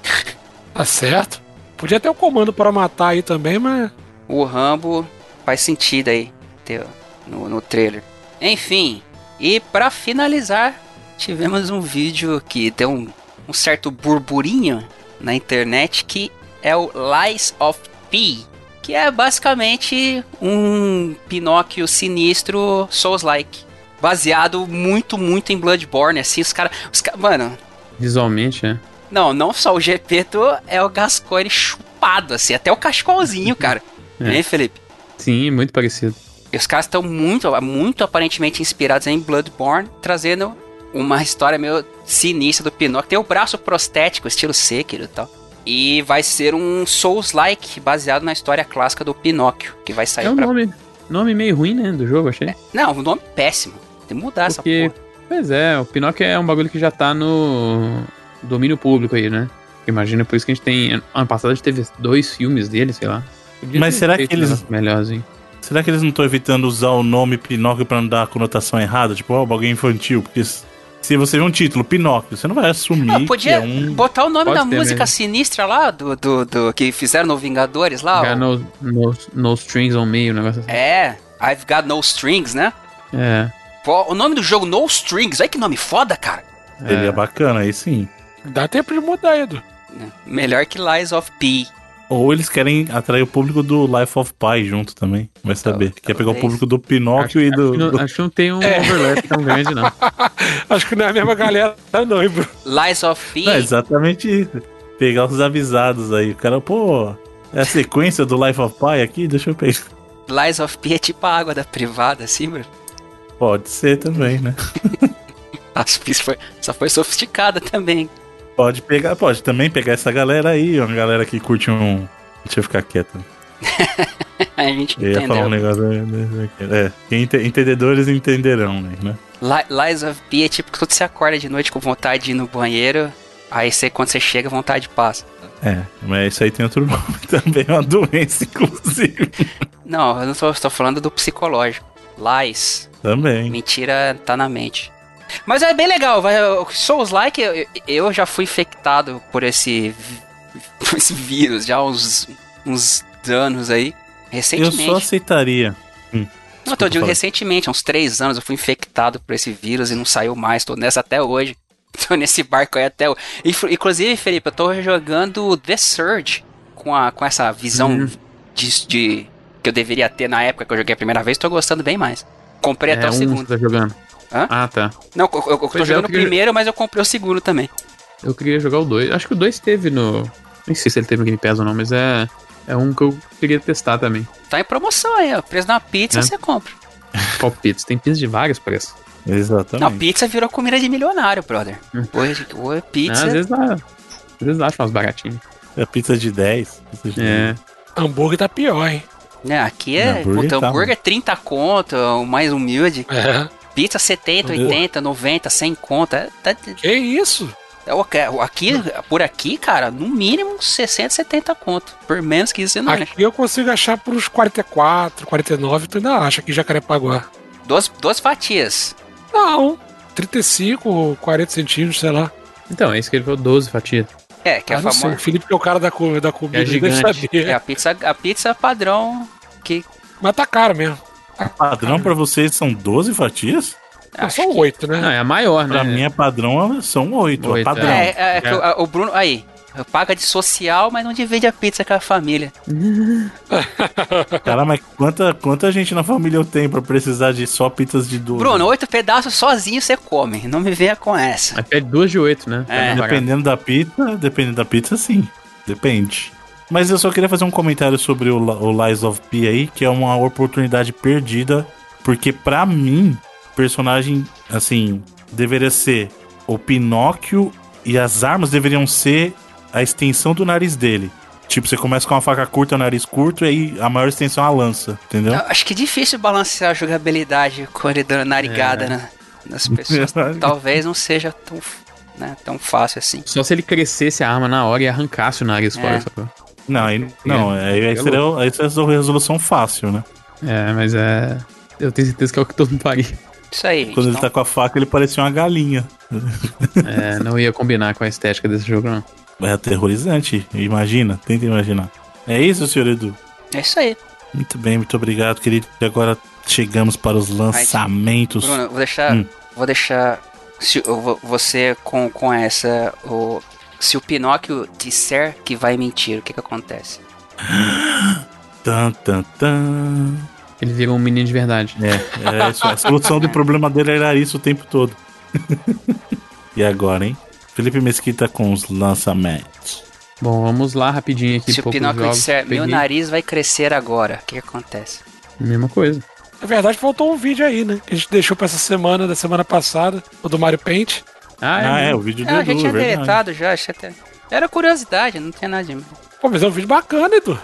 Speaker 3: Tá certo. Podia ter o comando para matar aí também, mas.
Speaker 2: O Rambo faz sentido aí ter no, no trailer. Enfim, e pra finalizar, tivemos um vídeo que deu um, um certo burburinho na internet que é o Lies of P, que é basicamente um Pinóquio sinistro Souls-like. Baseado muito, muito em Bloodborne, assim, os caras. Os ca- Mano,
Speaker 4: Visualmente, é.
Speaker 2: não, não só o Gepeto é o Gascoigne chupado, assim, até o cachecolzinho, cara.
Speaker 4: É.
Speaker 2: Hein, Felipe?
Speaker 4: Sim, muito parecido.
Speaker 2: E os caras estão muito, muito aparentemente inspirados em Bloodborne, trazendo uma história meio sinistra do Pinóquio. Tem o braço prostético, estilo Sekiro e tal. E vai ser um Souls-like, baseado na história clássica do Pinóquio, que vai sair
Speaker 4: É um
Speaker 2: pra...
Speaker 4: nome, nome meio ruim, né, do jogo, achei.
Speaker 2: Não, um nome péssimo. Tem que mudar
Speaker 4: Porque-
Speaker 2: essa porra.
Speaker 4: Pois é, o Pinóquio é um bagulho que já tá no domínio público aí, né? Imagina, por isso que a gente tem. Ano passado a gente teve dois filmes dele, sei lá.
Speaker 1: Mas será que eles-
Speaker 4: Melhorzinho.
Speaker 1: Será que eles não estão evitando usar o nome Pinóquio pra não dar a conotação errada? Tipo, ó, o bagulho infantil, porque se você vê um título, Pinóquio, você não vai assumir que
Speaker 2: podia
Speaker 1: é um.
Speaker 2: botar o nome
Speaker 4: Pode
Speaker 2: da música
Speaker 4: mesmo.
Speaker 2: sinistra lá, do, do, do- que fizeram no Vingadores lá.
Speaker 4: Got no, no, no strings on me, o negócio assim.
Speaker 2: É, I've Got No Strings, né?
Speaker 4: É.
Speaker 2: Pô, o nome do jogo No Strings, olha que nome foda, cara.
Speaker 1: Seria
Speaker 4: é.
Speaker 1: bacana, aí sim.
Speaker 3: Dá tempo de mudar, Edu.
Speaker 2: Melhor que Lies of P.
Speaker 1: Ou eles querem atrair o público do Life of Pi junto também. Vai saber.
Speaker 2: Tal-
Speaker 1: Quer pegar o público do Pinóquio e
Speaker 4: Acho,
Speaker 1: do.
Speaker 4: que não,
Speaker 1: do-
Speaker 4: acho que não tem um
Speaker 3: É.
Speaker 4: overlap tão grande, não.
Speaker 3: Acho que não é a mesma galera, não, hein, Bruno?
Speaker 2: Lies of P.
Speaker 1: Não, é exatamente isso. Pegar os avisados aí. O cara, pô, é a sequência do Life of Pi aqui? Deixa eu pegar.
Speaker 2: Lies of P é tipo a água da privada, assim, bro.
Speaker 1: Pode ser também, né?
Speaker 2: As P foi, só foi sofisticada também.
Speaker 1: Pode pegar, pode também pegar essa galera aí, uma galera que curte um. Deixa eu ficar quieto.
Speaker 2: A gente
Speaker 1: Eu ia falar um
Speaker 2: entendeu.
Speaker 1: negócio. É, quem ente- entendedores entenderão, né?
Speaker 2: Li- Lies of P é tipo que você acorda de noite com vontade de ir no banheiro, aí você, quando você chega, vontade passa.
Speaker 1: É, mas isso aí tem outro nome também, é uma doença, inclusive.
Speaker 2: Não, eu não tô falando do psicológico. Lies.
Speaker 1: Também.
Speaker 2: Mentira tá na mente. Mas é bem legal, vai, Souls Like, eu, eu já fui infectado por esse, por esse vírus já há uns, uns anos aí.
Speaker 1: Eu
Speaker 2: Recentemente.
Speaker 1: só aceitaria. Hum,
Speaker 2: Não, tô recentemente, há uns três anos eu fui infectado por esse vírus e não saiu mais. Tô nessa até hoje. Tô nesse barco aí até hoje. Inclusive, Felipe, eu tô jogando The Surge com, a, com essa visão
Speaker 4: Uhum.
Speaker 2: de, de- que eu deveria ter na época que eu joguei a primeira vez. Tô gostando bem mais. Comprei até
Speaker 4: é
Speaker 2: o
Speaker 4: um
Speaker 2: segundo.
Speaker 4: tá jogando.
Speaker 2: Hã?
Speaker 4: Ah, tá.
Speaker 2: Não, eu, eu- eu tô
Speaker 4: Pois é,
Speaker 2: jogando o primeiro, mas eu comprei o segundo também.
Speaker 4: Eu queria jogar o 2. Acho que o 2 teve no. Nem sei se ele teve no Game Pass ou não, mas é. É um que eu queria testar também.
Speaker 2: Tá em promoção aí, ó. Preço na pizza
Speaker 4: É.
Speaker 2: você compra.
Speaker 4: Qual pizza? Tem pizza de vários preços.
Speaker 1: Exatamente.
Speaker 2: Não, pizza virou comida de milionário, brother.
Speaker 4: Hum.
Speaker 2: Hoje, hoje
Speaker 4: Ah,
Speaker 2: pizza.
Speaker 4: às vezes dá. Às vezes acho umas baratinhas.
Speaker 1: É pizza de 10. Pizza de
Speaker 4: É.
Speaker 3: Hambúrguer tá pior, hein?
Speaker 2: né, aqui é.
Speaker 1: Hambúrguer
Speaker 2: Puta,
Speaker 1: tá,
Speaker 2: hambúrguer é 30 conto, o mais humilde.
Speaker 3: É.
Speaker 2: Pizza 70,
Speaker 1: Meu Deus.
Speaker 2: 80, 90, 100 conto. É, tá-
Speaker 3: Que isso?
Speaker 2: é o- é, aqui, por aqui, cara, no mínimo 60, 70 conto. Por menos que isso você não acha.
Speaker 3: Aqui eu consigo achar por uns 44, 49, tu ainda acha aqui em Jacarepaguá.
Speaker 2: Duas, duas fatias.
Speaker 3: Não, 35, 40 centímetros, sei lá.
Speaker 4: Então, é isso que ele falou, 12 fatias.
Speaker 2: É, que é
Speaker 3: Ah,
Speaker 2: a
Speaker 3: não sei,
Speaker 2: famosa.
Speaker 3: o Felipe que é o cara da, da comida,
Speaker 4: É
Speaker 3: ele deve
Speaker 4: gigante.
Speaker 3: saber.
Speaker 2: É a pizza, a pizza padrão que.
Speaker 3: Mas tá caro mesmo.
Speaker 1: Padrão pra vocês são 12 fatias?
Speaker 3: É
Speaker 2: acho
Speaker 3: só
Speaker 2: que-
Speaker 3: 8, né?
Speaker 4: Não, é a maior, né?
Speaker 1: Pra mim é padrão, são 8.
Speaker 4: Oito,
Speaker 1: padrão.
Speaker 2: É, é, é que
Speaker 4: É.
Speaker 2: o- o Bruno. Aí. Paga de social, mas não divide a pizza com a família.
Speaker 1: Cara, mas quanta, quanta gente na família eu tenho pra precisar de só pizzas de 12?
Speaker 2: Bruno, oito pedaços sozinho você come. Não me venha com essa.
Speaker 4: Pede duas de 8, né?
Speaker 2: É.
Speaker 1: Dependendo da pizza, dependendo da pizza, sim. Depende. Mas eu só queria fazer um comentário sobre o, o Lies of P aí, que é uma oportunidade perdida, porque pra mim, personagem, assim, deveria ser o Pinóquio e as armas deveriam ser a extensão do nariz dele. Tipo, você começa com uma faca curta, nariz curto, e aí a maior extensão é a lança, entendeu?
Speaker 2: Eu acho que é difícil balancear a jogabilidade com ele dando narigada
Speaker 4: É.
Speaker 2: na- nas pessoas. Talvez não seja tão, né, tão fácil assim.
Speaker 4: Só se ele crescesse a arma na hora e arrancasse o nariz
Speaker 2: É.
Speaker 4: fora. sacou?
Speaker 1: Não, aí, não, aí, aí seria aí seria uma resolução fácil, né?
Speaker 4: É, mas é. Eu tenho certeza que é o que todo mundo faria.
Speaker 2: Isso aí. gente.
Speaker 1: Quando ele
Speaker 2: Então,
Speaker 1: tá com a faca, ele parecia uma galinha.
Speaker 4: É, não ia combinar com a estética desse jogo, não.
Speaker 1: É aterrorizante, imagina, tenta imaginar. É isso, senhor Edu?
Speaker 2: É isso aí.
Speaker 1: Muito bem, muito obrigado, querido. E agora chegamos para os lançamentos.
Speaker 2: Bruno, vou deixar.
Speaker 1: Hum.
Speaker 2: Vou deixar. Se, eu vou- você com, com essa. O, se o Pinóquio disser que vai mentir, o que que acontece?
Speaker 1: Tan, tan, tan.
Speaker 4: Ele vira um menino de verdade.
Speaker 1: É, é isso, a solução do problema dele era isso o tempo todo. e agora, hein? Felipe Mesquita com os lançamentos.
Speaker 4: Bom, vamos lá rapidinho aqui.
Speaker 2: se o Pinóquio
Speaker 4: jogos.
Speaker 2: disser, meu nariz vai crescer agora, o que que acontece?
Speaker 4: Mesma coisa.
Speaker 3: Na verdade, faltou um vídeo aí, né? Que a gente deixou pra essa semana, da semana passada, o do Mario Paint.
Speaker 1: Ah, é,
Speaker 4: mesmo.
Speaker 1: o vídeo do
Speaker 2: Ah, já
Speaker 1: Edu,
Speaker 2: tinha
Speaker 1: é verdade.
Speaker 2: deletado já, já até- Era curiosidade, não tinha nada de.
Speaker 3: Pô, mas é um vídeo bacana, Edu.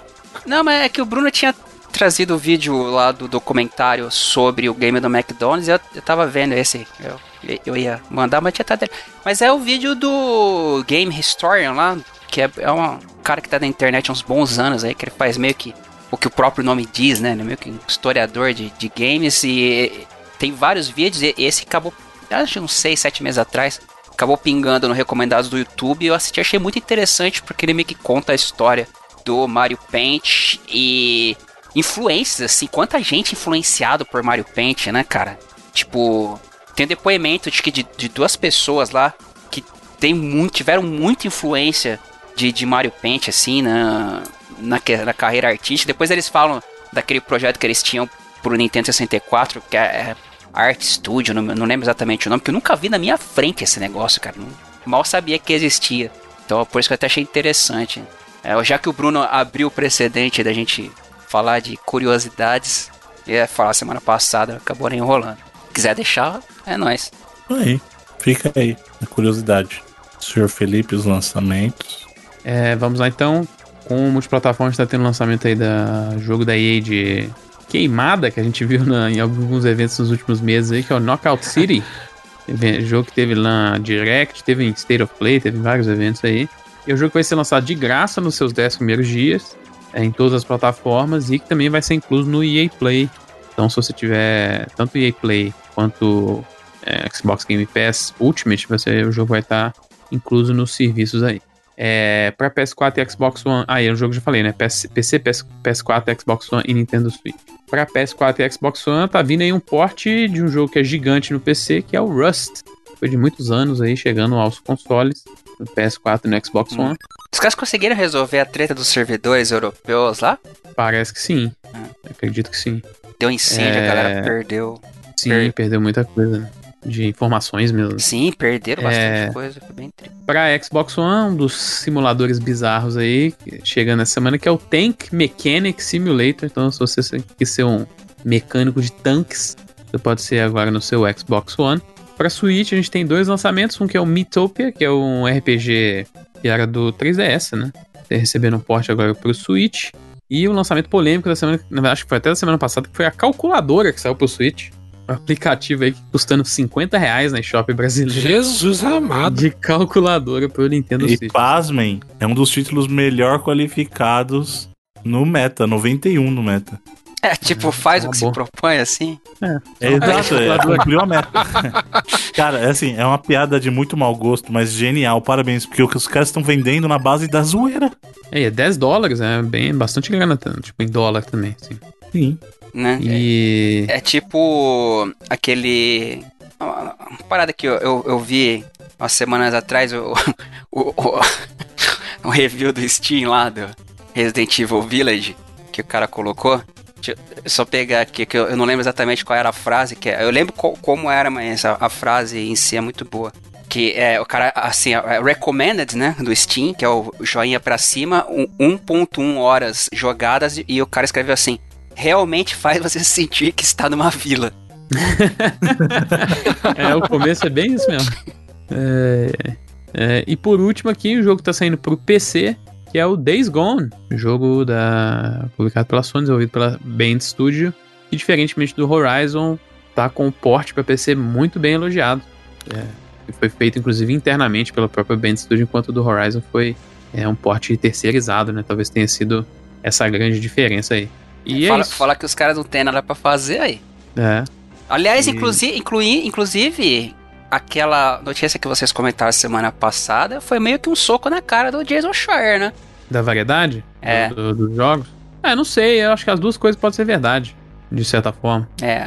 Speaker 2: Não, mas é que o Bruno tinha trazido o vídeo lá do documentário sobre o game do McDonald's e eu, eu tava vendo esse. Eu, eu ia mandar, mas tinha tá dele. Mas é o vídeo do Game Historian lá, que é, é um cara que tá na internet há uns bons anos aí, que ele faz meio que o que o próprio nome diz, né? É meio que um historiador de, de games e tem vários vídeos e esse acabou acho uns 6, 7 meses atrás. Acabou pingando no Recomendados do YouTube eu assisti, achei muito interessante porque ele meio que conta a história do Mario Paint e influências, assim, quanta gente influenciado por Mario Paint, né, cara? Tipo, tem depoimento de que de, de duas pessoas lá que tem muito, tiveram muita influência de, de Mario Paint, assim, na, na, na carreira artística. Depois eles falam daquele projeto que eles tinham pro Nintendo 64, que é Art Studio, não, não lembro exatamente o nome, que eu nunca vi na minha frente esse negócio, cara. Não, mal sabia que existia. Então, por isso que eu até achei interessante. É, já que o Bruno abriu o precedente da gente falar de curiosidades, ia falar semana passada, acabou nem enrolando. Se quiser deixar, é nóis.
Speaker 1: Aí, fica aí, a curiosidade. Senhor Felipe, os lançamentos.
Speaker 4: É, vamos lá então. Com o multiplataforma está tendo lançamento aí da jogo da EA de queimada que a gente viu na, em alguns eventos nos últimos meses aí, que é o Knockout City. jogo que teve lá Direct, teve em State of Play, teve vários eventos aí. E o jogo vai ser lançado de graça nos seus 10 primeiros dias, é, em todas as plataformas, e que também vai ser incluso no EA Play. Então, se você tiver tanto EA Play quanto é, Xbox Game Pass Ultimate, você, o jogo vai estar incluso nos serviços aí. É, para PS4 e Xbox One. Ah, é um jogo que já falei, né? PS, PC, PS, PS4, Xbox One e Nintendo Switch. Para PS4 e Xbox One, tá vindo aí um porte de um jogo que é gigante no PC, que é o Rust. Foi de muitos anos aí, chegando aos consoles, no PS4 e no Xbox hum. One.
Speaker 2: Os caras conseguiram resolver a treta dos servidores europeus lá?
Speaker 4: Parece que sim. Hum. Acredito que sim.
Speaker 2: Deu incêndio, é... a galera perdeu.
Speaker 4: Sim, per... perdeu muita coisa, né? De informações mesmo.
Speaker 2: Sim, perderam bastante é, coisa, foi bem triste.
Speaker 4: Pra Xbox One, um dos simuladores bizarros aí, chegando essa semana, que é o Tank Mechanic Simulator. Então, se você quer ser um mecânico de tanques, você pode ser agora no seu Xbox One. Pra Switch, a gente tem dois lançamentos, um que é o Mythopia, que é um RPG que era do 3DS, né? Tá recebendo um porte agora pro Switch. E o lançamento polêmico da semana, acho que foi até da semana passada, que foi a calculadora que saiu pro Switch aplicativo aí custando 50 reais na Shop brasileira.
Speaker 3: Jesus amado.
Speaker 4: De calculadora pro Nintendo
Speaker 1: e
Speaker 4: Switch.
Speaker 1: E pasmem, é um dos títulos melhor qualificados no meta, 91 no meta.
Speaker 2: É, tipo, ah, faz tá o que bom. se propõe, assim.
Speaker 1: É, é exato, é, cumpriu a meta. Cara, é assim, é uma piada de muito mau gosto, mas genial, parabéns, porque o que os caras estão vendendo na base da zoeira.
Speaker 4: É, é 10 dólares, é bem, bastante grana, tipo, em dólar também,
Speaker 1: sim. Sim
Speaker 2: né? E... É, é tipo aquele. Uma parada que eu, eu, eu, vi umas semanas atrás, o, o, o, o review do Steam lá do Resident Evil Village, que o cara colocou. Deixa eu só pegar aqui, que eu, eu não lembro exatamente qual era a frase, que é, eu lembro co, como era, mas a, a, frase em si é muito boa. Que é o cara, assim, é recommended, né, do Steam, que é o joinha pra cima, 1.1 horas jogadas, e o cara escreveu assim, realmente faz você sentir que está numa vila.
Speaker 4: é, o começo é bem isso mesmo. É, é, e por último aqui, o jogo está saindo para o PC, que é o Days Gone, jogo da, publicado pela Sony, desenvolvido pela Band Studio, e diferentemente do Horizon, tá com o porte para PC muito bem elogiado. É, foi feito inclusive internamente pela própria Band Studio, enquanto o do Horizon foi é, um porte terceirizado, né? Talvez tenha sido essa grande diferença aí.
Speaker 2: E fala, é fala que os caras não tem nada pra fazer aí.
Speaker 4: É.
Speaker 2: Aliás, e... inclusive, inclui, inclusive, aquela notícia que vocês comentaram semana passada foi meio que um soco na cara do Jason Schreier, né?
Speaker 4: Da variedade?
Speaker 2: É.
Speaker 4: Do, do, dos jogos? É, não sei, eu acho que as duas coisas podem ser verdade, de certa forma.
Speaker 2: É,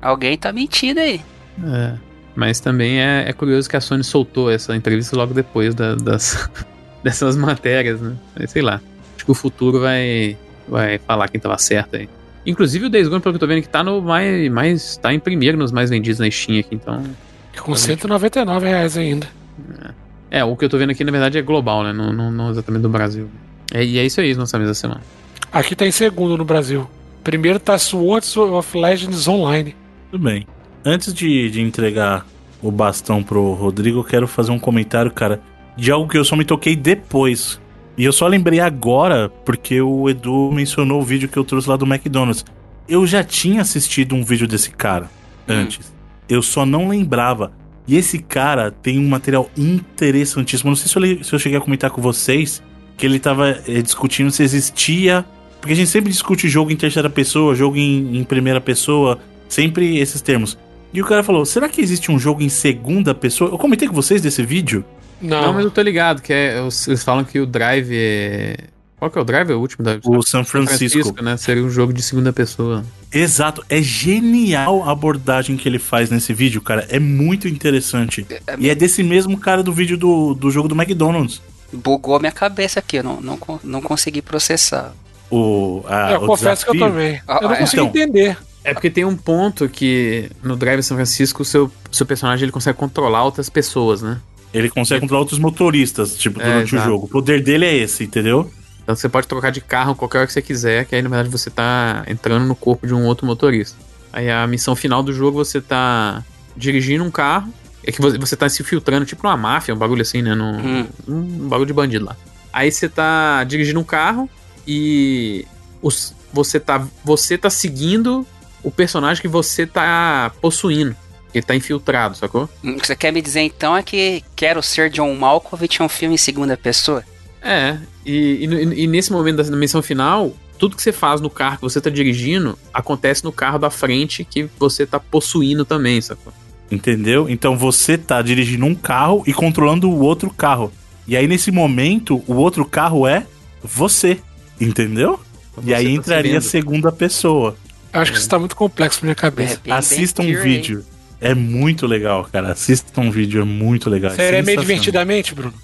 Speaker 2: alguém tá mentindo aí.
Speaker 4: É. Mas também é, é curioso que a Sony soltou essa entrevista logo depois da, das, dessas matérias, né? Sei lá. Acho que o futuro vai, vai falar quem tava certo aí. Inclusive o Days Gone, pelo que eu tô vendo, que tá no mais, mais. tá em primeiro nos mais vendidos na Steam aqui, então.
Speaker 3: Com 199 reais ainda.
Speaker 4: É. é, o que eu tô vendo aqui, na verdade, é global, né? Não, não, não exatamente do Brasil. É, e é isso aí, nossa mesa semana.
Speaker 3: Aqui tá em segundo no Brasil. Primeiro tá Swords of Legends Online.
Speaker 1: Tudo bem. Antes de, de entregar o bastão pro Rodrigo, eu quero fazer um comentário, cara, de algo que eu só me toquei depois e eu só lembrei agora porque o Edu mencionou o vídeo que eu trouxe lá do McDonald's. Eu já tinha assistido um vídeo desse cara hum. antes. Eu só não lembrava. E esse cara tem um material interessantíssimo. Não sei se eu, se eu cheguei a comentar com vocês que ele tava é, discutindo se existia. Porque a gente sempre discute jogo em terceira pessoa, jogo em, em primeira pessoa, sempre esses termos. E o cara falou: será que existe um jogo em segunda pessoa? Eu comentei com vocês desse vídeo.
Speaker 3: Não,
Speaker 4: Não, mas eu tô ligado, que é, eles falam que o Drive é... Qual que é o Drive? É o último da
Speaker 1: O San Francisco.
Speaker 4: né? Seria um jogo de segunda pessoa.
Speaker 1: Exato, é genial a abordagem que ele faz nesse vídeo, cara. É muito interessante. E é desse mesmo cara do vídeo do, do jogo do McDonald's.
Speaker 2: Bugou a minha cabeça aqui, eu não, não, não consegui processar.
Speaker 1: O, a,
Speaker 3: eu
Speaker 1: o
Speaker 3: confesso que eu
Speaker 1: desafio.
Speaker 3: também.
Speaker 2: Ah,
Speaker 3: eu não
Speaker 2: ah,
Speaker 3: consigo
Speaker 1: então.
Speaker 3: entender.
Speaker 4: É porque tem um ponto que no Drive São Francisco o seu, seu personagem ele consegue controlar outras pessoas, né?
Speaker 1: Ele consegue controlar outros motoristas, tipo,
Speaker 4: É,
Speaker 1: durante o
Speaker 4: exato.
Speaker 1: jogo. O poder dele é esse, entendeu?
Speaker 4: Então você pode trocar de carro qualquer hora que você quiser, que aí na verdade você tá entrando no corpo de um outro motorista. Aí a missão final do jogo você tá dirigindo um carro, é que você, você tá se filtrando, tipo numa máfia, um bagulho assim, né? Num,
Speaker 2: Hum.
Speaker 4: um bagulho de bandido lá. Aí você tá dirigindo um carro e os- você, tá, você tá seguindo o personagem que você tá possuindo. Ele tá infiltrado, sacou?
Speaker 2: O que você quer me dizer então é que Quero Ser John Malkovich é um filme em segunda pessoa?
Speaker 4: É, e, e- e nesse momento da missão final, tudo que você faz no carro que você tá dirigindo acontece no carro da frente que você tá possuindo também, sacou?
Speaker 1: Entendeu? Então você tá dirigindo um carro e controlando o outro carro. E aí, nesse momento, o outro carro é você. Entendeu? e
Speaker 4: Você
Speaker 1: aí
Speaker 4: tá
Speaker 1: entraria a segunda pessoa.
Speaker 3: Acho que isso tá muito complexo pra minha
Speaker 2: É,
Speaker 3: cabeça.
Speaker 2: bem-
Speaker 1: Assista um
Speaker 2: bem theory.
Speaker 1: vídeo. É muito legal, cara. Assista um vídeo, é muito legal.
Speaker 3: Sério, é meio
Speaker 1: sensacional.
Speaker 3: divertidamente, Bruno?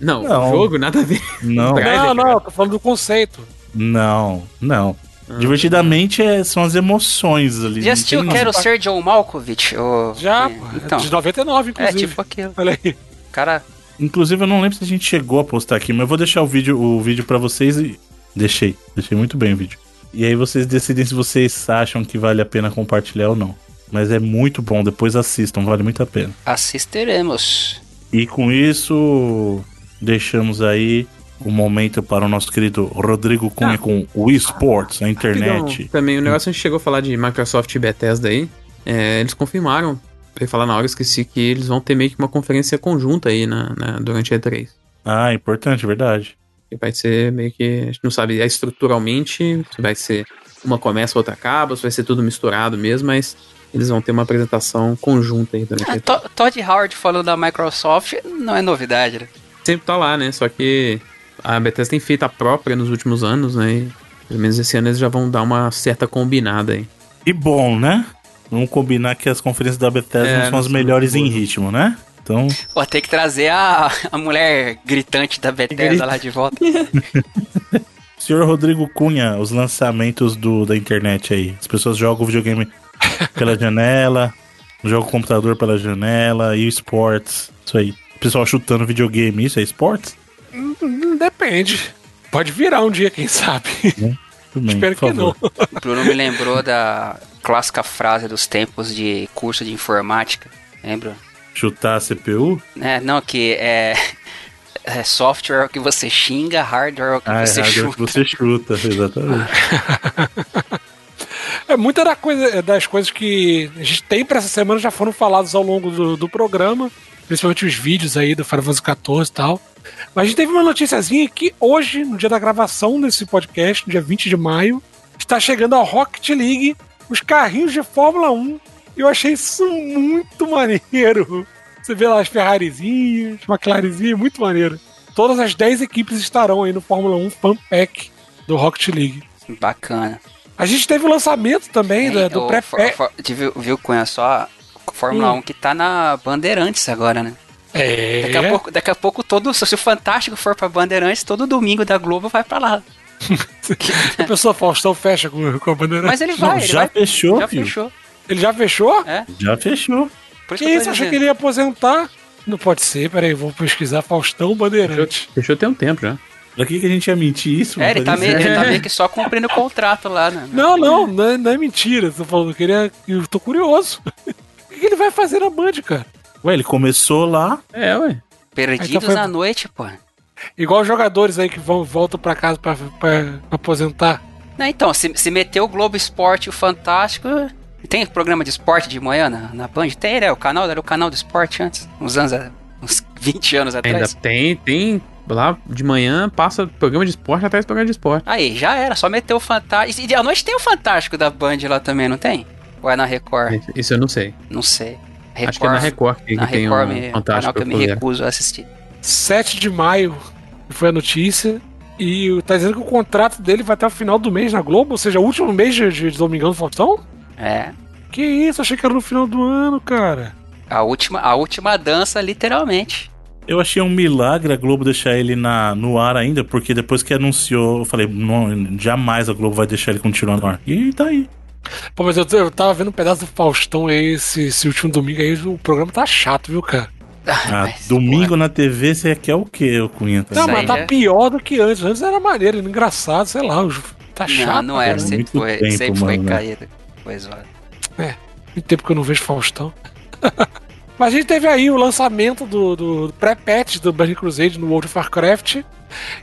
Speaker 4: Não,
Speaker 1: Não.
Speaker 4: o jogo nada a ver.
Speaker 1: Não,
Speaker 3: não, não, tô falando do conceito.
Speaker 1: não, não.
Speaker 4: Ah.
Speaker 1: Divertidamente é, são as emoções ali.
Speaker 2: Já
Speaker 1: não
Speaker 2: assistiu Quero Ser John Malkovich? Ô,
Speaker 3: Já, pô.
Speaker 2: Então,
Speaker 3: de 99,
Speaker 2: é
Speaker 3: inclusive.
Speaker 2: tipo aquilo.
Speaker 3: Olha aí.
Speaker 2: Cara,
Speaker 1: Inclusive, eu não lembro se a gente chegou a postar aqui, mas eu vou deixar o vídeo, o vídeo para vocês e. Deixei, deixei muito bem o vídeo. E aí vocês decidem se vocês acham que vale a pena compartilhar ou não. Mas é muito bom, depois assistam, vale muito a pena.
Speaker 2: assistiremos.
Speaker 1: E com isso, deixamos aí o momento para o nosso querido Rodrigo Cunha
Speaker 4: Ah.
Speaker 1: com o eSports, a internet.
Speaker 4: Rapidão, Também o negócio a gente chegou a falar de Microsoft e Bethesda aí. É, eles confirmaram, eu ia falar na hora, esqueci que eles vão ter meio que uma conferência conjunta aí na, na- durante a E3.
Speaker 1: Ah, importante, verdade.
Speaker 4: Que vai ser meio que. A gente não sabe é estruturalmente se vai ser uma começa, outra acaba, se vai ser tudo misturado mesmo, mas eles vão ter uma apresentação conjunta aí durante
Speaker 2: Ah,
Speaker 4: E3.
Speaker 2: To- Todd Howard falando da Microsoft não é novidade, né?
Speaker 4: Sempre tá lá, né? Só que a Bethesda tem feito a própria nos últimos anos, né? E pelo menos esse ano eles já vão dar uma certa combinada aí.
Speaker 1: E bom, né? Vamos combinar que as conferências da Bethesda
Speaker 4: É,
Speaker 1: não são as melhores em ritmo, né? Então,
Speaker 2: Pô, tem que trazer a, a mulher gritante da Bethesda
Speaker 4: Grita.
Speaker 2: lá de volta.
Speaker 1: senhor Rodrigo Cunha, os lançamentos do, da internet aí. As pessoas jogam o videogame pela janela, jogam o computador pela janela e esportes. Isso aí. O pessoal chutando videogame, isso é esportes?
Speaker 3: Hum, Depende. Pode virar um dia, quem sabe.
Speaker 1: Tudo bem,
Speaker 3: Espero que não.
Speaker 1: favor.
Speaker 2: O Bruno me lembrou da clássica frase dos tempos de curso de informática. Lembra?
Speaker 1: Chutar a CPU?
Speaker 2: É, não, que é, é software é que você xinga, hardware é o que
Speaker 1: Ah, é
Speaker 2: você
Speaker 1: hardware que
Speaker 2: chuta.
Speaker 1: você chuta, exatamente.
Speaker 3: Muita da coisa, das coisas que a gente tem pra essa semana já foram falados ao longo do, do programa, principalmente os vídeos aí do Final Fantasy e tal. Mas a gente teve uma noticiazinha que hoje, no dia da gravação desse podcast, no dia 20 de maio, está chegando a Rocket League os carrinhos de Fórmula 1. E eu achei isso muito maneiro. Você vê lá as Ferrarizinhas, McLarenzinhas, muito maneiro. Todas as 10 equipes estarão aí no Fórmula 1 Fan Pack do Rocket League.
Speaker 2: Bacana.
Speaker 3: A gente teve o lançamento também do
Speaker 2: o
Speaker 3: pré
Speaker 2: for- for- de- viu, viu, Cunha, só a Fórmula
Speaker 3: Hum.
Speaker 2: 1 que tá na Bandeirantes agora, né?
Speaker 3: É.
Speaker 2: Daqui a pouco, daqui a pouco todo, se o Fantástico for pra Bandeirantes, todo domingo da Globo vai pra lá.
Speaker 3: A pessoa Faustão fecha com, com a bandeira.
Speaker 2: Mas ele
Speaker 1: Não,
Speaker 2: vai, ele
Speaker 1: já
Speaker 2: vai,
Speaker 1: fechou,
Speaker 2: já
Speaker 1: filho.
Speaker 2: fechou.
Speaker 3: Ele já fechou?
Speaker 2: É,
Speaker 1: Já fechou.
Speaker 2: por isso
Speaker 3: Que
Speaker 2: que eu
Speaker 3: isso? Achei que ele ia aposentar. Não pode ser, peraí, vou pesquisar Faustão Bandeirante.
Speaker 4: Deixou ter um tempo já.
Speaker 1: Pra que, que a gente ia mentir isso?
Speaker 2: É, ele tá, meio, ele tá meio que só cumprindo o contrato lá, né?
Speaker 3: Não, não, não é, não é mentira. Tô falando que ele é. Eu tô curioso. O que, que ele vai fazer na Band, cara?
Speaker 1: Ué, ele começou lá.
Speaker 4: É, ué.
Speaker 2: Perdidos
Speaker 3: foi-
Speaker 2: na noite, pô.
Speaker 3: Igual os jogadores aí que vão, voltam pra casa pra, pra aposentar.
Speaker 2: Não, então, se, se meteu o Globo Esporte e o Fantástico. Tem programa de esporte de manhã na, na Band? Tem, né? O canal era o canal do esporte antes, uns anos, uns 20 anos
Speaker 4: Ainda
Speaker 2: atrás.
Speaker 4: tem, tem. Lá de manhã passa programa de esporte atrás do programa de esporte.
Speaker 2: Aí, já era, só meteu o Fantástico. E à noite tem o Fantástico da Band lá também, não tem? Ou é na Record?
Speaker 4: Isso eu não sei.
Speaker 2: Não sei.
Speaker 4: Record, Acho que é na Record que,
Speaker 2: na
Speaker 4: que tem
Speaker 2: Record
Speaker 4: um
Speaker 2: me,
Speaker 4: fantástico.
Speaker 2: canal que eu me recuso a assistir.
Speaker 3: 7 de maio foi a notícia. E tá dizendo que o contrato dele vai até o final do mês na Globo, ou seja, o último mês de, de Domingão do Faustão?
Speaker 2: É.
Speaker 3: Que isso, achei que era no final do ano, cara.
Speaker 2: A última, a última dança, literalmente.
Speaker 1: Eu achei um milagre a Globo deixar ele na, no ar ainda, porque depois que anunciou, eu falei, não, jamais a Globo vai deixar ele continuar no ar. E tá aí.
Speaker 3: Pô, mas eu, eu tava vendo um pedaço do Faustão aí, esse, esse último domingo aí, o programa tá chato, viu, cara?
Speaker 1: Ah, domingo porra. na TV, você quer o quê, o Cunha?
Speaker 3: Não, mas tá já... pior do que antes. Antes era maneiro, engraçado, sei lá. Tá chato.
Speaker 2: Não, não era, cara. sempre foi, tempo, sempre foi mano, caído. Pois
Speaker 3: é. É, muito tempo que eu não vejo Faustão. mas a gente teve aí o lançamento do, do pré-patch do Burning Crusade no World of Warcraft.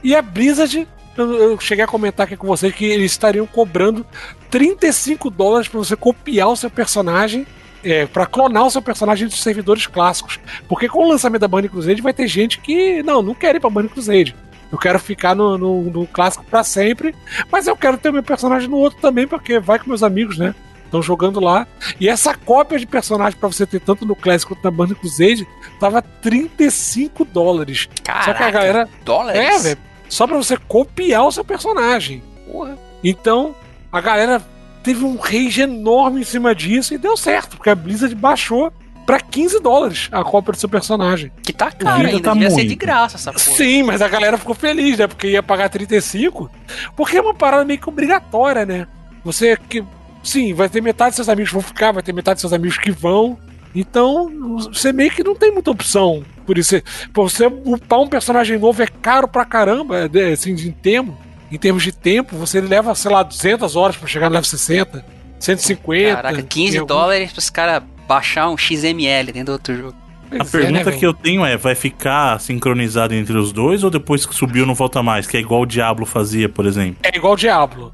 Speaker 3: E a Blizzard eu cheguei a comentar aqui com vocês que eles estariam cobrando 35 dólares para você copiar o seu personagem é, para clonar o seu personagem dos servidores clássicos. Porque com o lançamento da Burning Crusade vai ter gente que, não, não quer ir pra Burning Crusade. Eu quero ficar no, no, no clássico para sempre, mas eu quero ter meu personagem no outro também, porque vai com meus amigos, né? Estão jogando lá. E essa cópia de personagem para você ter tanto no Clássico quanto na Burning Crusade tava 35 dólares.
Speaker 2: Caraca,
Speaker 3: Só que a galera.
Speaker 2: Dólares?
Speaker 3: É, velho. Só pra você copiar o seu personagem.
Speaker 2: Porra.
Speaker 3: Então, a galera teve um rage enorme em cima disso e deu certo, porque a Blizzard baixou para 15 dólares a cópia do seu personagem.
Speaker 2: Que tá caro ainda, tá devia muito. ser de graça essa porra.
Speaker 3: Sim, mas a galera ficou feliz, né? Porque ia pagar 35, porque é uma parada meio que obrigatória, né? Você que sim, vai ter metade dos seus amigos que vão ficar, vai ter metade dos seus amigos que vão. Então, você meio que não tem muita opção. Por isso, pra você upar um personagem novo é caro pra caramba, é, assim, em termos em termos de tempo, você leva, sei lá, 200 horas para chegar no level 60, 150.
Speaker 2: Caraca, 15 algum... dólares para os caras baixar um XML dentro do outro jogo.
Speaker 1: A pergunta é, né, que eu tenho é: vai ficar sincronizado entre os dois ou depois que subiu não volta mais? Que é igual o Diablo fazia, por exemplo?
Speaker 3: É igual o Diablo.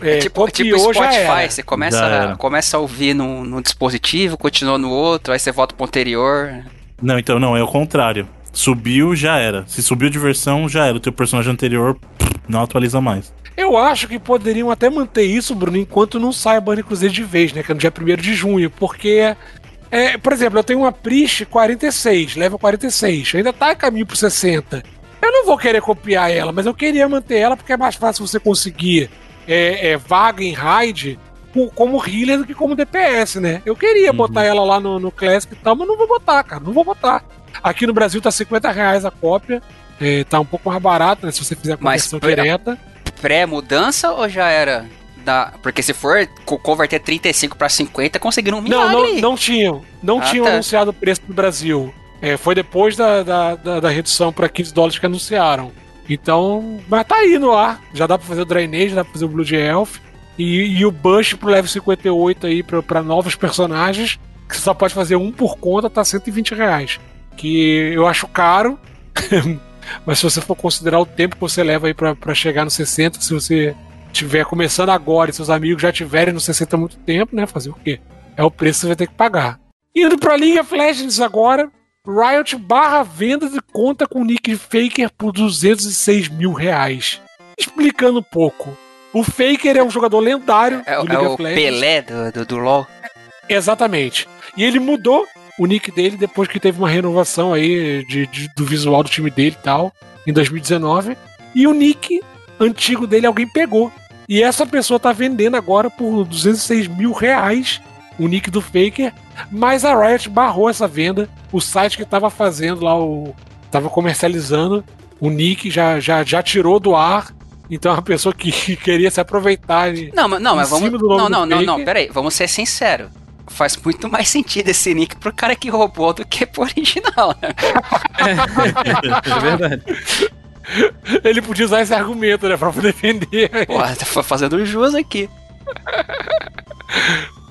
Speaker 2: É, tipo, tipo Spotify, você começa, começa a ouvir no, no dispositivo, continua no outro, aí você volta pro anterior.
Speaker 1: Não, então não, é o contrário. Subiu, já era. Se subiu de versão, já era. O teu personagem anterior não atualiza mais.
Speaker 3: Eu acho que poderiam até manter isso, Bruno, enquanto não sai a Bunny Cruzeiro de vez, né? Que é no dia 1 de junho, porque. É, por exemplo, eu tenho uma Priest 46, level 46, ainda tá em caminho pro 60. Eu não vou querer copiar ela, mas eu queria manter ela porque é mais fácil você conseguir é, é, vaga em raid como healer do que como DPS, né? Eu queria uhum. botar ela lá no, no Classic e tal, mas não vou botar, cara, não vou botar. Aqui no Brasil tá 50 reais a cópia. É, tá um pouco mais barato, né? Se você fizer a conversão Mas, direta.
Speaker 2: Pré-mudança ou já era? Da... Porque se for converter 35 para 50, conseguiram um milagre.
Speaker 3: Não, não, não tinham. Não ah, tinham tá. anunciado o preço no Brasil. É, foi depois da, da, da, da redução para 15 dólares que anunciaram. Então, mas tá aí no ar. Já dá pra fazer o Drainage, dá pra fazer o Blue Elf. E, e o Bush pro level 58 aí pra, pra novos personagens. Que você só pode fazer um por conta, tá 120 reais. Que eu acho caro. Mas se você for considerar o tempo que você leva aí para chegar no 60, se você estiver começando agora e seus amigos já tiverem no 60 há muito tempo, né? Fazer o quê? É o preço que você vai ter que pagar. Indo pra League of Legends agora, Riot barra vendas e conta com Nick Faker por 206 mil reais. Explicando um pouco. O Faker é um jogador lendário
Speaker 2: é, do é o Pelé do, do, do LoL.
Speaker 3: Exatamente. E ele mudou o nick dele depois que teve uma renovação aí de, de, do visual do time dele e tal, em 2019. E o nick antigo dele alguém pegou. E essa pessoa tá vendendo agora por 206 mil reais o nick do Faker, mas a Riot barrou essa venda. O site que tava fazendo lá, o. tava comercializando o nick, já, já, já tirou do ar. Então a pessoa que queria se aproveitar.
Speaker 2: Não, mas, não, mas vamos. Não, não, não, não, peraí, vamos ser sinceros faz muito mais sentido esse nick pro cara que roubou do que pro original. Né?
Speaker 3: é verdade. Ele podia usar esse argumento, né, pra defender.
Speaker 2: Pô, tá fazendo jus aqui.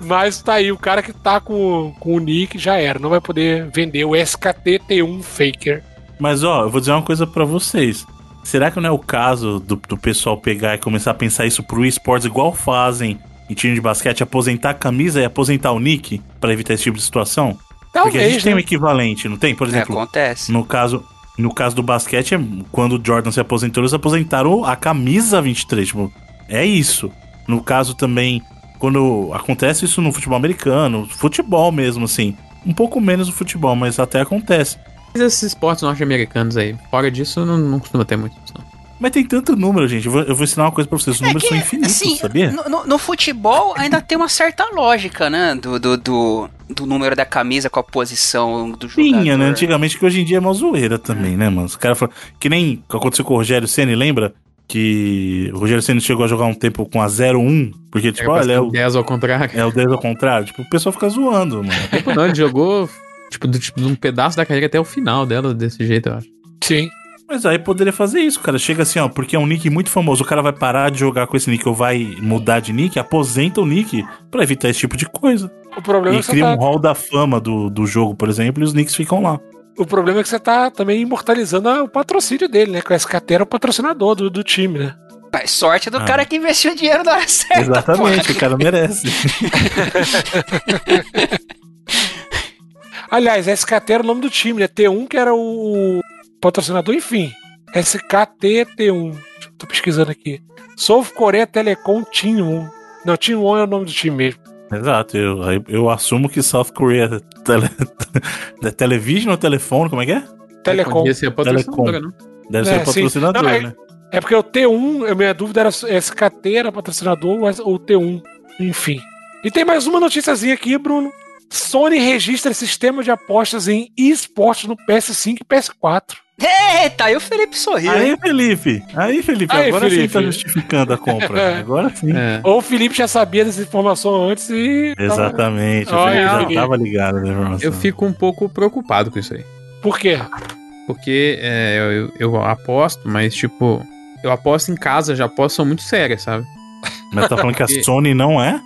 Speaker 3: Mas tá aí, o cara que tá com, com o nick já era, não vai poder vender o SKT-T1 Faker.
Speaker 1: Mas ó, eu vou dizer uma coisa para vocês. Será que não é o caso do, do pessoal pegar e começar a pensar isso pro esportes igual fazem em time de basquete aposentar a camisa e aposentar o nick para evitar esse tipo de situação? Talvez, Porque a gente né? tem um equivalente, não tem? Por exemplo,
Speaker 2: é, acontece.
Speaker 1: no caso no caso do basquete, quando o Jordan se aposentou, eles aposentaram a camisa 23, tipo, é isso. No caso também quando acontece isso no futebol americano, futebol mesmo, assim. Um pouco menos no futebol, mas até acontece.
Speaker 4: Mas esses esportes norte-americanos aí, fora disso, não, não costuma ter muito isso, não.
Speaker 1: Mas tem tanto número, gente. Eu vou, eu vou ensinar uma coisa pra vocês. Os números são infinitos,
Speaker 2: assim,
Speaker 1: sabia?
Speaker 2: No, no- no futebol ainda tem uma certa lógica, né? Do, do, do, do número da camisa com a posição do jogador.
Speaker 1: Tinha, né? Antigamente, que hoje em dia é uma zoeira também, né, mano? Os caras falam. Que nem aconteceu com o Rogério Senna, lembra? Que o Rogério Senna chegou a jogar um tempo com a 0-1, porque, tipo, olha, é o,
Speaker 4: 10 ao contrário.
Speaker 1: é o 10 ao contrário. Tipo, o pessoal fica zoando, mano.
Speaker 4: Não, ele jogou, tipo, do, tipo, de um pedaço da carreira até o final dela, desse jeito, eu acho.
Speaker 3: Sim.
Speaker 1: Mas aí poderia fazer isso, cara. Chega assim, ó, porque é um nick muito famoso. O cara vai parar de jogar com esse nick ou vai mudar de nick, aposenta o nick pra evitar esse tipo de coisa.
Speaker 3: O problema, é
Speaker 1: E
Speaker 3: que você
Speaker 1: cria
Speaker 3: tá,
Speaker 1: um hall da fama do, do jogo, por exemplo, e os nicks ficam lá.
Speaker 3: O problema é que você tá também imortalizando o patrocínio dele, né? Que o SKT era o patrocinador do, do time, né?
Speaker 2: Mas sorte do
Speaker 1: Ah.
Speaker 2: cara que investiu dinheiro na hora certa.
Speaker 1: Exatamente, o cara merece.
Speaker 3: Aliás, SKT era o nome do time, né? T1 que era o patrocinador, enfim. SKT T1. Tô pesquisando aqui. South Korea Telecom Team 1. Não, Team 1 é o nome do time mesmo.
Speaker 1: Exato, eu, eu assumo que South Korea é tele, é television ou telefone, como é que é?
Speaker 3: Telecom.
Speaker 4: Podia ser a patrocinadora, não?
Speaker 1: Deve
Speaker 3: É,
Speaker 1: ser patrocinador,
Speaker 3: sim. Não, é-
Speaker 1: né?
Speaker 3: É porque o T1, a minha dúvida era se SKT era patrocinador ou T1. Enfim. E tem mais uma noticiazinha aqui, Bruno. Sony registra sistema de apostas em esportes no PS5 e PS4.
Speaker 2: Eita, aí o Felipe sorriu.
Speaker 1: Aí, Felipe, aí, Felipe,
Speaker 3: Aí,
Speaker 1: agora sim
Speaker 3: Felipe.
Speaker 1: tá justificando a compra. Agora sim.
Speaker 4: É.
Speaker 3: Ou o Felipe já sabia dessa informação antes e.
Speaker 1: Exatamente, o
Speaker 3: Olha,
Speaker 1: Felipe já
Speaker 3: Felipe.
Speaker 1: tava ligado na informação.
Speaker 4: Eu fico um pouco preocupado com isso aí.
Speaker 3: Por quê?
Speaker 4: Porque é, eu, eu- eu aposto, mas tipo, eu aposto em casa, já aposto são muito sérias, sabe?
Speaker 1: Mas tá falando que a Sony não é?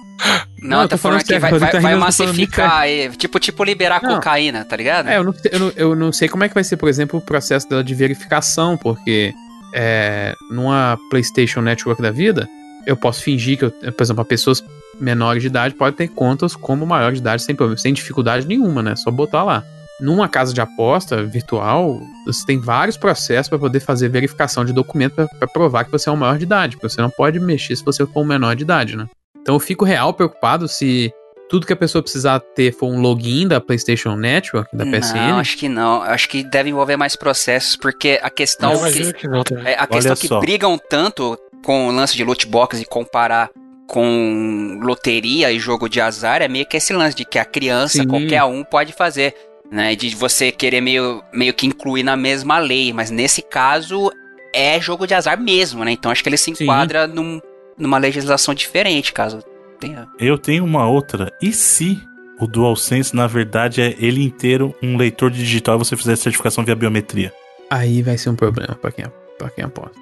Speaker 2: Não,
Speaker 4: Não, eu
Speaker 2: tá
Speaker 4: tô falando
Speaker 2: falando que vai,
Speaker 4: sério,
Speaker 2: vai, vai
Speaker 4: muito
Speaker 2: massificar aí. Tipo, tipo liberar
Speaker 4: Não.
Speaker 2: cocaína, tá ligado?
Speaker 4: É, eu não, sei- eu, não, eu não sei como é que vai ser, por exemplo, o processo dela de verificação, porque é, numa PlayStation Network da vida, eu posso fingir que, eu, por exemplo, pessoas menores de idade podem ter contas como maior de idade sem, problema, sem dificuldade nenhuma, né? Só botar lá. Numa casa de aposta virtual, você tem vários processos para poder fazer verificação de documento para provar que você é um maior de idade, porque você não pode mexer se você for um menor de idade, né? Então eu fico real preocupado se tudo que a pessoa precisar ter for um login da PlayStation Network, da PSN.
Speaker 2: Não, acho que não. Acho que deve envolver mais processos, porque a questão
Speaker 3: eu
Speaker 2: que,
Speaker 3: que não
Speaker 2: é, a questão que
Speaker 1: só.
Speaker 2: brigam tanto com o lance de loot box e comparar com loteria e jogo de azar é meio que esse lance de que a criança,
Speaker 4: Sim.
Speaker 2: qualquer um pode fazer. Né, de você querer meio, meio que incluir na mesma lei, mas nesse caso é jogo de azar mesmo, né? Então acho que ele se enquadra num- numa legislação diferente, caso tenha.
Speaker 1: Eu tenho uma outra. E se o DualSense, na verdade, é ele inteiro um leitor digital e você fizer certificação via biometria?
Speaker 4: Aí vai ser um problema pra quem, pra quem aposta.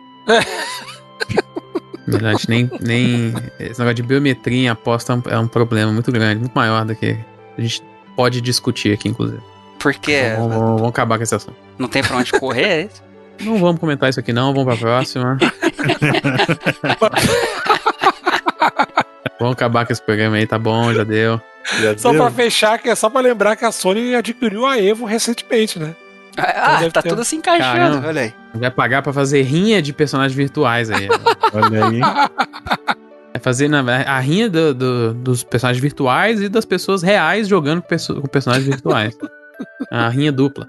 Speaker 4: Na verdade, nem, nem. Esse negócio de biometria em aposta é é um problema muito grande, muito maior do que a gente pode discutir aqui, inclusive.
Speaker 2: Porque
Speaker 4: Vamos, vamos- vamos acabar com esse assunto.
Speaker 2: não tem pra onde correr, é isso?
Speaker 4: Não vamos comentar isso aqui, não. Vamos pra próxima. vamos acabar com esse programa aí, tá bom, já deu.
Speaker 1: Já
Speaker 3: Só
Speaker 1: deu?
Speaker 3: pra fechar, que é só pra lembrar que a Sony adquiriu a Evo recentemente, né?
Speaker 2: Ah,
Speaker 3: deve
Speaker 2: tá
Speaker 3: ter.
Speaker 2: tudo se encaixando,
Speaker 4: Caramba.
Speaker 2: olha aí.
Speaker 4: Vai pagar pra fazer rinha de personagens virtuais aí.
Speaker 1: Olha aí.
Speaker 4: É fazer na, a rinha do- do- dos personagens virtuais e das pessoas reais jogando com, perso- com personagens virtuais. A rinha dupla.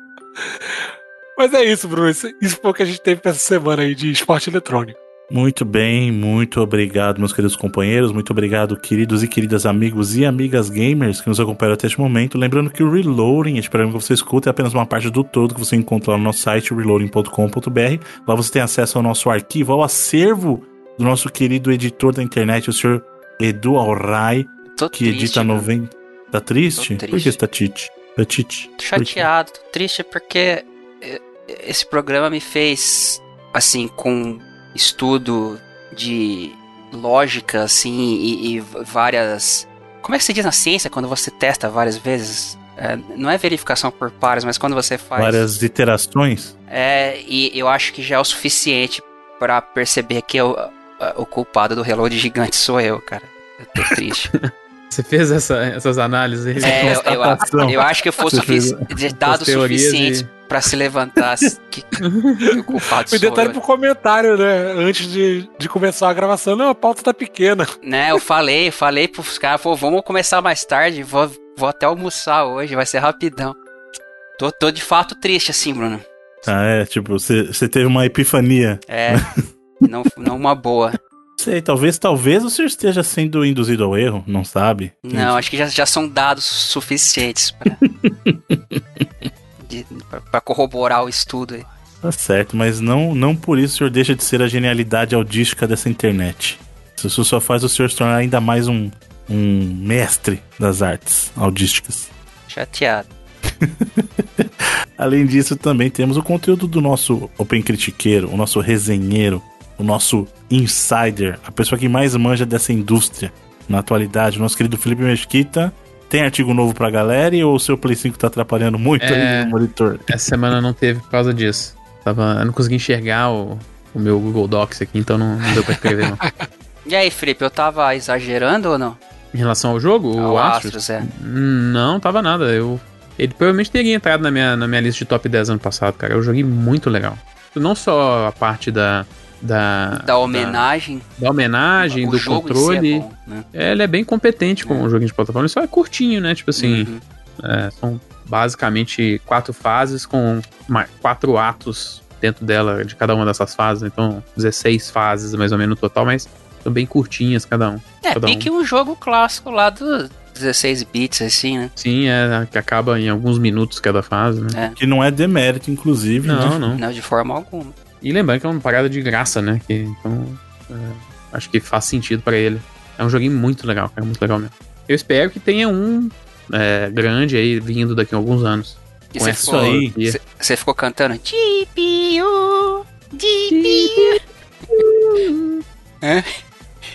Speaker 3: Mas é isso, Bruno. Isso, isso foi o que a gente teve pra essa semana aí de esporte eletrônico.
Speaker 1: Muito bem, muito obrigado, meus queridos companheiros. Muito obrigado, queridos e queridas amigos e amigas gamers que nos acompanharam até este momento. Lembrando que o Reloading, este programa que você escuta, é apenas uma parte do todo que você encontra lá no nosso site, reloading.com.br. Lá você tem acesso ao nosso arquivo, ao acervo do nosso querido editor da internet, o senhor Edu Alray, que
Speaker 2: triste,
Speaker 1: edita
Speaker 2: cara.
Speaker 1: 90. Tá triste?
Speaker 2: Tô
Speaker 1: Por que
Speaker 2: triste.
Speaker 1: você tá tite? Tá tite?
Speaker 2: Tô chateado, tô triste porque eh, esse programa me fez, assim, com estudo de lógica, assim, e, e várias. Como é que se diz na ciência quando você testa várias vezes? É, não é verificação por pares, mas quando você faz.
Speaker 1: Várias iterações?
Speaker 2: É, e eu acho que já é o suficiente pra perceber que eu, ah, o culpado do reload gigante sou eu, cara. Eu tô triste.
Speaker 4: Você fez essa- essas análises aí?
Speaker 2: é, eu, eu, eu acho que eu fosse sufici- de dados suficientes
Speaker 4: e-
Speaker 2: pra se levantar. que, que o culpado
Speaker 3: E
Speaker 2: sou
Speaker 3: detalhe pro comentário, né? Antes de, de começar a gravação, não, a pauta tá pequena.
Speaker 2: Né, eu falei, falei pros caras, vamos começar mais tarde, vou, vou até almoçar hoje, vai ser rapidão. Tô, tô de fato triste assim, Bruno.
Speaker 1: Ah, é, tipo, você você teve uma epifania.
Speaker 2: É, não, não uma boa.
Speaker 1: Sei, talvez, talvez o senhor esteja sendo induzido ao erro, não sabe?
Speaker 2: Não, acho que já, já são dados suficientes pra corroborar o estudo aí.
Speaker 1: Tá certo, mas não, não por isso o senhor deixa de ser a genialidade audística dessa internet. Isso só faz o senhor se tornar ainda mais um, um mestre das artes audísticas.
Speaker 2: Chateado.
Speaker 1: Além disso, também temos o conteúdo do nosso Open Critiqueiro, o nosso resenheiro, o nosso insider, a pessoa que mais manja dessa indústria na atualidade, o nosso querido Felipe Mesquita. Tem artigo novo pra galera e ou o seu Play 5 tá atrapalhando muito
Speaker 4: É.
Speaker 1: aí no monitor?
Speaker 4: Essa semana não teve por causa disso. Tava, eu não consegui enxergar o, o meu Google Docs aqui, então não, não deu pra escrever, não.
Speaker 2: E aí, Felipe, eu tava exagerando ou não?
Speaker 4: Em relação ao jogo,
Speaker 2: Ao
Speaker 4: o
Speaker 2: Astros,
Speaker 4: Astros,
Speaker 2: é.
Speaker 4: não tava nada. Eu, ele provavelmente teria entrado na minha, na minha lista de top 10 ano passado, cara. Eu joguei muito legal. Não só a parte da. Da,
Speaker 2: Da homenagem.
Speaker 4: da homenagem,
Speaker 2: o
Speaker 4: do
Speaker 2: jogo em si
Speaker 4: controle.
Speaker 2: é bom, né?
Speaker 4: Ele é bem competente como um joguinho de plataforma. Ele só é curtinho, né? Tipo assim,
Speaker 2: Uhum.
Speaker 4: é, são basicamente quatro fases com quatro atos dentro dela, de cada uma dessas fases. Então, 16 fases mais ou menos no total, mas são bem curtinhas cada um.
Speaker 2: É,
Speaker 4: cada um.
Speaker 2: pique um jogo clássico lá do 16 bits, assim, né?
Speaker 4: Sim, é que acaba em alguns minutos cada fase, né?
Speaker 1: Que não é demérito, inclusive.
Speaker 4: Não,
Speaker 1: né?
Speaker 4: não.
Speaker 2: Não, de forma alguma.
Speaker 4: E lembrando que é uma parada de graça, né? Que, então, é, acho que faz sentido pra ele. É um joguinho muito legal, cara, muito legal mesmo. Eu espero que tenha um é, grande aí vindo daqui a alguns anos.
Speaker 2: E
Speaker 4: Com
Speaker 2: você
Speaker 4: essa
Speaker 2: ficou,
Speaker 1: aí.
Speaker 2: você ficou cantando GPU, GPU.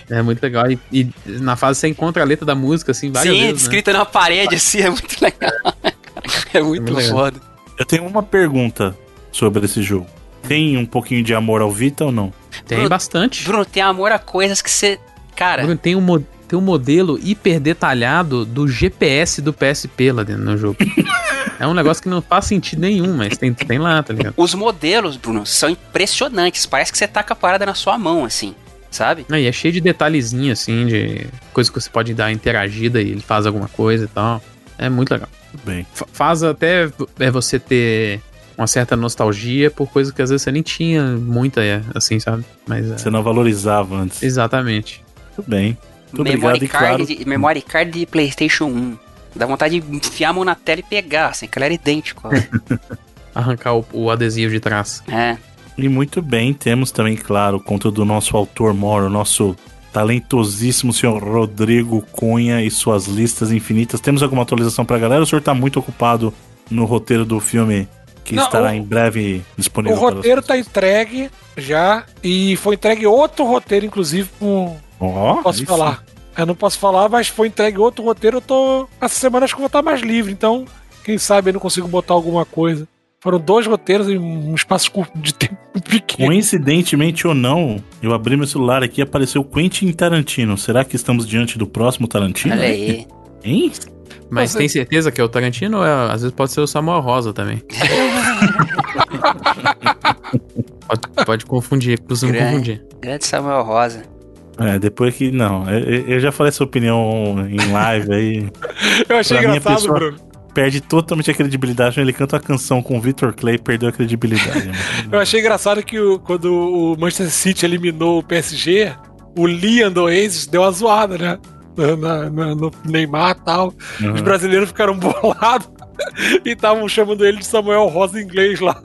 Speaker 4: É muito legal. E, e na fase você encontra a letra da música, assim, várias
Speaker 2: Sim,
Speaker 4: vezes. né?
Speaker 2: escrita na parede, assim, é muito legal. É muito,
Speaker 4: muito legal.
Speaker 2: foda.
Speaker 1: Eu tenho uma pergunta sobre esse jogo. Tem um pouquinho de amor ao Vita ou não?
Speaker 4: Tem
Speaker 2: Bruno-
Speaker 4: bastante.
Speaker 2: Bruno, tem amor a coisas que você. Cara,
Speaker 4: Bruno, tem um, mo- tem um modelo hiper detalhado do GPS do PSP lá dentro do jogo. é um negócio que não faz sentido nenhum, mas tem, tem lá, tá ligado?
Speaker 2: os modelos, Bruno, são impressionantes. Parece que você tá com a parada na sua mão, assim, sabe?
Speaker 4: Não, e é cheio de detalhezinho, assim, de coisa que você pode dar interagida e ele faz alguma coisa e tal. É muito legal.
Speaker 1: Bem.
Speaker 4: Fa- faz até é você ter uma certa nostalgia por coisas que às vezes você nem tinha muita, é, assim, sabe? Mas é,
Speaker 1: Você não valorizava antes.
Speaker 4: exatamente.
Speaker 1: Tudo bem. Muito
Speaker 2: Memory
Speaker 1: obrigado e
Speaker 2: card,
Speaker 1: claro.
Speaker 2: de, memory card de PlayStation 1. Dá vontade de enfiar a mão na tela e pegar, assim, que ela era idêntico.
Speaker 4: Arrancar o, o adesivo de trás.
Speaker 2: é.
Speaker 1: E muito bem, temos também, claro, o conteúdo do nosso autor moro, o nosso talentosíssimo senhor Rodrigo Cunha e suas listas infinitas. Temos alguma atualização pra galera? O senhor tá muito ocupado no roteiro do filme que
Speaker 3: Não,
Speaker 1: estará
Speaker 3: o-
Speaker 1: em breve
Speaker 3: O
Speaker 1: disponível para
Speaker 3: roteiro tá entregue já. E foi entregue outro roteiro, inclusive, com.
Speaker 1: Ó,
Speaker 3: Posso
Speaker 1: aí
Speaker 3: falar? Eu não posso falar, mas foi entregue outro roteiro. Eu tô. Essa semana acho que eu vou estar mais livre. Então, quem sabe eu não consigo botar alguma coisa. Foram dois roteiros em um espaço curto de tempo pequeno.
Speaker 1: Coincidentemente ou não, eu abri meu celular aqui e apareceu Quentin Tarantino. Será que estamos diante do próximo Tarantino?
Speaker 2: Olha aí.
Speaker 1: Hein?
Speaker 4: Mas
Speaker 3: Você-
Speaker 4: tem certeza que é o Tarantino ou é- às vezes pode ser o Samuel Rosa também? pode, pode confundir, costuma
Speaker 2: Grande.
Speaker 4: confundir.
Speaker 2: Grande Samuel Rosa.
Speaker 1: É, depois que. Não, eu, eu já falei essa opinião em live aí.
Speaker 3: Eu achei
Speaker 1: Pra
Speaker 3: engraçado,
Speaker 1: pessoa-
Speaker 3: Bruno.
Speaker 1: Perde totalmente a credibilidade. Ele canta a canção com o Victor Clay perdeu a credibilidade. né?
Speaker 3: Eu achei engraçado que o- quando o Manchester City eliminou o PSG, o Liam do Oasis deu uma zoada, né? Na- na- no Neymar e tal. Os
Speaker 1: Uhum.
Speaker 3: brasileiros ficaram bolados e estavam chamando ele de Samuel Rosa em inglês lá.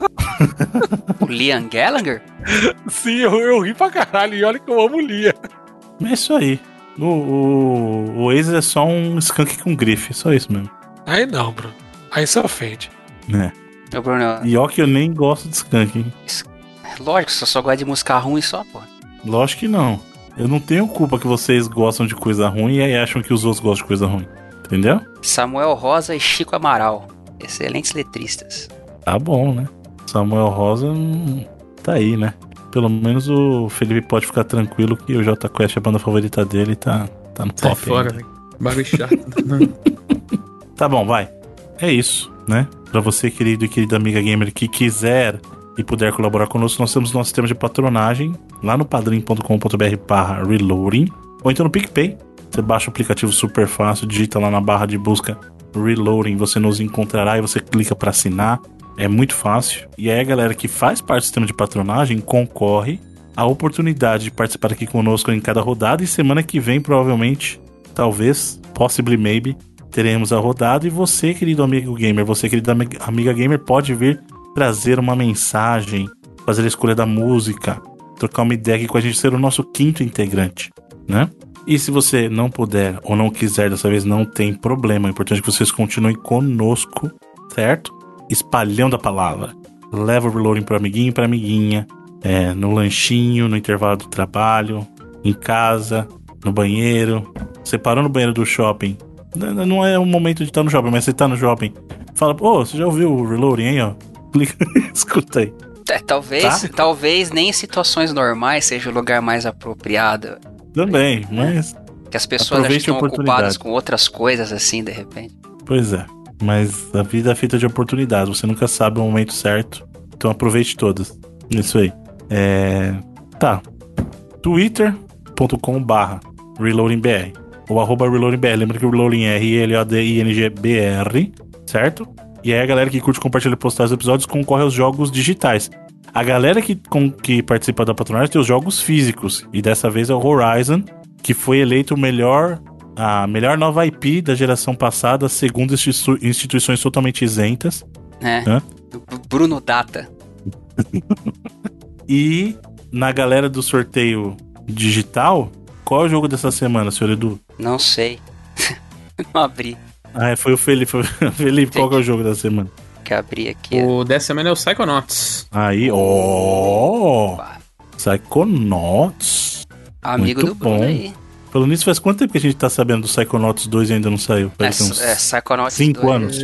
Speaker 2: O Liam Gallagher?
Speaker 3: Sim, eu, eu ri pra caralho. E olha que eu amo o Liam.
Speaker 1: É isso aí. O, o, o é só um skunk com grife, só isso mesmo.
Speaker 3: Aí não, Bruno. Aí você ofende.
Speaker 1: Né?
Speaker 2: Ô, Bruno,
Speaker 1: E ó que eu nem gosto de skunk, hein?
Speaker 2: lógico, você só gosta de música ruim só, pô.
Speaker 1: Lógico que não. Eu não tenho culpa que vocês gostam de coisa ruim e aí acham que os outros gostam de coisa ruim. Entendeu?
Speaker 2: Samuel Rosa e Chico Amaral. Excelentes letristas.
Speaker 1: Tá bom, né? Samuel Rosa hum, tá aí, né? Pelo menos o Felipe pode ficar tranquilo que o J Quest, a banda favorita dele, tá, tá no top.
Speaker 4: fora,
Speaker 1: ainda.
Speaker 4: velho. Bagulho chato.
Speaker 1: Tá bom, vai. É isso, né? Para você, querido e querida amiga gamer, que quiser e puder colaborar conosco, nós temos nosso sistema de patronagem lá no padrim.com.br barra reloading ou então no PicPay. Você baixa o aplicativo super fácil, digita lá na barra de busca Reloading, você nos encontrará e você clica para assinar. É muito fácil. E aí a galera que faz parte do sistema de patronagem concorre à oportunidade de participar aqui conosco em cada rodada e semana que vem provavelmente, talvez, possibly maybe, teremos a rodada e você, querido amigo gamer, você, querida amiga gamer, pode vir trazer uma mensagem, fazer a escolha da música, trocar uma ideia aqui com a gente, ser o nosso quinto integrante, né? E se você não puder ou não quiser dessa vez, não tem problema. É importante que vocês continuem conosco, certo? Espalhando a palavra. Leva o reloading pro amiguinho e pra amiguinha. É, no lanchinho, no intervalo do trabalho, em casa, no banheiro. Você parou no banheiro do shopping. Não é o momento de estar no shopping, mas você tá no shopping. Fala, pô, você já ouviu o reloading aí, ó? Aí.
Speaker 2: É, talvez, tá? talvez nem em situações normais seja o lugar mais apropriado.
Speaker 1: Também, mas.
Speaker 2: Que as pessoas estão ocupadas com outras coisas assim, de repente.
Speaker 1: Pois é. Mas a vida é feita de oportunidades. Você nunca sabe o momento certo. Então aproveite todas. Isso aí. É. Tá. twitter.com barra reloadingbr ou arroba reloadingbr. Lembra que o reloading é R-L-O-D-I-N-G-B-R, certo? E aí a galera que curte compartilhar e postar os episódios concorre aos jogos digitais. A galera que, com, que participa da patronagem tem os jogos físicos. E dessa vez é o Horizon, que foi eleito o melhor, a melhor nova IP da geração passada, segundo institu instituições totalmente isentas.
Speaker 2: É. Né? Bruno Data.
Speaker 1: e na galera do sorteio digital, qual é o jogo dessa semana, senhor Edu?
Speaker 2: Não sei. Não abri.
Speaker 1: Ah, foi o Felipe. Felipe, qual é o jogo da semana?
Speaker 2: que abrir aqui.
Speaker 4: O dessa semana é o Psychonauts.
Speaker 1: Aí, ó. Oh, Psychonauts.
Speaker 2: Amigo Muito do Bruno bom. aí.
Speaker 1: Falando nisso, faz quanto tempo que a gente tá sabendo do Psychonauts 2 e ainda não saiu?
Speaker 2: É, uns é Psychonauts
Speaker 1: 5 anos.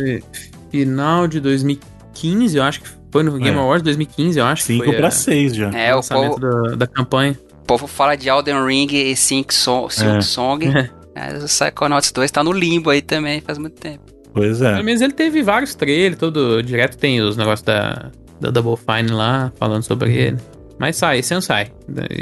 Speaker 4: Final de 2015, eu acho que foi no Game é. Awards 2015, eu acho.
Speaker 1: 5 pra 6 já.
Speaker 2: É, o povo...
Speaker 4: da, da campanha.
Speaker 2: O povo fala de Elden Ring e Sync Song. É. Song. É, o Psychonauts 2 tá no limbo aí também, faz muito tempo.
Speaker 1: Pois é.
Speaker 4: Pelo menos ele teve vários trailers, todo direto tem os negócios da, da Double Fine lá, falando sobre uhum. ele. Mas sai, esse ano sai.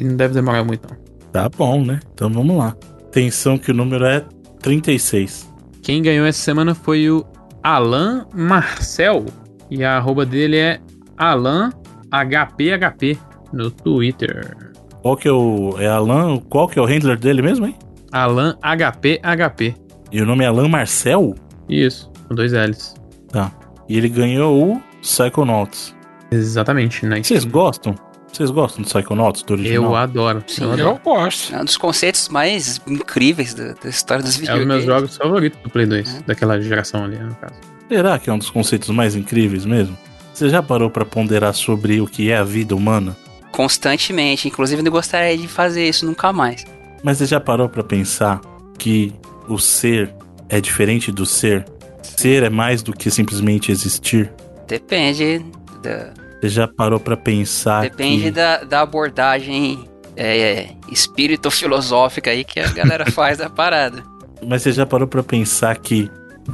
Speaker 4: Não deve demorar muito, não.
Speaker 1: Tá bom, né? Então vamos lá. Atenção que o número é 36.
Speaker 4: Quem ganhou essa semana foi o Alan Marcel. E a arroba dele é AlanHPHP no Twitter.
Speaker 1: Qual que é o. É Alan. Qual que é o handler dele mesmo, hein?
Speaker 4: Alan HPHP.
Speaker 1: E o nome é Alan Marcel?
Speaker 4: Isso, com dois L's.
Speaker 1: Tá. E ele ganhou o Psychonauts.
Speaker 4: Exatamente, né?
Speaker 1: Vocês gostam? Vocês gostam do Psychonauts, do original?
Speaker 4: Eu adoro.
Speaker 3: Sim, eu, adoro. eu gosto.
Speaker 2: É um dos conceitos mais incríveis da, da história dos videogames.
Speaker 4: É um dos meus jogos favoritos do Play 2, é. daquela geração ali, no caso.
Speaker 1: Será que é um dos conceitos mais incríveis mesmo? Você já parou para ponderar sobre o que é a vida humana?
Speaker 2: Constantemente, inclusive eu gostaria de fazer isso nunca mais.
Speaker 1: Mas você já parou para pensar que o ser é diferente do ser? Ser é mais do que simplesmente existir?
Speaker 2: Depende da.
Speaker 1: Você já parou para pensar?
Speaker 2: Depende
Speaker 1: que...
Speaker 2: da, da abordagem é, é, espírito filosófica aí que a galera faz da parada.
Speaker 1: Mas você já parou para pensar que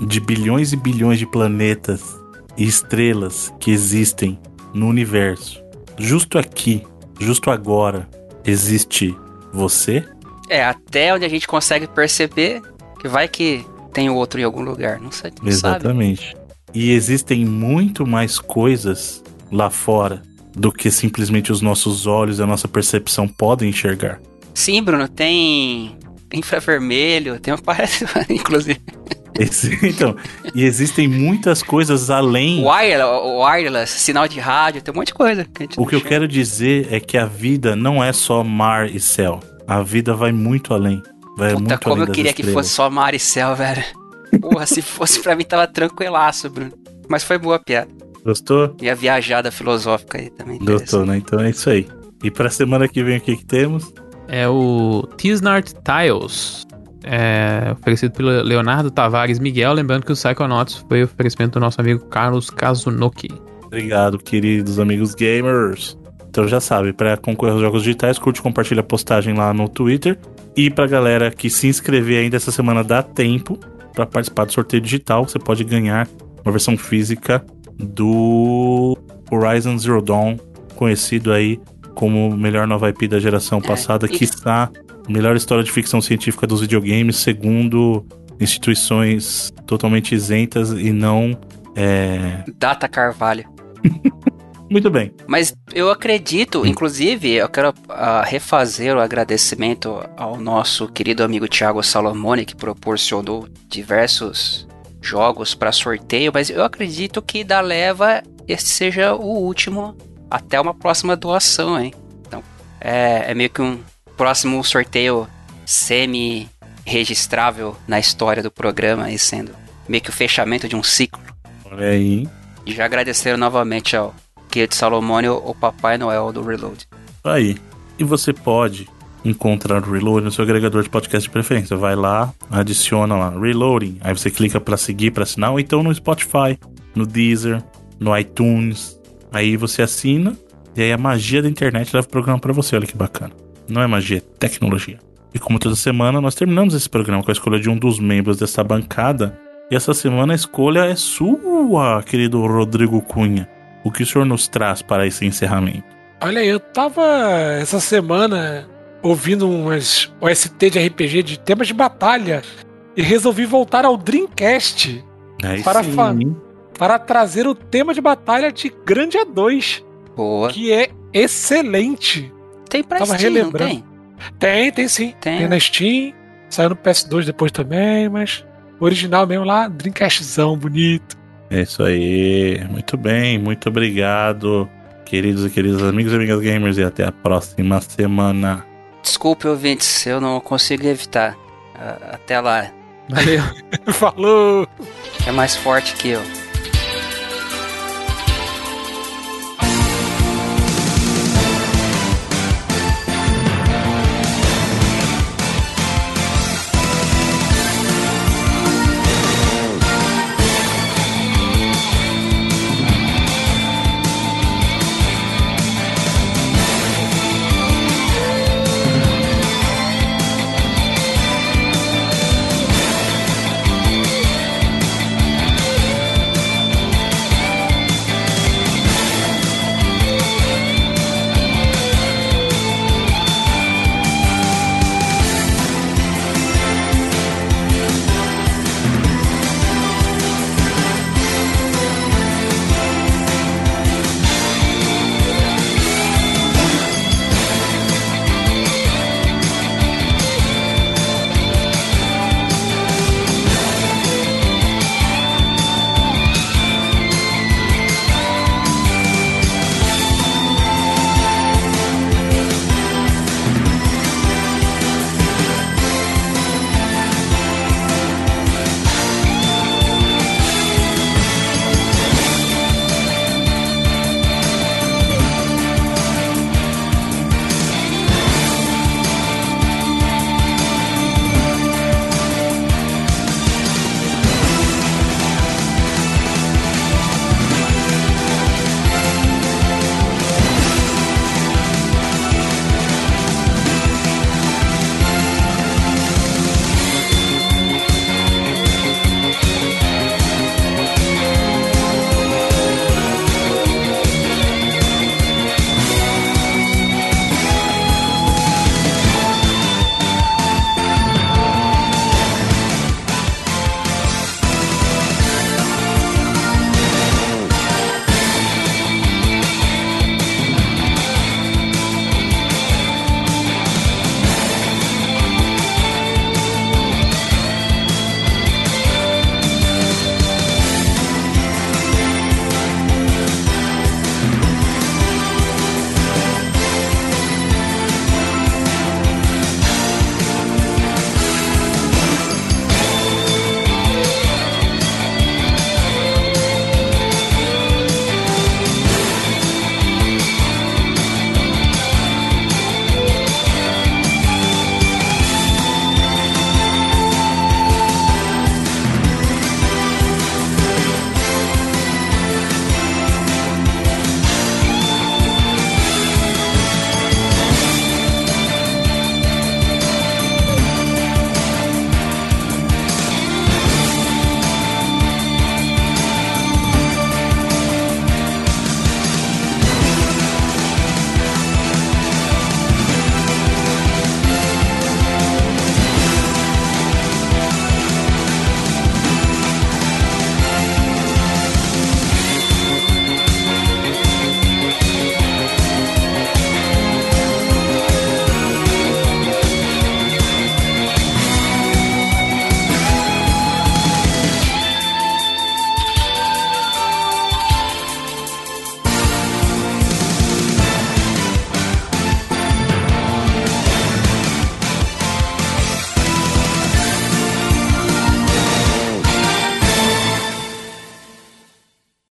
Speaker 1: de bilhões e bilhões de planetas e estrelas que existem no universo, justo aqui, justo agora, existe você?
Speaker 2: É, até onde a gente consegue perceber que vai que tem outro em algum lugar, não sei. Não
Speaker 1: Exatamente.
Speaker 2: Sabe.
Speaker 1: E existem muito mais coisas lá fora do que simplesmente os nossos olhos e a nossa percepção podem enxergar.
Speaker 2: Sim, Bruno, tem infravermelho, tem uma parece, inclusive.
Speaker 1: Então, e existem muitas coisas além.
Speaker 2: Wireless, wireless, sinal de rádio, tem um monte de coisa.
Speaker 1: Que o que eu quero dizer é que a vida não é só mar e céu. A vida vai muito além. Vai Puta, muito
Speaker 2: como
Speaker 1: eu
Speaker 2: queria que fosse só mar e céu, velho. Porra, se fosse pra mim tava tranquilaço, Bruno. Mas foi boa a piada.
Speaker 1: Gostou?
Speaker 2: E a viajada filosófica aí também.
Speaker 1: Gostou, né? Então é isso aí. E pra semana que vem o que, que temos?
Speaker 4: É o Tisnart Tiles. É oferecido pelo Leonardo Tavares Miguel. Lembrando que o Psychonauts foi oferecimento do nosso amigo Carlos Kazunoki.
Speaker 1: Obrigado, queridos amigos gamers. Então já sabe, para concorrer aos jogos digitais, curte, compartilha a postagem lá no Twitter e pra galera que se inscrever ainda essa semana dá tempo para participar do sorteio digital. Você pode ganhar uma versão física do Horizon Zero Dawn, conhecido aí como melhor nova IP da geração passada,
Speaker 2: e-
Speaker 1: que está melhor história de ficção científica dos videogames, segundo instituições totalmente isentas e não. É...
Speaker 2: Data Carvalho.
Speaker 1: Muito bem.
Speaker 2: Mas eu acredito, inclusive, eu quero ah, refazer o agradecimento ao nosso querido amigo Thiago Salomone, que proporcionou diversos jogos para sorteio, mas eu acredito que da leva esse seja o último até uma próxima doação, hein? Então, é, é meio que um próximo sorteio semi-registrável na história do programa, aí sendo meio que o fechamento de um ciclo.
Speaker 1: Olha aí.
Speaker 2: E já agradeceram novamente ao querido Salomone, o Papai Noel do Reload.
Speaker 1: Aí. E você pode encontrar o Reloading no seu agregador de podcast de preferência. Vai lá, adiciona lá, Reloading. Aí você clica pra seguir, pra assinar, ou então no Spotify, no Deezer, no iTunes. Aí você assina, e aí a magia da internet leva o programa pra você. Olha que bacana. Não é magia, é tecnologia. E como toda semana, nós terminamos esse programa com a escolha de um dos membros dessa bancada. E essa semana a escolha é sua, querido Rodrigo Cunha. O que o senhor nos traz para esse encerramento?
Speaker 3: Olha aí, eu tava essa semana ouvindo umas OST de RPG de temas de batalha e resolvi voltar ao Dreamcast
Speaker 1: Aí
Speaker 3: Para para trazer o tema de batalha de Grandia 2,
Speaker 2: Boa.
Speaker 3: que é excelente.
Speaker 2: Tem pra
Speaker 3: Tava
Speaker 2: Steam, não
Speaker 3: relembrando.
Speaker 2: tem?
Speaker 3: Tem, tem sim.
Speaker 2: Tem.
Speaker 3: Tem, na Steam, saiu no PS2 depois também, mas original mesmo lá, Dreamcastzão, bonito.
Speaker 1: É isso aí. Muito bem, muito obrigado, queridos e queridas amigos e amigas gamers, e até a próxima semana.
Speaker 2: Desculpe, ouvintes, eu não consigo evitar. Ah, Até lá.
Speaker 4: Valeu.
Speaker 3: Falou!
Speaker 2: É mais forte que eu.